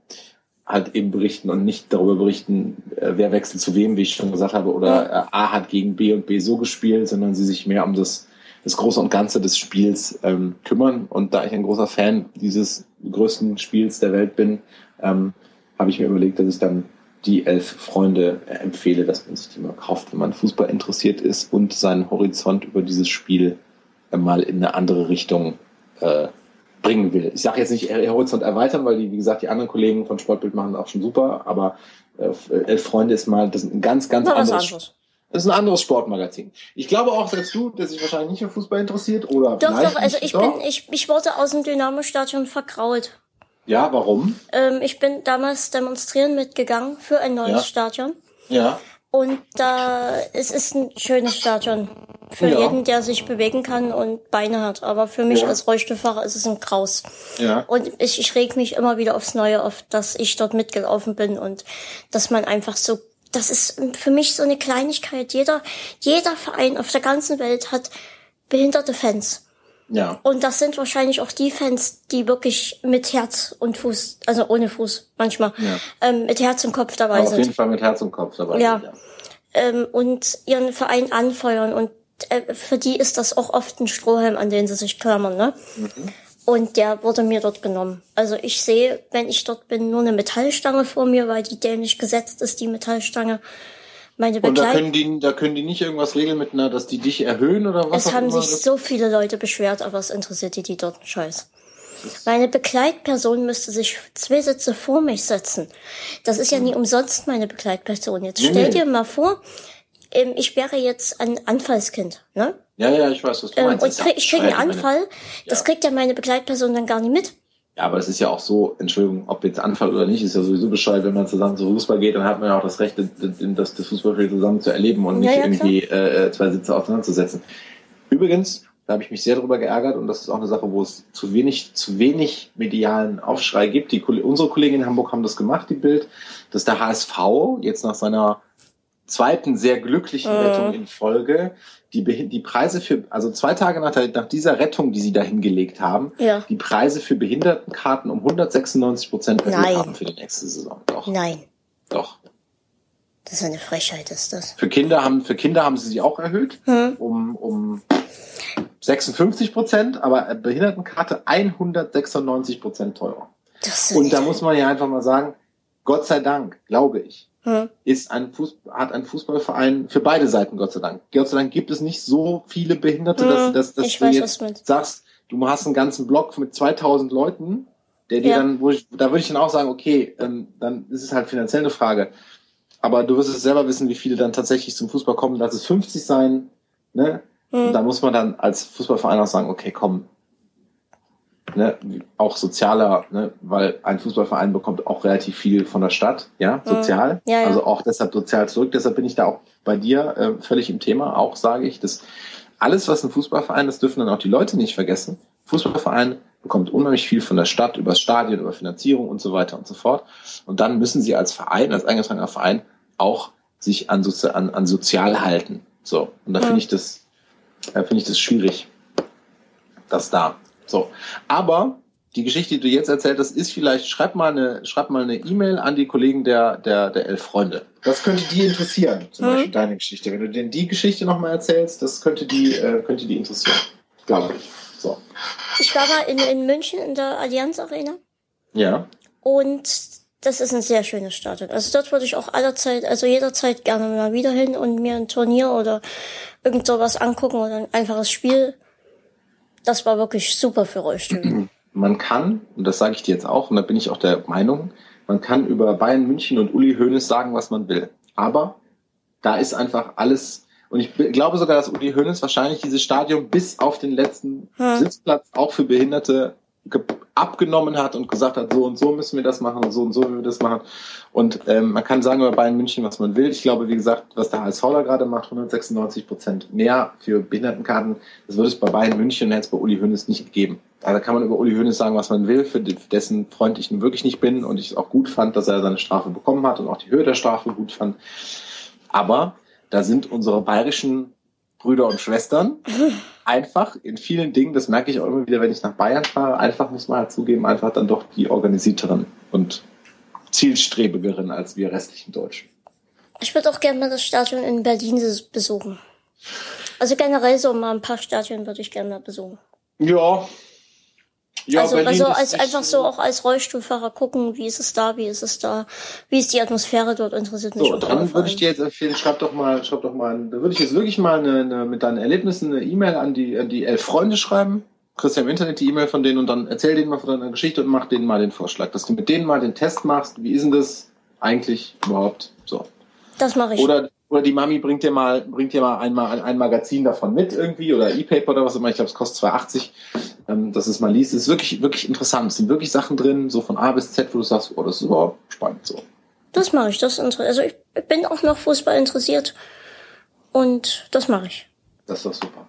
Speaker 2: halt eben berichten und nicht darüber berichten, äh, wer wechselt zu wem, wie ich schon gesagt habe, oder äh, A hat gegen B und B so gespielt, sondern sie sich mehr um das das Große und Ganze des Spiels ähm, kümmern. Und da ich ein großer Fan dieses größten Spiels der Welt bin, ähm, habe ich mir überlegt, dass ich dann die elf Freunde empfehle, dass man sich die mal kauft, wenn man Fußball interessiert ist und seinen Horizont über dieses Spiel äh, mal in eine andere Richtung äh, bringen will. Ich sage jetzt nicht äh, Horizont erweitern, weil die, wie gesagt, die anderen Kollegen von Sportbild machen auch schon super, aber äh, elf Freunde ist mal, das ist ein ganz, ganz
Speaker 1: Na,
Speaker 2: anderes,
Speaker 1: anderes.
Speaker 2: das ist ein anderes Sportmagazin. Ich glaube auch, dass du, der sich wahrscheinlich nicht für Fußball interessiert, oder
Speaker 1: Doch, doch, also ich
Speaker 2: doch.
Speaker 1: bin, ich, ich wurde aus dem Dynamo-Stadion vergrault.
Speaker 2: Ja, warum?
Speaker 1: Ähm, ich bin damals demonstrieren mitgegangen für ein neues
Speaker 2: Ja.
Speaker 1: Stadion.
Speaker 2: Ja.
Speaker 1: Und da, es ist ein schönes Stadion. Für
Speaker 2: Ja.
Speaker 1: jeden, der sich bewegen kann und Beine hat. Aber für mich
Speaker 2: Ja.
Speaker 1: als Rollstuhlfahrer ist es ein Graus.
Speaker 2: Ja.
Speaker 1: Und ich, ich reg mich immer wieder aufs Neue auf, dass ich dort mitgelaufen bin und dass man einfach so, das ist für mich so eine Kleinigkeit. Jeder, jeder Verein auf der ganzen Welt hat behinderte Fans.
Speaker 2: Ja.
Speaker 1: Und das sind wahrscheinlich auch die Fans, die wirklich mit Herz und Fuß, also ohne Fuß manchmal,
Speaker 2: Ja.
Speaker 1: ähm, mit Herz und Kopf dabei
Speaker 2: Aber auf
Speaker 1: sind
Speaker 2: jeden Fall mit Herz und Kopf dabei.
Speaker 1: Ja.
Speaker 2: sind,
Speaker 1: ähm, und ihren Verein anfeuern. Und äh, für die ist das auch oft ein Strohhalm, an den sie sich klammern. Ne? Und der wurde mir dort genommen. Also ich sehe, wenn ich dort bin, nur eine Metallstange vor mir, weil die dämlich gesetzt ist, die Metallstange. Meine
Speaker 2: Und da
Speaker 1: Begleit
Speaker 2: können die, da können die nicht irgendwas regeln mit einer, dass die dich erhöhen oder was
Speaker 1: es haben sich
Speaker 2: Das-
Speaker 1: so viele Leute beschwert, aber es interessiert die, die dort einen Scheiß. Meine Begleitperson müsste sich zwei Sitze vor mich setzen. Das ist ja nie umsonst meine Begleitperson. Jetzt stell
Speaker 2: nee.
Speaker 1: dir mal vor, ähm, ich wäre jetzt ein Anfallskind, ne?
Speaker 2: ja, ja, ich weiß, was du
Speaker 1: Ähm,
Speaker 2: meinst.
Speaker 1: und krieg, ich kriege einen Anfall. Das kriegt ja meine Begleitperson dann gar nicht mit.
Speaker 2: Ja, aber es ist ja auch so, Entschuldigung, ob jetzt Anfall oder nicht, ist ja sowieso Bescheid, wenn man zusammen zu Fußball geht, dann hat man ja auch das Recht, das, das Fußballspiel zusammen zu erleben und nicht
Speaker 1: Ja, ja,
Speaker 2: irgendwie äh, zwei Sitze auseinanderzusetzen. Übrigens, da habe ich mich sehr darüber geärgert und das ist auch eine Sache, wo es zu wenig, zu wenig medialen Aufschrei gibt. Die, unsere Kollegen in Hamburg haben das gemacht, die Bild, dass der HSV jetzt nach seiner zweiten sehr glücklichen
Speaker 1: Mhm.
Speaker 2: Rettung in Folge die, die Preise für, also zwei Tage nach, der, nach dieser Rettung, die sie da hingelegt haben,
Speaker 1: Ja.
Speaker 2: die Preise für Behindertenkarten um 196 Prozent erhöht haben für die nächste Saison. Doch,
Speaker 1: Nein.
Speaker 2: doch.
Speaker 1: Das ist eine Frechheit, ist das.
Speaker 2: Für Kinder haben, für Kinder haben sie sie auch erhöht
Speaker 1: Hm.
Speaker 2: um, um 56 Prozent, aber Behindertenkarte 196 Prozent teurer.
Speaker 1: Das ist
Speaker 2: Und da muss man ja einfach mal sagen, Gott sei Dank, glaube ich,
Speaker 1: hm.
Speaker 2: ist ein Fuß, hat ein Fußballverein für beide Seiten, Gott sei Dank. Gott sei Dank gibt es nicht so viele Behinderte, dass,
Speaker 1: Hm,
Speaker 2: dass, dass
Speaker 1: ich
Speaker 2: du
Speaker 1: weiß,
Speaker 2: jetzt sagst, du hast einen ganzen Block mit 2000 Leuten der dir ja. dann, wo ich, da würde ich dann auch sagen, okay, ähm, dann ist es halt finanziell eine Frage. Aber du wirst es selber wissen, wie viele dann tatsächlich zum Fußball kommen. Lass es 50 sein, ne? Mhm. Und da muss man dann als Fußballverein auch sagen, okay, komm, ne, auch sozialer, ne, weil ein Fußballverein bekommt auch relativ viel von der Stadt, ja, mhm. sozial. Ja, ja. Also auch deshalb sozial zurück. Deshalb bin ich da auch bei dir äh, völlig im Thema. Auch sage ich, dass alles, was ein Fußballverein, das dürfen dann auch die Leute nicht vergessen. Fußballverein bekommt unheimlich viel von der Stadt, über das Stadion, über Finanzierung und so weiter und so fort. Und dann müssen sie als Verein, als eingetragener Verein auch sich an, Sozi an, an sozial halten. So. Und da ja. finde ich das, äh, finde ich das schwierig, das da. So. Aber die Geschichte, die du jetzt erzählt hast, ist vielleicht, schreib mal eine, schreib mal eine E-Mail an die Kollegen der, der, der Elf Freunde. Das könnte die interessieren, zum hm. Beispiel deine Geschichte. Wenn du denen die Geschichte nochmal erzählst, das könnte die, äh, könnte die interessieren. Glaube ich. So.
Speaker 1: Ich war mal in, in München in der Allianz Arena.
Speaker 2: Ja.
Speaker 1: Und das ist ein sehr schönes Stadion. Also dort würde ich auch allerzeit, also jederzeit gerne mal wieder hin und mir ein Turnier oder irgend sowas angucken oder ein einfaches Spiel. Das war wirklich super für Rollstühle.
Speaker 2: Man kann, und das sage ich dir jetzt auch, und da bin ich auch der Meinung, man kann über Bayern München und Uli Hoeneß sagen, was man will. Aber da ist einfach alles, und ich glaube sogar, dass Uli Hoeneß wahrscheinlich dieses Stadion bis auf den letzten hm. Sitzplatz auch für Behinderte abgenommen hat und gesagt hat, so und so müssen wir das machen und so und so müssen wir das machen. Und ähm, man kann sagen über Bayern München, was man will. Ich glaube, wie gesagt, was der HSV da gerade macht, 196 Prozent mehr für Behindertenkarten, das würde es bei Bayern München und jetzt bei Uli Hoeneß nicht geben. Da kann man über Uli Hoeneß sagen, was man will, für dessen Freund ich nun wirklich nicht bin und ich es auch gut fand, dass er seine Strafe bekommen hat und auch die Höhe der Strafe gut fand. Aber da sind unsere bayerischen Brüder und Schwestern. Einfach in vielen Dingen, das merke ich auch immer wieder, wenn ich nach Bayern fahre, einfach muss man halt zugeben, einfach dann doch die organisierteren und zielstrebigeren als wir restlichen Deutschen.
Speaker 1: Ich würde auch gerne mal das Stadion in Berlin besuchen. Also generell so mal ein paar Stadien würde ich gerne mal besuchen.
Speaker 2: Ja,
Speaker 1: ja, also, Berlin also als einfach so auch als Rollstuhlfahrer gucken, wie ist es da, wie ist es da, wie ist die Atmosphäre dort, interessiert mich.
Speaker 2: So, dann würde ich dir jetzt empfehlen, schreib doch mal, schreib doch mal, da würde ich jetzt wirklich mal eine, eine, mit deinen Erlebnissen eine E-Mail an die, an die elf Freunde schreiben. Kriegst ja im Internet die E-Mail von denen und dann erzähl denen mal von deiner Geschichte und mach denen mal den Vorschlag, dass du mit denen mal den Test machst. Wie ist denn das eigentlich überhaupt so?
Speaker 1: Das mache ich.
Speaker 2: Oder oder die Mami bringt dir mal, bringt dir mal einmal ein Magazin davon mit irgendwie oder E-Paper oder was immer. Ich glaube, es kostet 2,80, ähm, dass es mal liest. Es ist wirklich, wirklich interessant. Es sind wirklich Sachen drin, so von A bis Z, wo du sagst, oh, das ist überhaupt spannend so.
Speaker 1: Das mache ich. Das also ich bin auch noch Fußball interessiert und das mache ich.
Speaker 2: Das ist doch super.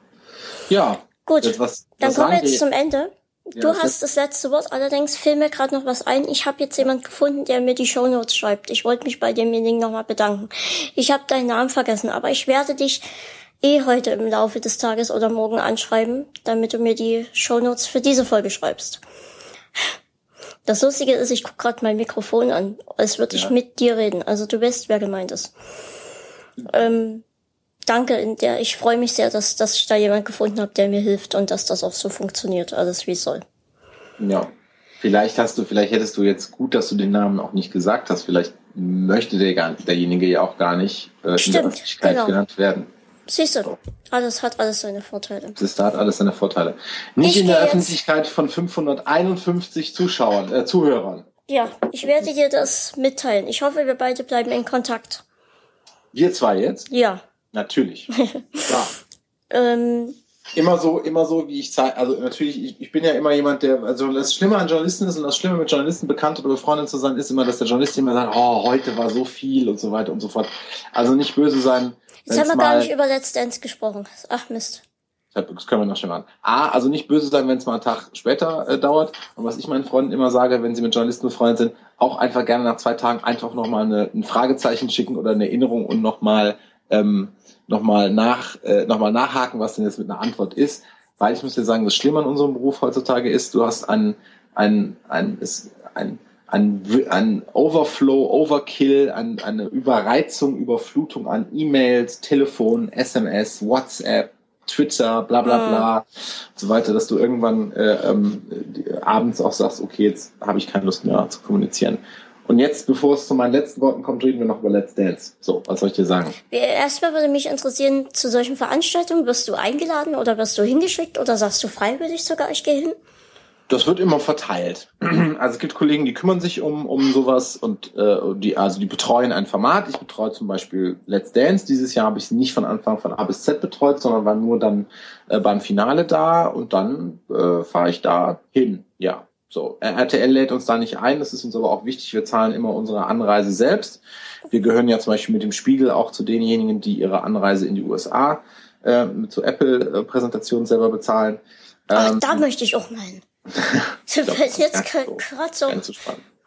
Speaker 2: Ja.
Speaker 1: Gut. Was, dann kommen wir jetzt zum Ende. Du ja, hast das letzte Wort, allerdings fiel mir gerade noch was ein. Ich habe jetzt jemand gefunden, der mir die Shownotes schreibt. Ich wollte mich bei demjenigen nochmal bedanken. Ich habe deinen Namen vergessen, aber ich werde dich eh heute im Laufe des Tages oder morgen anschreiben, damit du mir die Shownotes für diese Folge schreibst. Das Lustige ist, ich guck gerade mein Mikrofon an, als würde ja. ich mit dir reden. Also du weißt, wer gemeint ist. Ähm, danke, in der ich freue mich sehr, dass, dass ich da jemand gefunden habe, der mir hilft und dass das auch so funktioniert, alles wie es soll.
Speaker 2: Ja. Vielleicht hast du, vielleicht hättest du jetzt gut, dass du den Namen auch nicht gesagt hast. Vielleicht möchte der, derjenige ja auch gar nicht äh, Stimmt, in der Öffentlichkeit genau. genannt werden.
Speaker 1: Siehst du, alles hat alles seine Vorteile.
Speaker 2: Das hat alles seine Vorteile. Nicht ich in der Öffentlichkeit von 551 Zuschauern, äh, Zuhörern.
Speaker 1: Ja, ich werde dir das mitteilen. Ich hoffe, wir beide bleiben in Kontakt.
Speaker 2: Wir zwei jetzt?
Speaker 1: Ja.
Speaker 2: Natürlich. Ja. ähm, immer so, immer so, wie ich zeige. Also natürlich, ich, ich bin ja immer jemand, der, also das Schlimme an Journalisten ist und das Schlimme mit Journalisten bekannt oder befreundet zu sein, ist immer, dass der Journalist immer sagt, oh, heute war so viel und so weiter und so fort. Also nicht böse sein.
Speaker 1: Jetzt haben wir gar nicht über Let's Dance gesprochen. Ach Mist.
Speaker 2: Das können wir noch schon machen. A, also nicht böse sein, wenn es mal einen Tag später äh, dauert. Und was ich meinen Freunden immer sage, wenn sie mit Journalisten befreundet sind, auch einfach gerne nach zwei Tagen einfach nochmal ein Fragezeichen schicken oder eine Erinnerung und nochmal ähm, nochmal nach, äh, noch nachhaken, was denn jetzt mit einer Antwort ist. Weil ich muss dir sagen, das Schlimme an unserem Beruf heutzutage ist, du hast ein, ein, ein, ein, ein, ein Overflow, Overkill, ein, eine Überreizung, Überflutung an E-Mails, Telefon, SMS, WhatsApp, Twitter, bla bla bla und so weiter, dass du irgendwann äh, ähm, abends auch sagst, okay, jetzt habe ich keine Lust mehr zu kommunizieren. Und jetzt, bevor es zu meinen letzten Worten kommt, reden wir noch über Let's Dance. So, was soll ich dir sagen?
Speaker 1: Erstmal würde mich interessieren, zu solchen Veranstaltungen wirst du eingeladen oder wirst du hingeschickt oder sagst du freiwillig sogar, ich gehe hin?
Speaker 2: Das wird immer verteilt. Also es gibt Kollegen, die kümmern sich um, um sowas und äh, die, also die betreuen ein Format. Ich betreue zum Beispiel Let's Dance. Dieses Jahr habe ich es nicht von Anfang von A bis Z betreut, sondern war nur dann äh, beim Finale da und dann äh, fahre ich da hin. Ja. So, RTL lädt uns da nicht ein, das ist uns aber auch wichtig. Wir zahlen immer unsere Anreise selbst. Wir gehören ja zum Beispiel mit dem Spiegel auch zu denjenigen, die ihre Anreise in die USA äh, zu Apple-Präsentationen selber bezahlen.
Speaker 1: Ach, ähm, da möchte ich auch mal hin. ich glaub, jetzt gerade so, so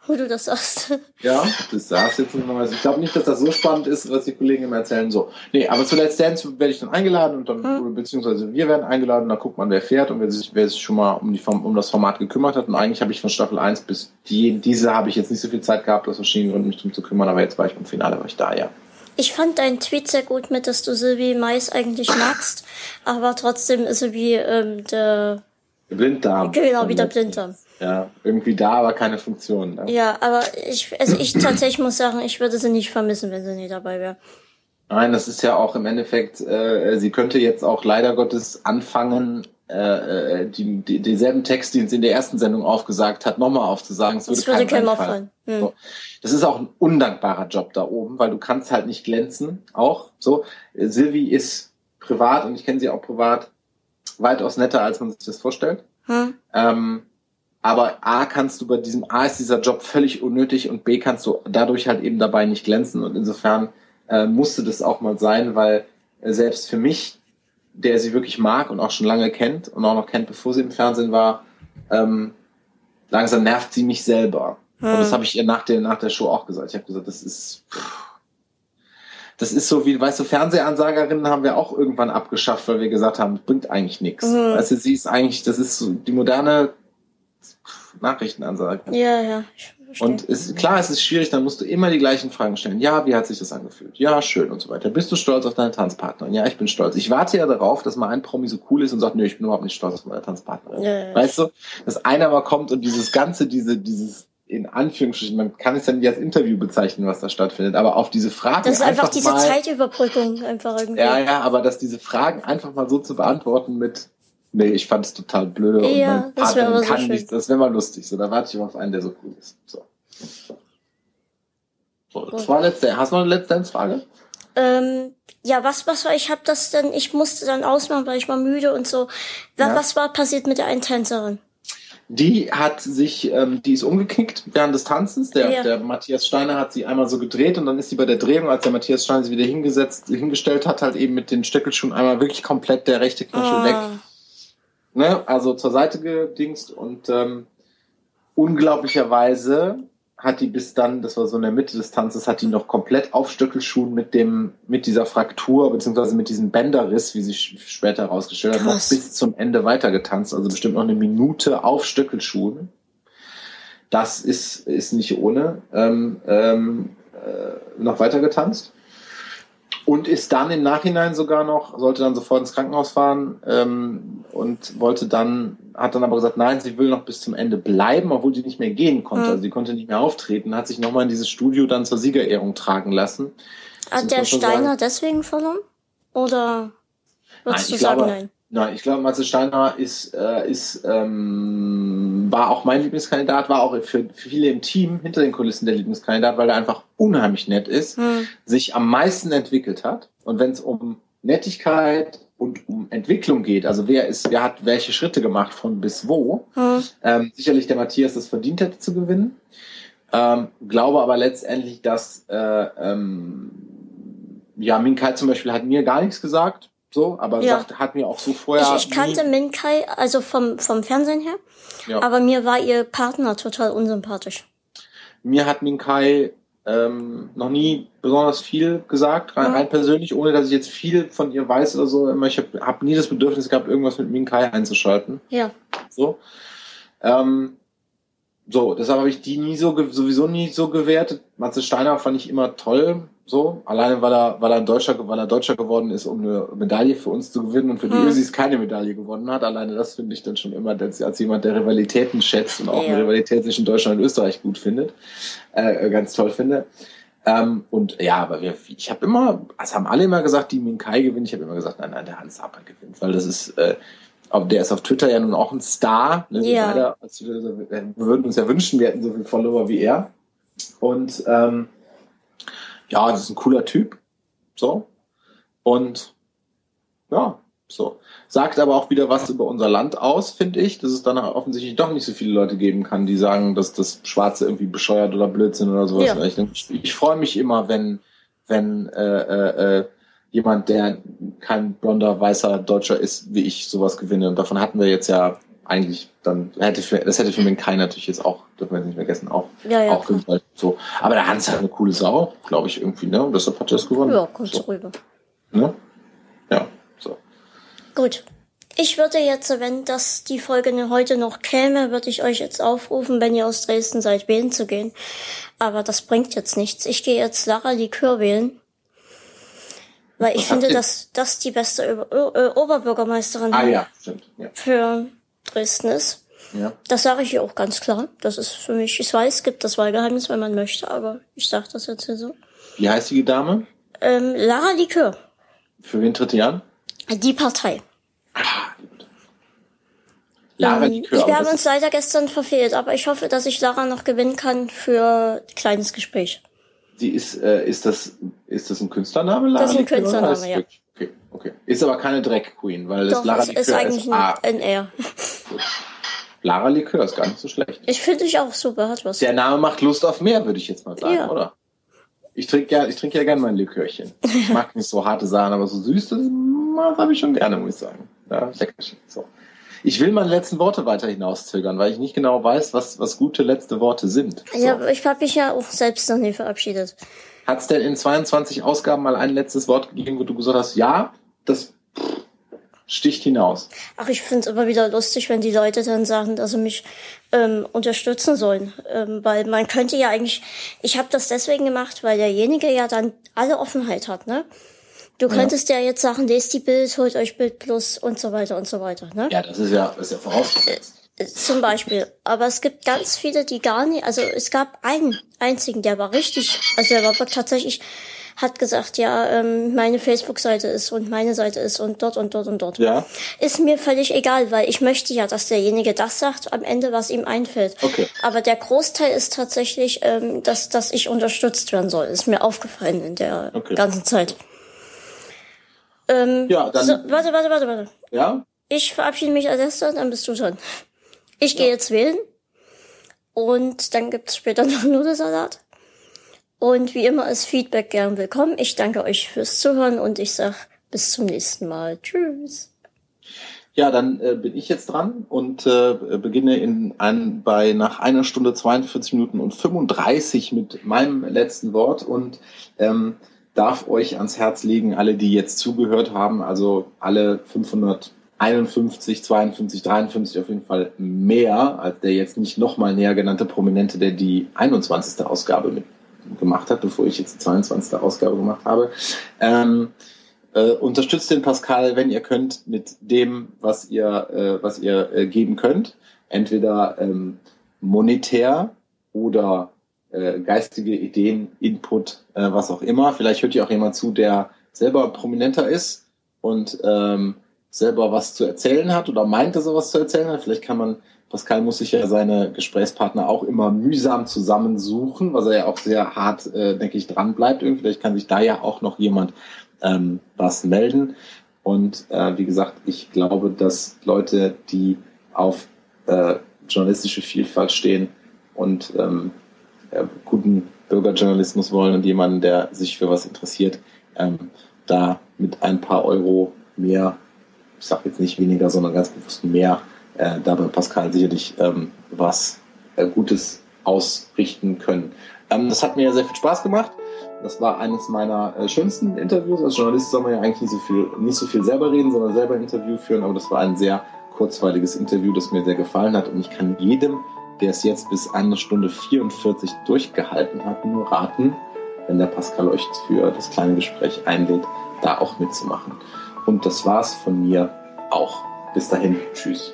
Speaker 1: wo du das sagst.
Speaker 2: Ja, das sagst jetzt nochmal. Ich glaube nicht, dass das so spannend ist, was die Kollegen immer erzählen. So, nee, aber zu Let's Dance werde ich dann eingeladen und dann, hm. beziehungsweise wir werden eingeladen, da guckt man, wer fährt und wer sich, wer sich schon mal um, die, um das Format gekümmert hat. Und eigentlich habe ich von Staffel 1 bis die, diese habe ich jetzt nicht so viel Zeit gehabt, aus verschiedenen Gründen mich drum zu kümmern, aber jetzt war ich beim Finale, war ich da, ja.
Speaker 1: Ich fand deinen Tweet sehr gut mit, dass du Sylvie Mais eigentlich magst, aber trotzdem ist sie wie ähm, der
Speaker 2: Blinddarm.
Speaker 1: Genau, wie der Blinddarm.
Speaker 2: Ja, irgendwie da, aber keine Funktion.
Speaker 1: Ne? Ja, aber ich, also ich tatsächlich muss sagen, ich würde sie nicht vermissen, wenn sie nicht dabei wäre.
Speaker 2: Nein, das ist ja auch im Endeffekt, äh, sie könnte jetzt auch leider Gottes anfangen, äh, äh die, die, dieselben Text, die uns in der ersten Sendung aufgesagt hat, nochmal aufzusagen. Es würde, das würde keinem auffallen. Hm. So. Das ist auch ein undankbarer Job da oben, weil du kannst halt nicht glänzen. Auch so. Silvi ist privat und ich kenne sie auch privat weitaus netter, als man sich das vorstellt. Hm. Ähm, aber A kannst du bei diesem, A ist dieser Job völlig unnötig und B kannst du dadurch halt eben dabei nicht glänzen und insofern äh, musste das auch mal sein, weil äh, selbst für mich, der sie wirklich mag und auch schon lange kennt und auch noch kennt, bevor sie im Fernsehen war, ähm, langsam nervt sie mich selber. Hm. Und das habe ich ihr nach der, nach der Show auch gesagt. Ich habe gesagt, das ist, das ist so wie, weißt du, Fernsehansagerinnen haben wir auch irgendwann abgeschafft, weil wir gesagt haben, bringt eigentlich nichts. Mhm. Weißt du, sie ist eigentlich, das ist so die moderne Nachrichtenansage.
Speaker 1: Ja, ja.
Speaker 2: Und ist, klar, es ist schwierig, dann musst du immer die gleichen Fragen stellen. Ja, wie hat sich das angefühlt? Ja, schön und so weiter. Bist du stolz auf deine Tanzpartnerin? Ja, ich bin stolz. Ich warte ja darauf, dass mal ein Promi so cool ist und sagt, nö, ich bin überhaupt nicht stolz auf meine Tanzpartnerin. Ja, ja. Weißt du? Dass einer mal kommt und dieses ganze, diese, dieses, in Anführungsstrichen, man kann es ja nicht als Interview bezeichnen, was da stattfindet, aber auf diese Fragen.
Speaker 1: Das ist einfach, einfach diese mal, Zeitüberbrückung einfach irgendwie.
Speaker 2: Ja, ja, aber dass diese Fragen einfach mal so zu beantworten mit, Nee, ich fand es total blöde.
Speaker 1: Ja, und mein das wäre so
Speaker 2: nicht, Das wäre mal lustig. So, da warte ich mal auf einen, der so cool ist. So. So, das war letzte. Hast du noch eine letzte Frage?
Speaker 1: Ähm, ja, was, was war, ich hab das dann, ich musste dann ausmachen, weil ich war müde und so. Ja. Was war passiert mit der einen Tänzerin?
Speaker 2: Die hat sich, ähm, die ist umgeknickt während des Tanzens. Der, ja. der Matthias Steiner hat sie einmal so gedreht und dann ist sie bei der Drehung, als der Matthias Steiner sie wieder hingesetzt, hingestellt hat, halt eben mit den Stöckelschuhen einmal wirklich komplett der rechte Knöchel ah. weg ne, also zur Seite gedingst und ähm, unglaublicherweise hat die bis dann, das war so in der Mitte des Tanzes, hat die noch komplett auf Stöckelschuhen mit dem, mit dieser Fraktur, beziehungsweise mit diesem Bänderriss, wie sich später herausgestellt hat, noch bis zum Ende weiter getanzt. Also bestimmt noch eine Minute auf Stöckelschuhen. Das ist, ist nicht ohne. Ähm, ähm, äh, noch weiter getanzt und ist dann im Nachhinein sogar noch, sollte dann sofort ins Krankenhaus fahren ähm, und wollte dann, hat dann aber gesagt, nein, sie will noch bis zum Ende bleiben, obwohl sie nicht mehr gehen konnte. Mhm. Also sie konnte nicht mehr auftreten, hat sich nochmal in dieses Studio dann zur Siegerehrung tragen lassen.
Speaker 1: Hat der Steiner deswegen verloren? Oder würdest nein, du sagen, glaube, nein?
Speaker 2: Nein, ich glaube, Matze Steiner ist, äh, ist ähm, war auch mein Lieblingskandidat, war auch für viele im Team hinter den Kulissen der Lieblingskandidat, weil er einfach unheimlich nett ist, hm. sich am meisten entwickelt hat. Und wenn es um Nettigkeit und um Entwicklung geht, also wer ist, wer hat welche Schritte gemacht von bis wo, hm. ähm, sicherlich der Matthias das verdient hätte zu gewinnen. Ähm, glaube aber letztendlich, dass äh, ähm, ja, Minkai zum Beispiel hat mir gar nichts gesagt so, aber ja. sagt, hat mir auch so vorher.
Speaker 1: Ich, ich kannte Minkai, also vom, vom Fernsehen her, ja. aber mir war ihr Partner total unsympathisch.
Speaker 2: Mir hat Minkai ähm, noch nie besonders viel gesagt, rein, mhm. rein, persönlich, ohne dass ich jetzt viel von ihr weiß oder so. Ich habe hab nie das Bedürfnis gehabt, irgendwas mit Minkai einzuschalten.
Speaker 1: Ja.
Speaker 2: So. Ähm, so, deshalb habe ich die nie so sowieso nie so gewertet. Matze Steiner fand ich immer toll, so, alleine weil er, weil er Deutscher, weil er Deutscher geworden ist, um eine Medaille für uns zu gewinnen und für die mhm. Ösis keine Medaille gewonnen hat. Alleine das finde ich dann schon immer als, als jemand, der Rivalitäten schätzt und auch ja. eine Rivalität zwischen Deutschland und Österreich gut findet, äh, ganz toll finde. Ähm, und ja, aber wir, ich habe immer, es haben alle immer gesagt, die Minkai gewinnt. Ich habe immer gesagt, nein, nein, der Hans Zapper gewinnt, weil das ist, äh, aber der ist auf Twitter ja nun auch ein Star. Ne?
Speaker 1: Ja.
Speaker 2: Beide, also wir würden uns ja wünschen, wir hätten so viele Follower wie er. Und ähm, ja, das ist ein cooler Typ. So. Und ja, so. Sagt aber auch wieder was über unser Land aus, finde ich, dass es dann offensichtlich doch nicht so viele Leute geben kann, die sagen, dass das Schwarze irgendwie bescheuert oder Blödsinn oder sowas.
Speaker 1: Ja.
Speaker 2: Ich, ich, ich freue mich immer, wenn, wenn äh, äh, äh, jemand, der kein blonder, weißer Deutscher ist, wie ich, sowas gewinne. Und davon hatten wir jetzt ja eigentlich dann, hätte für, das hätte für mich Kai natürlich jetzt auch, dürfen wir nicht vergessen, auch,
Speaker 1: Ja, ja,
Speaker 2: auch gewollt. So. Aber der Hans hat eine coole Sau, glaube ich, irgendwie, ne? Und deshalb hat er es gewonnen.
Speaker 1: Ja, kurz
Speaker 2: so,
Speaker 1: rüber.
Speaker 2: ne? Ja, so.
Speaker 1: Gut. Ich würde jetzt, wenn das die Folge heute noch käme, würde ich euch jetzt aufrufen, wenn ihr aus Dresden seid, wählen zu gehen. Aber das bringt jetzt nichts. Ich gehe jetzt Lara Likör wählen. Weil ich finde,
Speaker 2: ihr-
Speaker 1: dass das die beste äh, Oberbürgermeisterin
Speaker 2: Ah ja, stimmt. Ja.
Speaker 1: für Dresden ist.
Speaker 2: ja.
Speaker 1: Das sage ich hier auch ganz klar. Das ist für mich, ich weiß, es gibt das Wahlgeheimnis, wenn man möchte, aber ich sage das jetzt hier so.
Speaker 2: Wie heißt die Dame?
Speaker 1: Ähm, Lara Likör,
Speaker 2: Für wen tritt die an?
Speaker 1: die Partei.
Speaker 2: Lara
Speaker 1: Ähm,
Speaker 2: Likör.
Speaker 1: wir haben uns leider gestern verfehlt, aber ich hoffe, dass ich Lara noch gewinnen kann für ein kleines Gespräch.
Speaker 2: Ist, die ist, äh, ist das, ist das ein Künstlername? Lara
Speaker 1: Das ist ein
Speaker 2: Likör,
Speaker 1: Künstlername,
Speaker 2: ist
Speaker 1: ja.
Speaker 2: Okay, okay. Ist aber keine Drag Queen, weil das
Speaker 1: Doch,
Speaker 2: Lara Likör
Speaker 1: ist eigentlich
Speaker 2: Ah,
Speaker 1: ein NR.
Speaker 2: Lara Likör ist gar nicht so schlecht.
Speaker 1: Ich finde dich auch super, hat was.
Speaker 2: Der Name macht Lust auf mehr, würde ich jetzt mal sagen,
Speaker 1: Ja.
Speaker 2: oder? Ich trinke ja, ich trinke ja gerne mein Likörchen. Ich mag nicht so harte Sachen, aber so süß, das, das habe ich schon gerne, muss ich sagen. Ja, leckerchen. So. Ich will meine letzten Worte weiter hinauszögern, weil ich nicht genau weiß, was, was gute letzte Worte sind. So.
Speaker 1: Ja, ich habe mich ja auch selbst noch nie verabschiedet.
Speaker 2: Hat es denn in 22 Ausgaben mal ein letztes Wort gegeben, wo du gesagt hast, ja, das sticht hinaus?
Speaker 1: Ach, ich finde es immer wieder lustig, wenn die Leute dann sagen, dass sie mich ähm, unterstützen sollen. Ähm, weil man könnte ja eigentlich, ich habe das deswegen gemacht, weil derjenige ja dann alle Offenheit hat, ne? Du könntest ja, jetzt sagen, lest die Bild, holt euch Bild Plus und so weiter und so weiter, ne?
Speaker 2: Ja, das ist ja, das ist ja vorausgesetzt.
Speaker 1: Zum Beispiel. Aber es gibt ganz viele, die gar nicht, also es gab einen einzigen, der war richtig, also der war tatsächlich, hat gesagt, ja, ähm, meine Facebook-Seite ist und meine Seite ist und dort und dort und dort.
Speaker 2: Ja,
Speaker 1: Ist mir völlig egal, weil ich möchte ja, dass derjenige das sagt am Ende, was ihm einfällt.
Speaker 2: Okay.
Speaker 1: Aber der Großteil ist tatsächlich, ähm, dass, dass ich unterstützt werden soll. Ist mir aufgefallen in der
Speaker 2: Okay.
Speaker 1: ganzen Zeit. Ähm,
Speaker 2: Ja, dann-
Speaker 1: So, warte, warte, warte, warte.
Speaker 2: ja,
Speaker 1: Ich verabschiede mich als erster, dann bist du dran. Ich gehe jetzt wählen. Und dann gibt's später noch Nudelsalat. Und wie immer ist Feedback gern willkommen. Ich danke euch fürs Zuhören und ich sag bis zum nächsten Mal. Tschüss.
Speaker 2: Ja, dann äh, bin ich jetzt dran und äh, beginne in ein, bei nach einer Stunde 42 Minuten und 35 mit meinem letzten Wort und ähm, darf euch ans Herz legen, alle, die jetzt zugehört haben, also alle 551, 52, 53 auf jeden Fall mehr als der jetzt nicht nochmal näher genannte Prominente, der die 21. Ausgabe mit gemacht hat, bevor ich jetzt die 22. Ausgabe gemacht habe. Ähm, äh, unterstützt den Pascal, wenn ihr könnt, mit dem, was ihr, äh, was ihr äh, geben könnt. Entweder ähm, monetär oder äh, geistige Ideen, Input, äh, was auch immer. Vielleicht hört ihr auch jemand zu, der selber prominenter ist und ähm, selber was zu erzählen hat oder meint, dass er was zu erzählen hat. Vielleicht kann man, Pascal muss sich ja seine Gesprächspartner auch immer mühsam zusammensuchen, was er ja auch sehr hart, äh, denke ich, dran bleibt. Irgendwie. Vielleicht kann sich da ja auch noch jemand ähm, was melden. Und äh, wie gesagt, ich glaube, dass Leute, die auf äh, journalistische Vielfalt stehen und ähm, äh, guten Bürgerjournalismus wollen und jemanden, der sich für was interessiert, ähm, da mit ein paar Euro mehr, ich sage jetzt nicht weniger, sondern ganz bewusst mehr, äh, da bei Pascal sicherlich ähm, was äh, Gutes ausrichten können. Ähm, das hat mir sehr viel Spaß gemacht. Das war eines meiner äh, schönsten Interviews. Als Journalist soll man ja eigentlich nicht so viel, nicht so viel selber reden, sondern selber ein Interview führen. Aber das war ein sehr kurzweiliges Interview, das mir sehr gefallen hat. Und ich kann jedem, der es jetzt bis eine Stunde 44 durchgehalten hat, nur raten, wenn der Pascal euch für das kleine Gespräch einlädt, da auch mitzumachen. Und das war's von mir auch. Bis dahin. Tschüss.